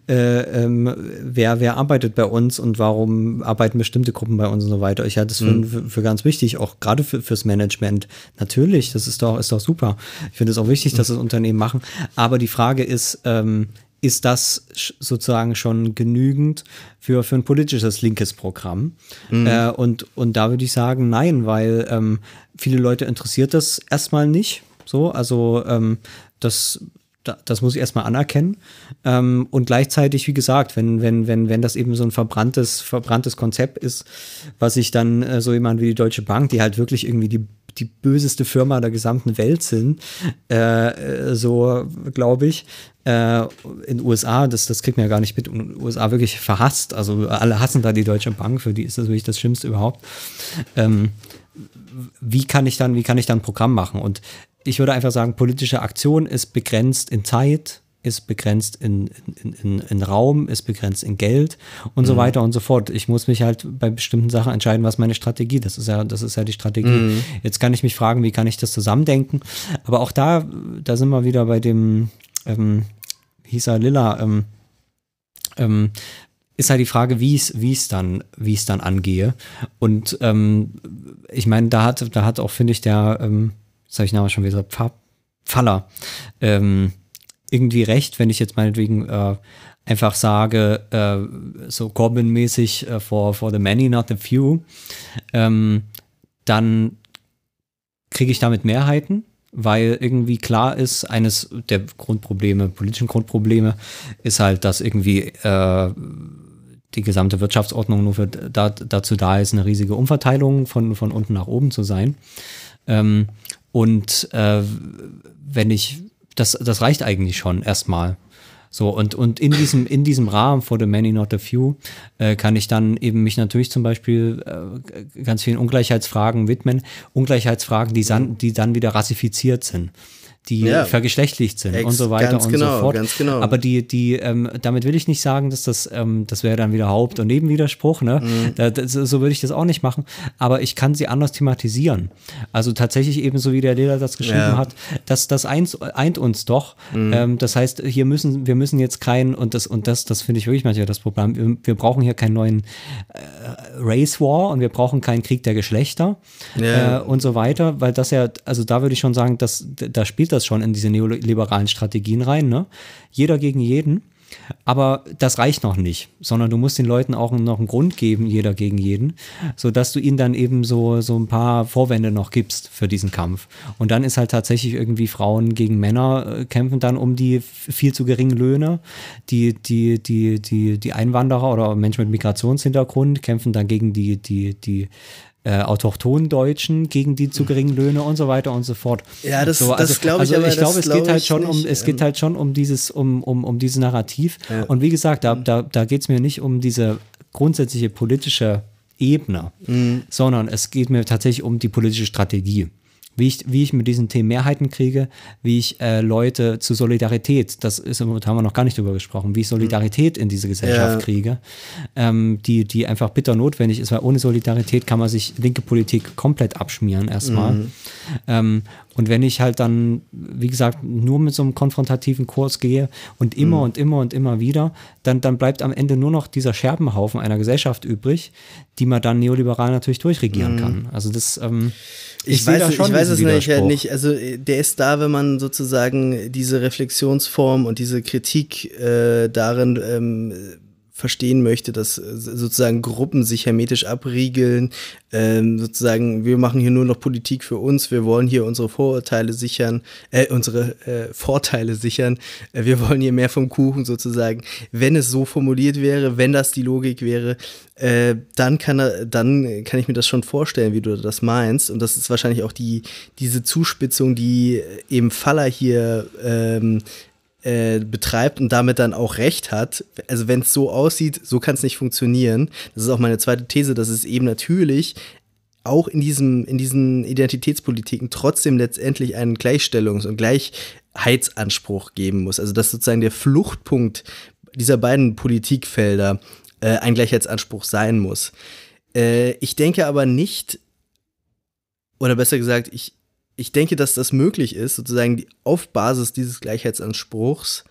äh, ähm, wer, wer arbeitet bei uns und warum arbeiten bestimmte Gruppen bei uns und so weiter. Ich halte es für, Mhm. für, für ganz wichtig, auch gerade für, fürs Management. Natürlich, das ist doch, ist doch super. Ich finde es auch wichtig, dass das Unternehmen machen. Aber die Frage ist, ähm, ist das sozusagen schon genügend für, für ein politisches linkes Programm? Äh, und, und da würde ich sagen, nein, weil ähm, viele Leute interessiert das erstmal nicht. So, also ähm, das, da- das muss ich erstmal anerkennen. Ähm, und gleichzeitig, wie gesagt, wenn, wenn, wenn, wenn das eben so ein verbranntes, verbranntes Konzept ist, was sich dann äh, so jemand wie die Deutsche Bank, die halt wirklich irgendwie die die böseste Firma der gesamten Welt sind, äh, äh, so glaube ich. Äh, in den USA, das, das kriegt man ja gar nicht mit, in den USA wirklich verhasst. Also alle hassen da die Deutsche Bank, für die ist das wirklich das Schlimmste überhaupt. Ähm, wie kann ich dann, wie kann ich dann ein Programm machen? Und ich würde einfach sagen, politische Aktion ist begrenzt in Zeit, ist begrenzt in, in, in, in Raum, ist begrenzt in Geld und so weiter und so fort. Ich muss mich halt bei bestimmten Sachen entscheiden, was meine Strategie, das ist ja, das ist ja die Strategie. Jetzt kann ich mich fragen, wie kann ich das zusammendenken? Aber auch da, da sind wir wieder bei dem, ähm, hieß er, Lilla, ähm, ähm, ist halt die Frage, wie es wie es dann wie es dann angehe und ähm, ich meine da hat da hat auch finde ich der ähm, jetzt habe ich nachher schon wieder Pfa- Pfaller ähm, irgendwie recht wenn ich jetzt meinetwegen äh, einfach sage äh, so Corbyn-mäßig äh, for for the many not the few ähm, dann kriege ich damit Mehrheiten, weil irgendwie klar ist, eines der Grundprobleme, politischen Grundprobleme, ist halt, dass irgendwie äh, die gesamte Wirtschaftsordnung nur für da, dazu da ist, eine riesige Umverteilung von, von unten nach oben zu sein. Ähm, und äh, wenn ich, das, das reicht eigentlich schon erstmal. So, und, und in diesem, in diesem Rahmen for the many, not the few, äh, kann ich dann eben mich natürlich zum Beispiel äh, ganz vielen Ungleichheitsfragen widmen. Ungleichheitsfragen, die, san, die dann wieder rassifiziert sind, die Ja. vergeschlechtlicht sind Ex- und so weiter und genau, so fort. ganz genau. Aber die, die, ähm, damit will ich nicht sagen, dass das, ähm, das wäre dann wieder Haupt- und Nebenwiderspruch, ne? Mhm. Da, das, so würde ich das auch nicht machen. Aber ich kann sie anders thematisieren. Also tatsächlich ebenso wie der Lehrer das geschrieben Ja. hat, dass das eins, eint uns doch. Ähm, das heißt, hier müssen, wir müssen jetzt kein, und das, und das, das finde ich wirklich manchmal das Problem. Wir, wir brauchen hier keinen neuen äh, Race War und wir brauchen keinen Krieg der Geschlechter Ja. äh, und so weiter, weil das ja, also da würde ich schon sagen, dass da spielt das schon in diese neoliberalen Strategien rein, ne? Jeder gegen jeden. Aber das reicht noch nicht, sondern du musst den Leuten auch noch einen Grund geben, jeder gegen jeden, sodass du ihnen dann eben so, so ein paar Vorwände noch gibst für diesen Kampf. Und dann ist halt tatsächlich irgendwie Frauen gegen Männer äh, kämpfen dann um die viel zu geringen Löhne. Die, die, die, die, die Einwanderer oder Menschen mit Migrationshintergrund kämpfen dann gegen die, die, die äh, autochthonen Deutschen gegen die zu geringen Löhne und so weiter und so fort. Ja, das- so, das glaub ich, also ich glaube, es geht glaub halt ich schon um, nicht. es geht Ähm, halt schon um dieses, um, um, um dieses Narrativ. Und wie gesagt, da, da, da geht es mir nicht um diese grundsätzliche politische Ebene, Mhm. sondern es geht mir tatsächlich um die politische Strategie. Wie ich, wie ich mit diesen Themen Mehrheiten kriege, wie ich äh, Leute zu Solidarität, das ist, da haben wir noch gar nicht drüber gesprochen, wie ich Solidarität in diese Gesellschaft Ja. kriege, ähm, die, die einfach bitter notwendig ist, weil ohne Solidarität kann man sich linke Politik komplett abschmieren erstmal. Ähm, Und wenn ich halt dann, wie gesagt, nur mit so einem konfrontativen Kurs gehe und immer und immer und immer wieder, dann, dann bleibt am Ende nur noch dieser Scherbenhaufen einer Gesellschaft übrig, die man dann neoliberal natürlich durchregieren kann. Also das, ähm, Ich, sehe weiß, da es- ich weiß es halt Widerspruch. nicht. Also äh, der ist da, wenn man sozusagen diese Reflexionsform und diese Kritik äh, darin ähm, verstehen möchte, dass äh, sozusagen Gruppen sich hermetisch abriegeln, ähm, sozusagen wir machen hier nur noch Politik für uns, wir wollen hier unsere Vorurteile sichern, äh, unsere äh, Vorteile sichern, äh, wir wollen hier mehr vom Kuchen sozusagen. Wenn es so formuliert wäre, wenn das die Logik wäre, äh, dann kann er, dann kann ich mir das schon vorstellen, wie du das meinst. Und das ist wahrscheinlich auch die diese Zuspitzung, die eben Faller hier ähm, äh, betreibt und damit dann auch recht hat. Also wenn es so aussieht, so kann es nicht funktionieren. Das ist auch meine zweite These, dass es eben natürlich auch in diesem, in diesen Identitätspolitiken trotzdem letztendlich einen Gleichstellungs- und Gleichheitsanspruch geben muss. Also dass sozusagen der Fluchtpunkt dieser beiden Politikfelder äh, ein Gleichheitsanspruch sein muss. Äh, ich denke aber nicht, oder besser gesagt, ich, ich denke, dass das möglich ist, sozusagen auf Basis dieses Gleichheitsanspruchs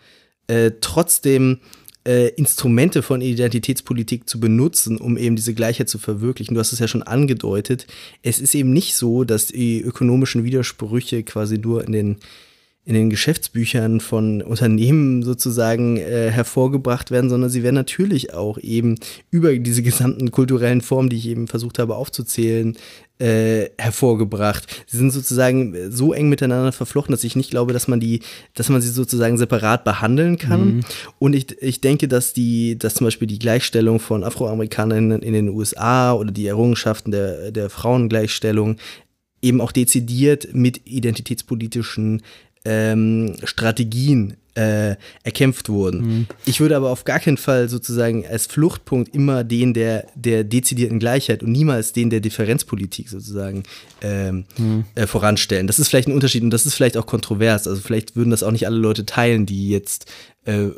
äh, trotzdem äh, Instrumente von Identitätspolitik zu benutzen, um eben diese Gleichheit zu verwirklichen. Du hast es ja schon angedeutet. Es ist eben nicht so, dass die ökonomischen Widersprüche quasi nur in den in den Geschäftsbüchern von Unternehmen sozusagen äh, hervorgebracht werden, sondern sie werden natürlich auch eben über diese gesamten kulturellen Formen, die ich eben versucht habe aufzuzählen, äh, hervorgebracht. Sie sind sozusagen so eng miteinander verflochten, dass ich nicht glaube, dass man die, dass man sie sozusagen separat behandeln kann. Und ich, ich denke, dass die, dass zum Beispiel die Gleichstellung von Afroamerikanern in den USA oder die Errungenschaften der, der Frauengleichstellung eben auch dezidiert mit identitätspolitischen ähm, Strategien äh, erkämpft wurden. Ich würde aber auf gar keinen Fall sozusagen als Fluchtpunkt immer den der, der dezidierten Gleichheit und niemals den der Differenzpolitik sozusagen ähm, äh, voranstellen. Das ist vielleicht ein Unterschied und das ist vielleicht auch kontrovers. Also vielleicht würden das auch nicht alle Leute teilen, die jetzt äh, äh,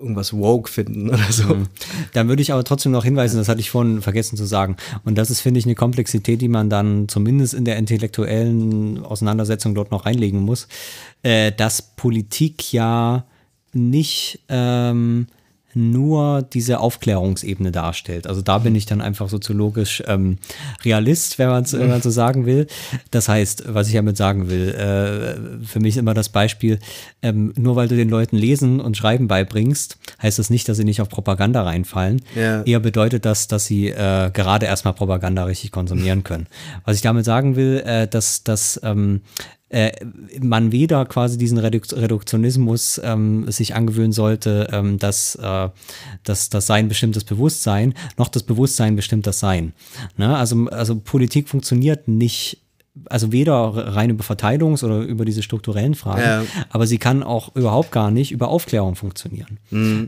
irgendwas woke finden (laughs) oder so. Dann würde ich aber trotzdem noch hinweisen, das hatte ich vorhin vergessen zu sagen. Und das ist, finde ich, eine Komplexität, die man dann zumindest in der intellektuellen Auseinandersetzung dort noch reinlegen muss, äh, dass Politik ja nicht ähm, nur diese Aufklärungsebene darstellt. Also da bin ich dann einfach soziologisch ähm, Realist, wenn man es so sagen will. Das heißt, was ich damit sagen will, äh, für mich ist immer das Beispiel, ähm, nur weil du den Leuten Lesen und Schreiben beibringst, heißt das nicht, dass sie nicht auf Propaganda reinfallen. Ja. Eher bedeutet das, dass sie äh, gerade erstmal Propaganda richtig konsumieren können. Was ich damit sagen will, äh, dass, dass ähm, äh, man weder quasi diesen Reduk Reduktionismus ähm, sich angewöhnen sollte, ähm, dass, äh, dass das Sein bestimmtes Bewusstsein, noch das Bewusstsein bestimmt das Sein. Ne? Also, also Politik funktioniert nicht also weder rein über Verteilungs- oder über diese strukturellen Fragen, Ja. aber sie kann auch überhaupt gar nicht über Aufklärung funktionieren,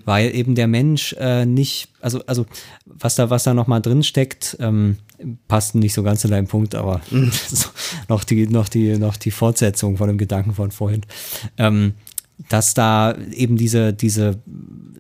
weil eben der Mensch äh, nicht, also also was da was da noch mal drin steckt, ähm, passt nicht so ganz zu deinem Punkt, aber (laughs) so, noch die noch die noch die Fortsetzung von dem Gedanken von vorhin, ähm, dass da eben diese diese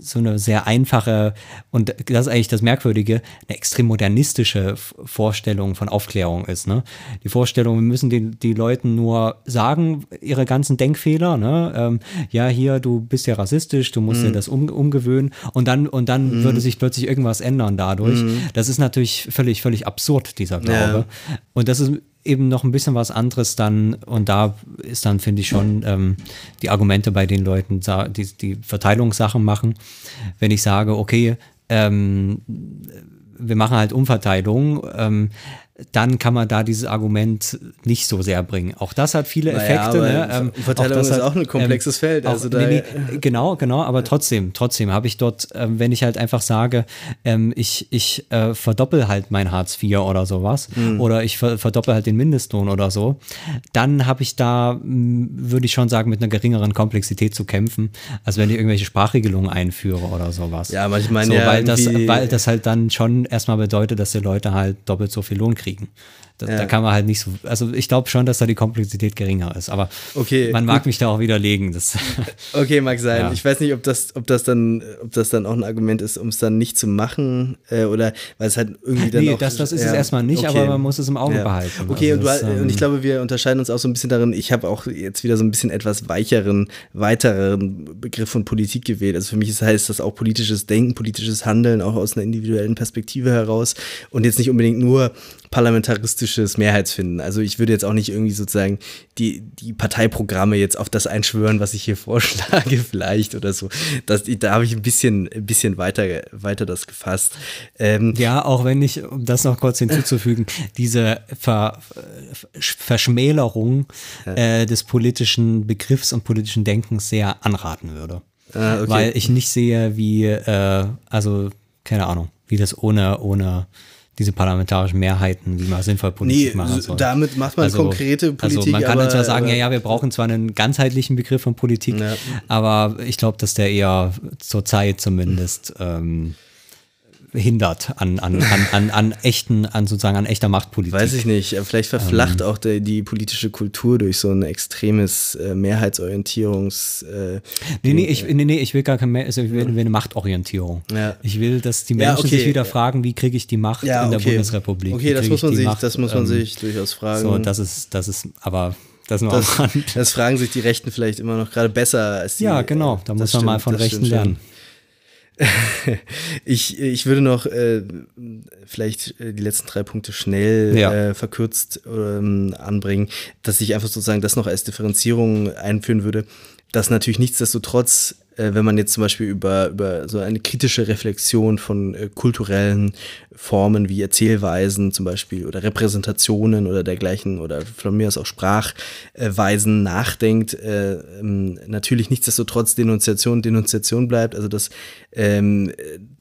so eine sehr einfache und das ist eigentlich das Merkwürdige, eine extrem modernistische Vorstellung von Aufklärung ist. Ne? Die Vorstellung, wir müssen den, die Leuten nur sagen, ihre ganzen Denkfehler, ne? ähm, ja, hier, du bist ja rassistisch, du musst dir das um, umgewöhnen und dann, und dann würde sich plötzlich irgendwas ändern dadurch. Das ist natürlich völlig, völlig absurd, dieser Glaube. Und das ist eben noch ein bisschen was anderes dann und da ist dann, finde ich schon, ähm, die Argumente bei den Leuten, die, die Verteilungssachen machen. Wenn ich sage, okay, ähm, wir machen halt Umverteilung, ähm, dann kann man da dieses Argument nicht so sehr bringen. Auch das hat viele Naja, Effekte. aber ne? ähm, Umverteilung das ist hat, auch ein komplexes Feld, auch- also da- nee, nee, (laughs) genau, genau, aber trotzdem, trotzdem habe ich dort, ähm, wenn ich halt einfach sage, ähm, ich, ich äh, verdoppel halt mein Hartz IV oder sowas Mhm. oder ich ver verdoppel halt den Mindestlohn oder so, dann habe ich da, würde ich schon sagen, mit einer geringeren Komplexität zu kämpfen, als wenn ich irgendwelche Sprachregelungen einführe oder sowas. Ja, aber ich meine so, ja weil das, weil das halt dann schon erstmal bedeutet, dass die Leute halt doppelt so viel Lohn kriegen. Kriegen. Da, da kann man halt nicht so, also ich glaube schon, dass da die Komplexität geringer ist, aber Okay, man mag mich da auch widerlegen. Das, (laughs) Okay, mag sein. Ja. Ich weiß nicht, ob das, ob das dann, ob das dann auch ein Argument ist, um es dann nicht zu machen äh, oder weil es halt irgendwie dann nee, auch, das, das ist ja, es erstmal nicht, okay. aber man muss es im Auge Ja. behalten. Okay, Also und, das, du, und ich ähm, glaube, wir unterscheiden uns auch so ein bisschen darin. Ich habe auch jetzt wieder so ein bisschen etwas weicheren, weiteren Begriff von Politik gewählt. Also für mich ist, heißt das auch politisches Denken, politisches Handeln, auch aus einer individuellen Perspektive heraus und jetzt nicht unbedingt nur parlamentaristisches Mehrheitsfinden. Also ich würde jetzt auch nicht irgendwie sozusagen die, die Parteiprogramme jetzt auf das einschwören, was ich hier (laughs) vorschlage, vielleicht oder so. Das, da habe ich ein bisschen, ein bisschen weiter, weiter das gefasst. Ähm, Ja, auch wenn ich, um das noch kurz hinzuzufügen, (laughs) diese Ver, Verschmälerung äh, des politischen Begriffs und politischen Denkens sehr anraten würde. Ah, okay. Weil ich nicht sehe, wie, äh, also, keine Ahnung, wie das ohne, ohne diese parlamentarischen Mehrheiten, wie man sinnvoll Politik Nee, machen so- soll. damit macht man konkrete Politik, Also man kann aber- zwar sagen, aber- ja, ja, wir brauchen zwar einen ganzheitlichen Begriff von Politik, Ja. aber ich glaube, dass der eher zur Zeit zumindest ähm, hindert an, an, an, an, an echten, an sozusagen an echter Machtpolitik. Weiß ich nicht. Vielleicht Ähm. verflacht auch der, die politische Kultur durch so ein extremes äh, Mehrheitsorientierungs. Äh, Nee, nee, ich, nee, nee, ich will gar keine, mehr- also ich will, eine Machtorientierung. Ja. Ich will, dass die Ja, Menschen okay. sich wieder fragen, wie kriege ich die Macht ja, in der okay. Bundesrepublik? Okay, das muss man sich, Macht, das muss man ähm, sich durchaus fragen. So, das ist, das ist, aber das das, das fragen sich die Rechten vielleicht immer noch gerade besser als die. Ja, genau, da muss man mal stimmt, von das Rechten stimmt lernen. (laughs) Ich, ich würde noch äh, vielleicht äh, die letzten drei Punkte schnell Ja. äh, verkürzt ähm, anbringen, dass ich einfach sozusagen das noch als Differenzierung einführen würde, dass natürlich nichtsdestotrotz, wenn man jetzt zum Beispiel über, über so eine kritische Reflexion von äh, kulturellen Formen wie Erzählweisen zum Beispiel oder Repräsentationen oder dergleichen oder von mir aus auch Sprachweisen nachdenkt, äh, ähm, natürlich nichtsdestotrotz Denunziation Denunziation bleibt, also dass ähm,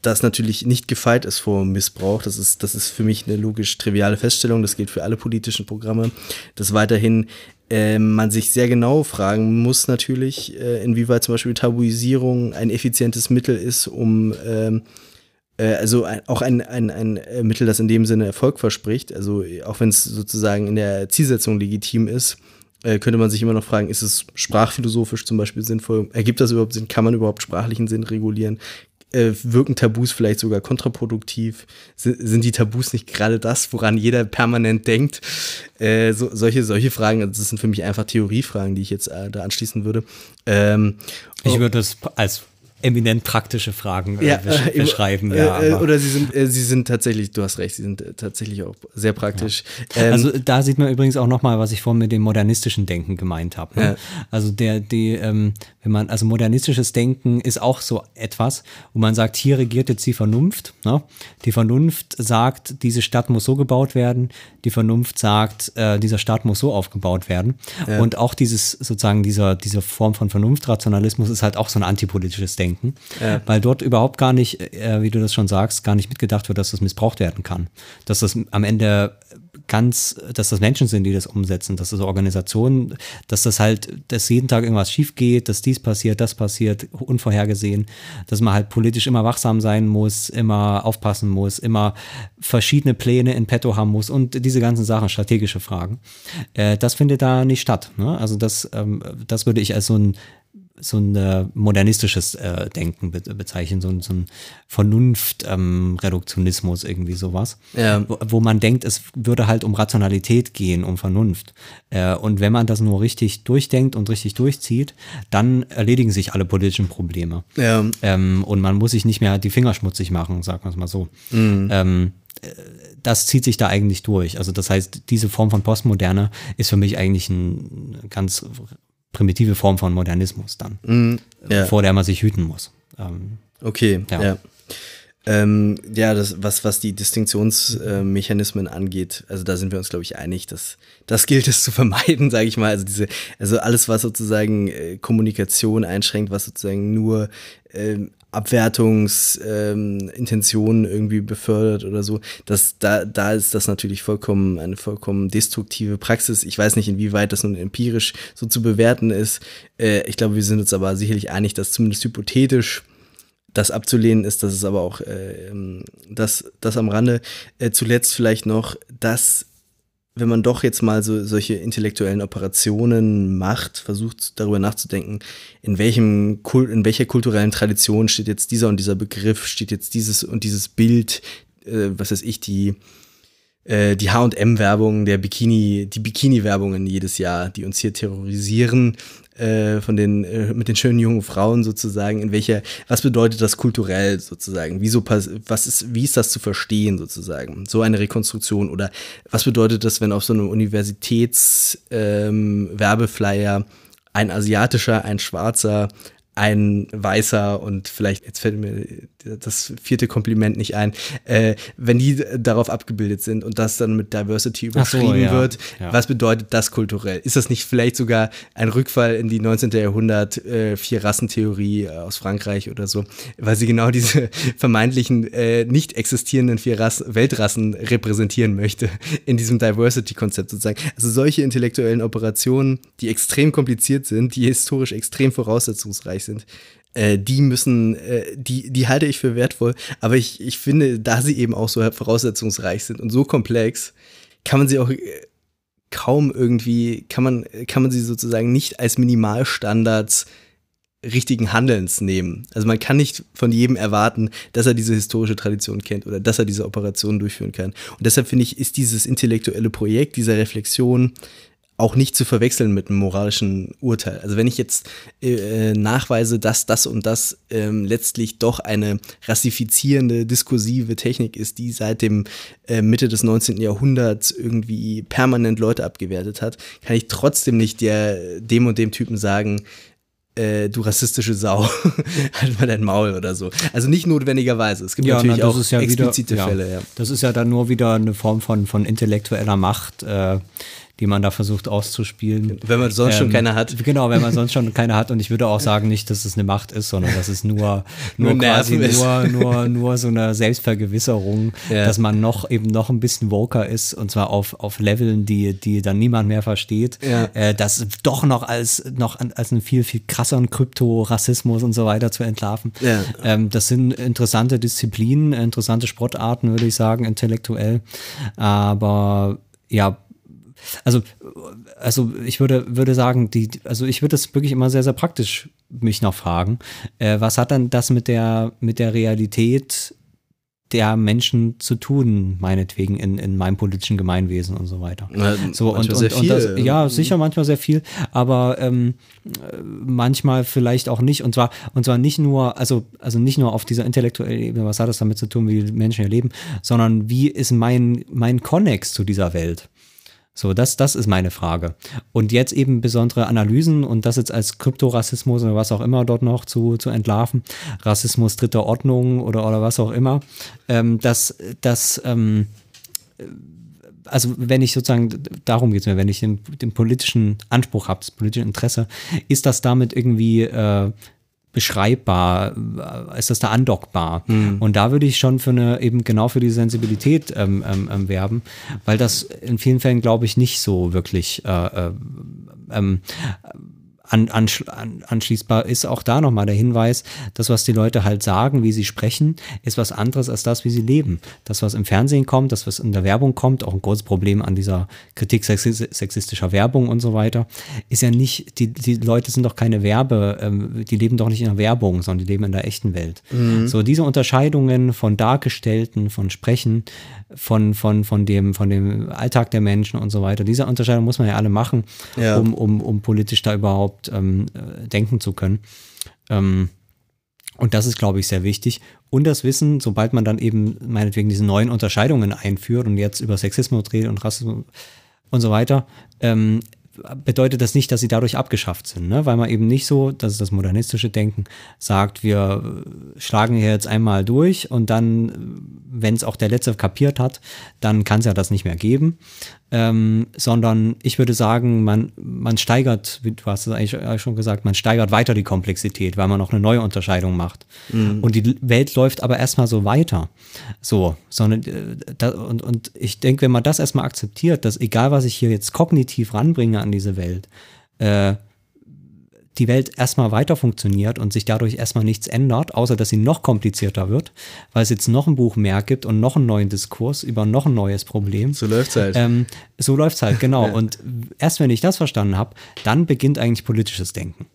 das natürlich nicht gefeit ist vor Missbrauch. Das ist, das ist für mich eine logisch triviale Feststellung. Das gilt für alle politischen Programme. Dass weiterhin ähm, man sich sehr genau fragen muss natürlich, äh, inwieweit zum Beispiel Tabuisierung ein effizientes Mittel ist, um ähm, äh, also auch ein, ein, ein äh, Mittel, das in dem Sinne Erfolg verspricht. Also äh, auch wenn es sozusagen in der Zielsetzung legitim ist, äh, könnte man sich immer noch fragen, ist es sprachphilosophisch zum Beispiel sinnvoll? Ergibt das überhaupt Sinn? Kann man überhaupt sprachlichen Sinn regulieren? Äh, wirken Tabus vielleicht sogar kontraproduktiv? Sind, sind die Tabus nicht gerade das, woran jeder permanent denkt? Äh, so, solche, solche Fragen, also das sind für mich einfach Theoriefragen, die ich jetzt äh, da anschließen würde. Ähm, Ich oh, würde das als eminent praktische Fragen äh, besch äh, beschreiben. äh, Ja, äh, oder sie sind, äh, sie sind tatsächlich, du hast recht, sie sind äh, tatsächlich auch sehr praktisch. Ähm, Also da sieht man übrigens auch nochmal, was ich vorhin mit dem modernistischen Denken gemeint habe. Ne? Ja. Also der, die, ähm, wenn man, also modernistisches Denken ist auch so etwas, wo man sagt, hier regiert jetzt die Vernunft. Ne? Die Vernunft sagt, diese Stadt muss so gebaut werden. Die Vernunft sagt, dieser Staat muss so aufgebaut werden. Und auch dieses sozusagen dieser diese Form von Vernunftrationalismus ist halt auch so ein antipolitisches Denken, weil dort überhaupt gar nicht, äh, wie du das schon sagst, gar nicht mitgedacht wird, dass das missbraucht werden kann, dass das am Ende ganz, dass das Menschen sind, die das umsetzen, dass das Organisationen, dass das halt, dass jeden Tag irgendwas schief geht, dass dies passiert, das passiert, unvorhergesehen, dass man halt politisch immer wachsam sein muss, immer aufpassen muss, immer verschiedene Pläne in petto haben muss und diese ganzen Sachen, strategische Fragen. Äh, das findet da nicht statt. Ne? Also das, ähm, das würde ich als so ein so ein äh, modernistisches äh, Denken be bezeichnen, so, ein- so ein Vernunft-Reduktionismus, irgendwie sowas. Ja. Wo, wo man denkt, es würde halt um Rationalität gehen, um Vernunft. Äh, und wenn man das nur richtig durchdenkt und richtig durchzieht, dann erledigen sich alle politischen Probleme. Ja. Ähm, und man muss sich nicht mehr die Finger schmutzig machen, sagen wir es mal so. Ähm, äh, das zieht sich da eigentlich durch. Also das heißt, diese Form von Postmoderne ist für mich eigentlich ein ganz primitive Form von Modernismus dann, ja. vor der man sich hüten muss. Ähm, Okay, ja. Ja. Ähm, ja das, was, was die Distinktionsmechanismen angeht, also da sind wir uns, glaube ich, einig, dass das gilt es zu vermeiden, (laughs) sage ich mal. Also diese, also alles, was sozusagen äh, Kommunikation einschränkt, was sozusagen nur ähm, Abwertungsintentionen ähm, irgendwie befördert oder so, das, da, da ist das natürlich vollkommen eine vollkommen destruktive Praxis. Ich weiß nicht, inwieweit das nun empirisch so zu bewerten ist. Äh, ich glaube, wir sind uns aber sicherlich einig, dass zumindest hypothetisch das abzulehnen ist, das ist aber auch äh, ähm, das, das am Rande. Äh, zuletzt vielleicht noch, dass wenn man doch jetzt mal so solche intellektuellen Operationen macht, versucht darüber nachzudenken, in welchem Kult, in welcher kulturellen Tradition steht jetzt dieser und dieser Begriff, steht jetzt dieses und dieses Bild, äh, was weiß ich, die äh, die H&M-Werbung, der Bikini, die Bikini-Werbungen jedes Jahr, die uns hier terrorisieren, äh, von den, äh, mit den schönen jungen Frauen sozusagen, in welcher, was bedeutet das kulturell sozusagen? Wieso, was ist, wie ist das zu verstehen sozusagen? So eine Rekonstruktion oder was bedeutet das, wenn auf so einem Universitäts-Werbeflyer ähm, ein asiatischer, ein schwarzer, ein weißer und vielleicht, jetzt fällt mir das vierte Kompliment nicht ein, äh, wenn die darauf abgebildet sind und das dann mit Diversity überschrieben so, ja. wird, ja. was bedeutet das kulturell? Ist das nicht vielleicht sogar ein Rückfall in die 19. Jahrhundert äh, Vier-Rassentheorie äh, aus Frankreich oder so, weil sie genau diese (laughs) vermeintlichen äh, nicht existierenden vier Rass Weltrassen repräsentieren möchte in diesem Diversity-Konzept sozusagen. Also solche intellektuellen Operationen, die extrem kompliziert sind, die historisch extrem voraussetzungsreich sind, äh, die müssen, äh, die, die halte ich für wertvoll. Aber ich, ich finde, da sie eben auch so voraussetzungsreich sind und so komplex, kann man sie auch äh, kaum irgendwie, kann man, kann man sie sozusagen nicht als Minimalstandards richtigen Handelns nehmen. Also man kann nicht von jedem erwarten, dass er diese historische Tradition kennt oder dass er diese Operation durchführen kann. Und deshalb finde ich, ist dieses intellektuelle Projekt dieser Reflexion auch nicht zu verwechseln mit einem moralischen Urteil. Also wenn ich jetzt äh, nachweise, dass das und das ähm, letztlich doch eine rassifizierende, diskursive Technik ist, die seit dem äh, Mitte des 19. Jahrhunderts irgendwie permanent Leute abgewertet hat, kann ich trotzdem nicht der, dem und dem Typen sagen, äh, du rassistische Sau, (laughs) halt mal dein Maul oder so. Also nicht notwendigerweise. Es gibt ja, natürlich na, auch ja explizite wieder, Fälle. Ja. Das ist ja dann nur wieder eine Form von, von intellektueller Macht. Äh, die man da versucht auszuspielen. Wenn man sonst ähm, schon keine hat. Genau, wenn man sonst (laughs) schon keine hat. Und ich würde auch sagen, nicht, dass es eine Macht ist, sondern dass es nur, (laughs) nur, nur quasi nur, (laughs) nur, nur so eine Selbstvergewisserung, ja. dass man noch eben noch ein bisschen woker ist und zwar auf, auf Leveln, die, die dann niemand mehr versteht. Ja. Äh, das doch noch als, noch als einen viel, viel krasseren Krypto-Rassismus und so weiter zu entlarven. Ja. Ähm, das sind interessante Disziplinen, interessante Sportarten, würde ich sagen, intellektuell. Aber ja, also, also ich würde, würde sagen, die, also ich würde das wirklich immer sehr, sehr praktisch mich noch fragen. Äh, was hat dann das mit der, mit der Realität der Menschen zu tun, meinetwegen in, in meinem politischen Gemeinwesen und so weiter. Na, so und, und, und das, ja, sicher manchmal sehr viel, aber ähm, manchmal vielleicht auch nicht. Und zwar, und zwar nicht nur, also, also nicht nur auf dieser intellektuellen Ebene, was hat das damit zu tun, wie Menschen hier leben, sondern wie ist mein, mein Konnex zu dieser Welt? So, das, das ist meine Frage. Und jetzt eben besondere Analysen und das jetzt als Kryptorassismus oder was auch immer dort noch zu, zu entlarven, Rassismus dritter Ordnung oder, oder was auch immer, ähm, dass das, ähm, also wenn ich sozusagen, darum geht es mir, wenn ich den, den politischen Anspruch habe, das politische Interesse, ist das damit irgendwie äh, beschreibbar? Äh, ist das da andockbar? Mhm. Und da würde ich schon für eine, eben genau für die Sensibilität ähm, ähm, ähm werben, weil das in vielen Fällen, glaube ich, nicht so wirklich äh, äh ähm, an, an, anschließbar ist auch da nochmal der Hinweis, das, was die Leute halt sagen, wie sie sprechen, ist was anderes als das, wie sie leben. Das, was im Fernsehen kommt, das, was in der Werbung kommt, auch ein großes Problem an dieser Kritik sexistischer Werbung und so weiter, ist ja nicht, die, die Leute sind doch keine Werbe, ähm, die leben doch nicht in der Werbung, sondern die leben in der echten Welt. Mhm. So, diese Unterscheidungen von Dargestellten, von Sprechen, von, von, von, dem, von dem Alltag der Menschen und so weiter, diese Unterscheidung muss man ja alle machen, ja. Um, um, um politisch da überhaupt ähm, äh, denken zu können. Ähm, und das ist, glaube ich, sehr wichtig. Und das Wissen, sobald man dann eben meinetwegen diese neuen Unterscheidungen einführt und jetzt über Sexismus redet und Rassismus und so weiter, ähm, bedeutet das nicht, dass sie dadurch abgeschafft sind, ne? weil man eben nicht so, das ist das modernistische Denken, sagt, wir schlagen hier jetzt einmal durch und dann, wenn es auch der Letzte kapiert hat, dann kann es ja das nicht mehr geben, ähm, sondern ich würde sagen, man, man steigert, wie du hast es eigentlich schon gesagt, man steigert weiter die Komplexität, weil man noch eine neue Unterscheidung macht. Mhm. Und die Welt läuft aber erstmal so weiter. So, sondern äh, da, und, und ich denke, wenn man das erstmal akzeptiert, dass egal was ich hier jetzt kognitiv ranbringe an diese Welt, äh, die Welt erstmal weiter funktioniert und sich dadurch erstmal nichts ändert, außer dass sie noch komplizierter wird, weil es jetzt noch ein Buch mehr gibt und noch einen neuen Diskurs über noch ein neues Problem. So läuft's halt. Ähm, so läuft's halt, genau. (laughs) Und erst wenn ich das verstanden habe, dann beginnt eigentlich politisches Denken.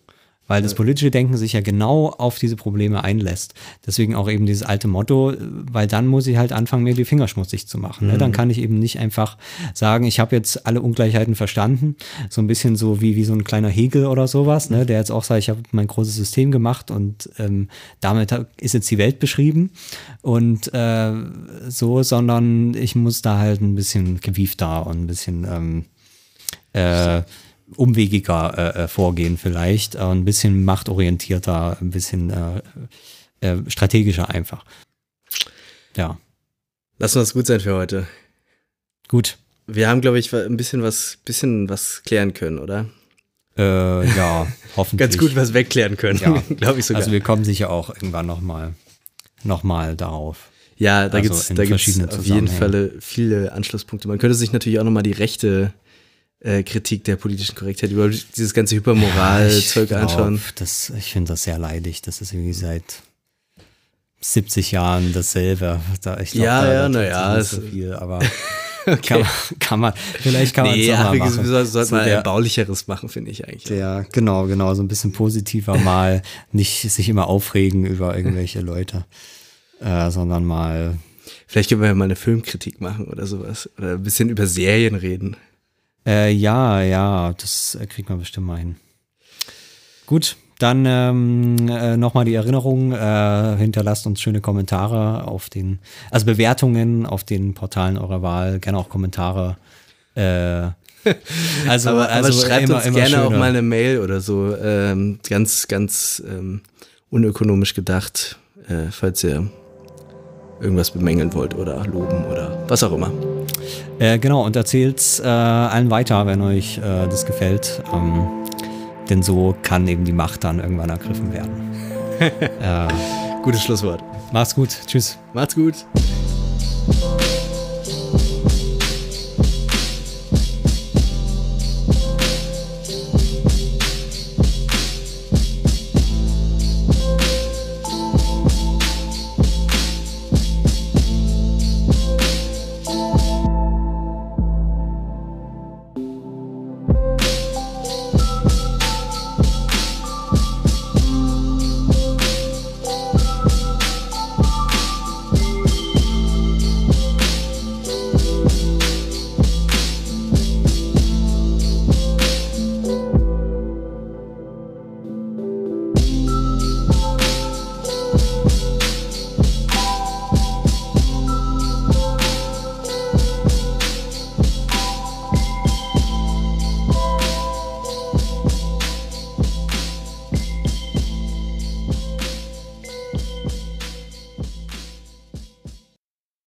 Weil das politische Denken sich ja genau auf diese Probleme einlässt. Deswegen auch eben dieses alte Motto, weil dann muss ich halt anfangen, mir die Finger schmutzig zu machen. Ne? Dann kann ich eben nicht einfach sagen, ich habe jetzt alle Ungleichheiten verstanden. So ein bisschen so wie, wie so ein kleiner Hegel oder sowas, ne? der jetzt auch sagt, ich habe mein großes System gemacht und ähm, damit ist jetzt die Welt beschrieben. Und äh, so, sondern ich muss da halt ein bisschen gewiefter und ein bisschen ähm, äh, umwegiger äh, äh, vorgehen vielleicht, äh, ein bisschen machtorientierter, ein bisschen äh, äh, strategischer einfach. Ja, Lass uns gut sein für heute. gut. Wir haben, glaube ich, ein bisschen was, bisschen was klären können, oder? Äh, ja, (laughs) hoffentlich. Ganz gut was wegklären können, Ja. (laughs) glaube ich sogar. Also wir kommen sicher auch irgendwann nochmal noch mal darauf. ja, da also gibt's verschiedenen auf jeden. Fall viele Anschlusspunkte. Man könnte sich natürlich auch nochmal die rechte äh, Kritik der politischen Korrektheit über dieses ganze Hypermoral-Zeug glaub, anschauen. Das, ich finde das sehr leidig. Das ist irgendwie seit 70 Jahren dasselbe. Da, ich glaub, Ja, da, ja, da tut na sich ja, nicht es- so viel, aber (laughs) kann, man, kann man, vielleicht kann man Nee, es ja, machen. wir sollten So mal der- ein baulicheres machen, finde ich eigentlich. Der, genau, genau, so ein bisschen positiver mal, nicht sich immer aufregen über irgendwelche (laughs) Leute, äh, sondern mal, Vielleicht können wir ja mal eine Filmkritik machen oder sowas. Oder ein bisschen über Serien reden. Äh, ja, ja, das äh, kriegt man bestimmt mal hin. Gut, dann ähm, äh, nochmal die Erinnerung, äh, hinterlasst uns schöne Kommentare auf den, also Bewertungen auf den Portalen eurer Wahl, gerne auch Kommentare. Äh, (laughs) also, aber, also aber schreibt immer, uns immer gerne auch schöner. mal eine Mail oder so. Ähm, ganz, ganz ähm, unökonomisch gedacht, äh, falls ihr irgendwas bemängeln wollt oder loben oder was auch immer. Äh, genau, und erzählt's äh, allen weiter, wenn euch äh, das gefällt. Ähm, denn so kann eben die Macht dann irgendwann ergriffen werden. (laughs) äh, Gutes Schlusswort. macht's gut. Tschüss. Macht's gut.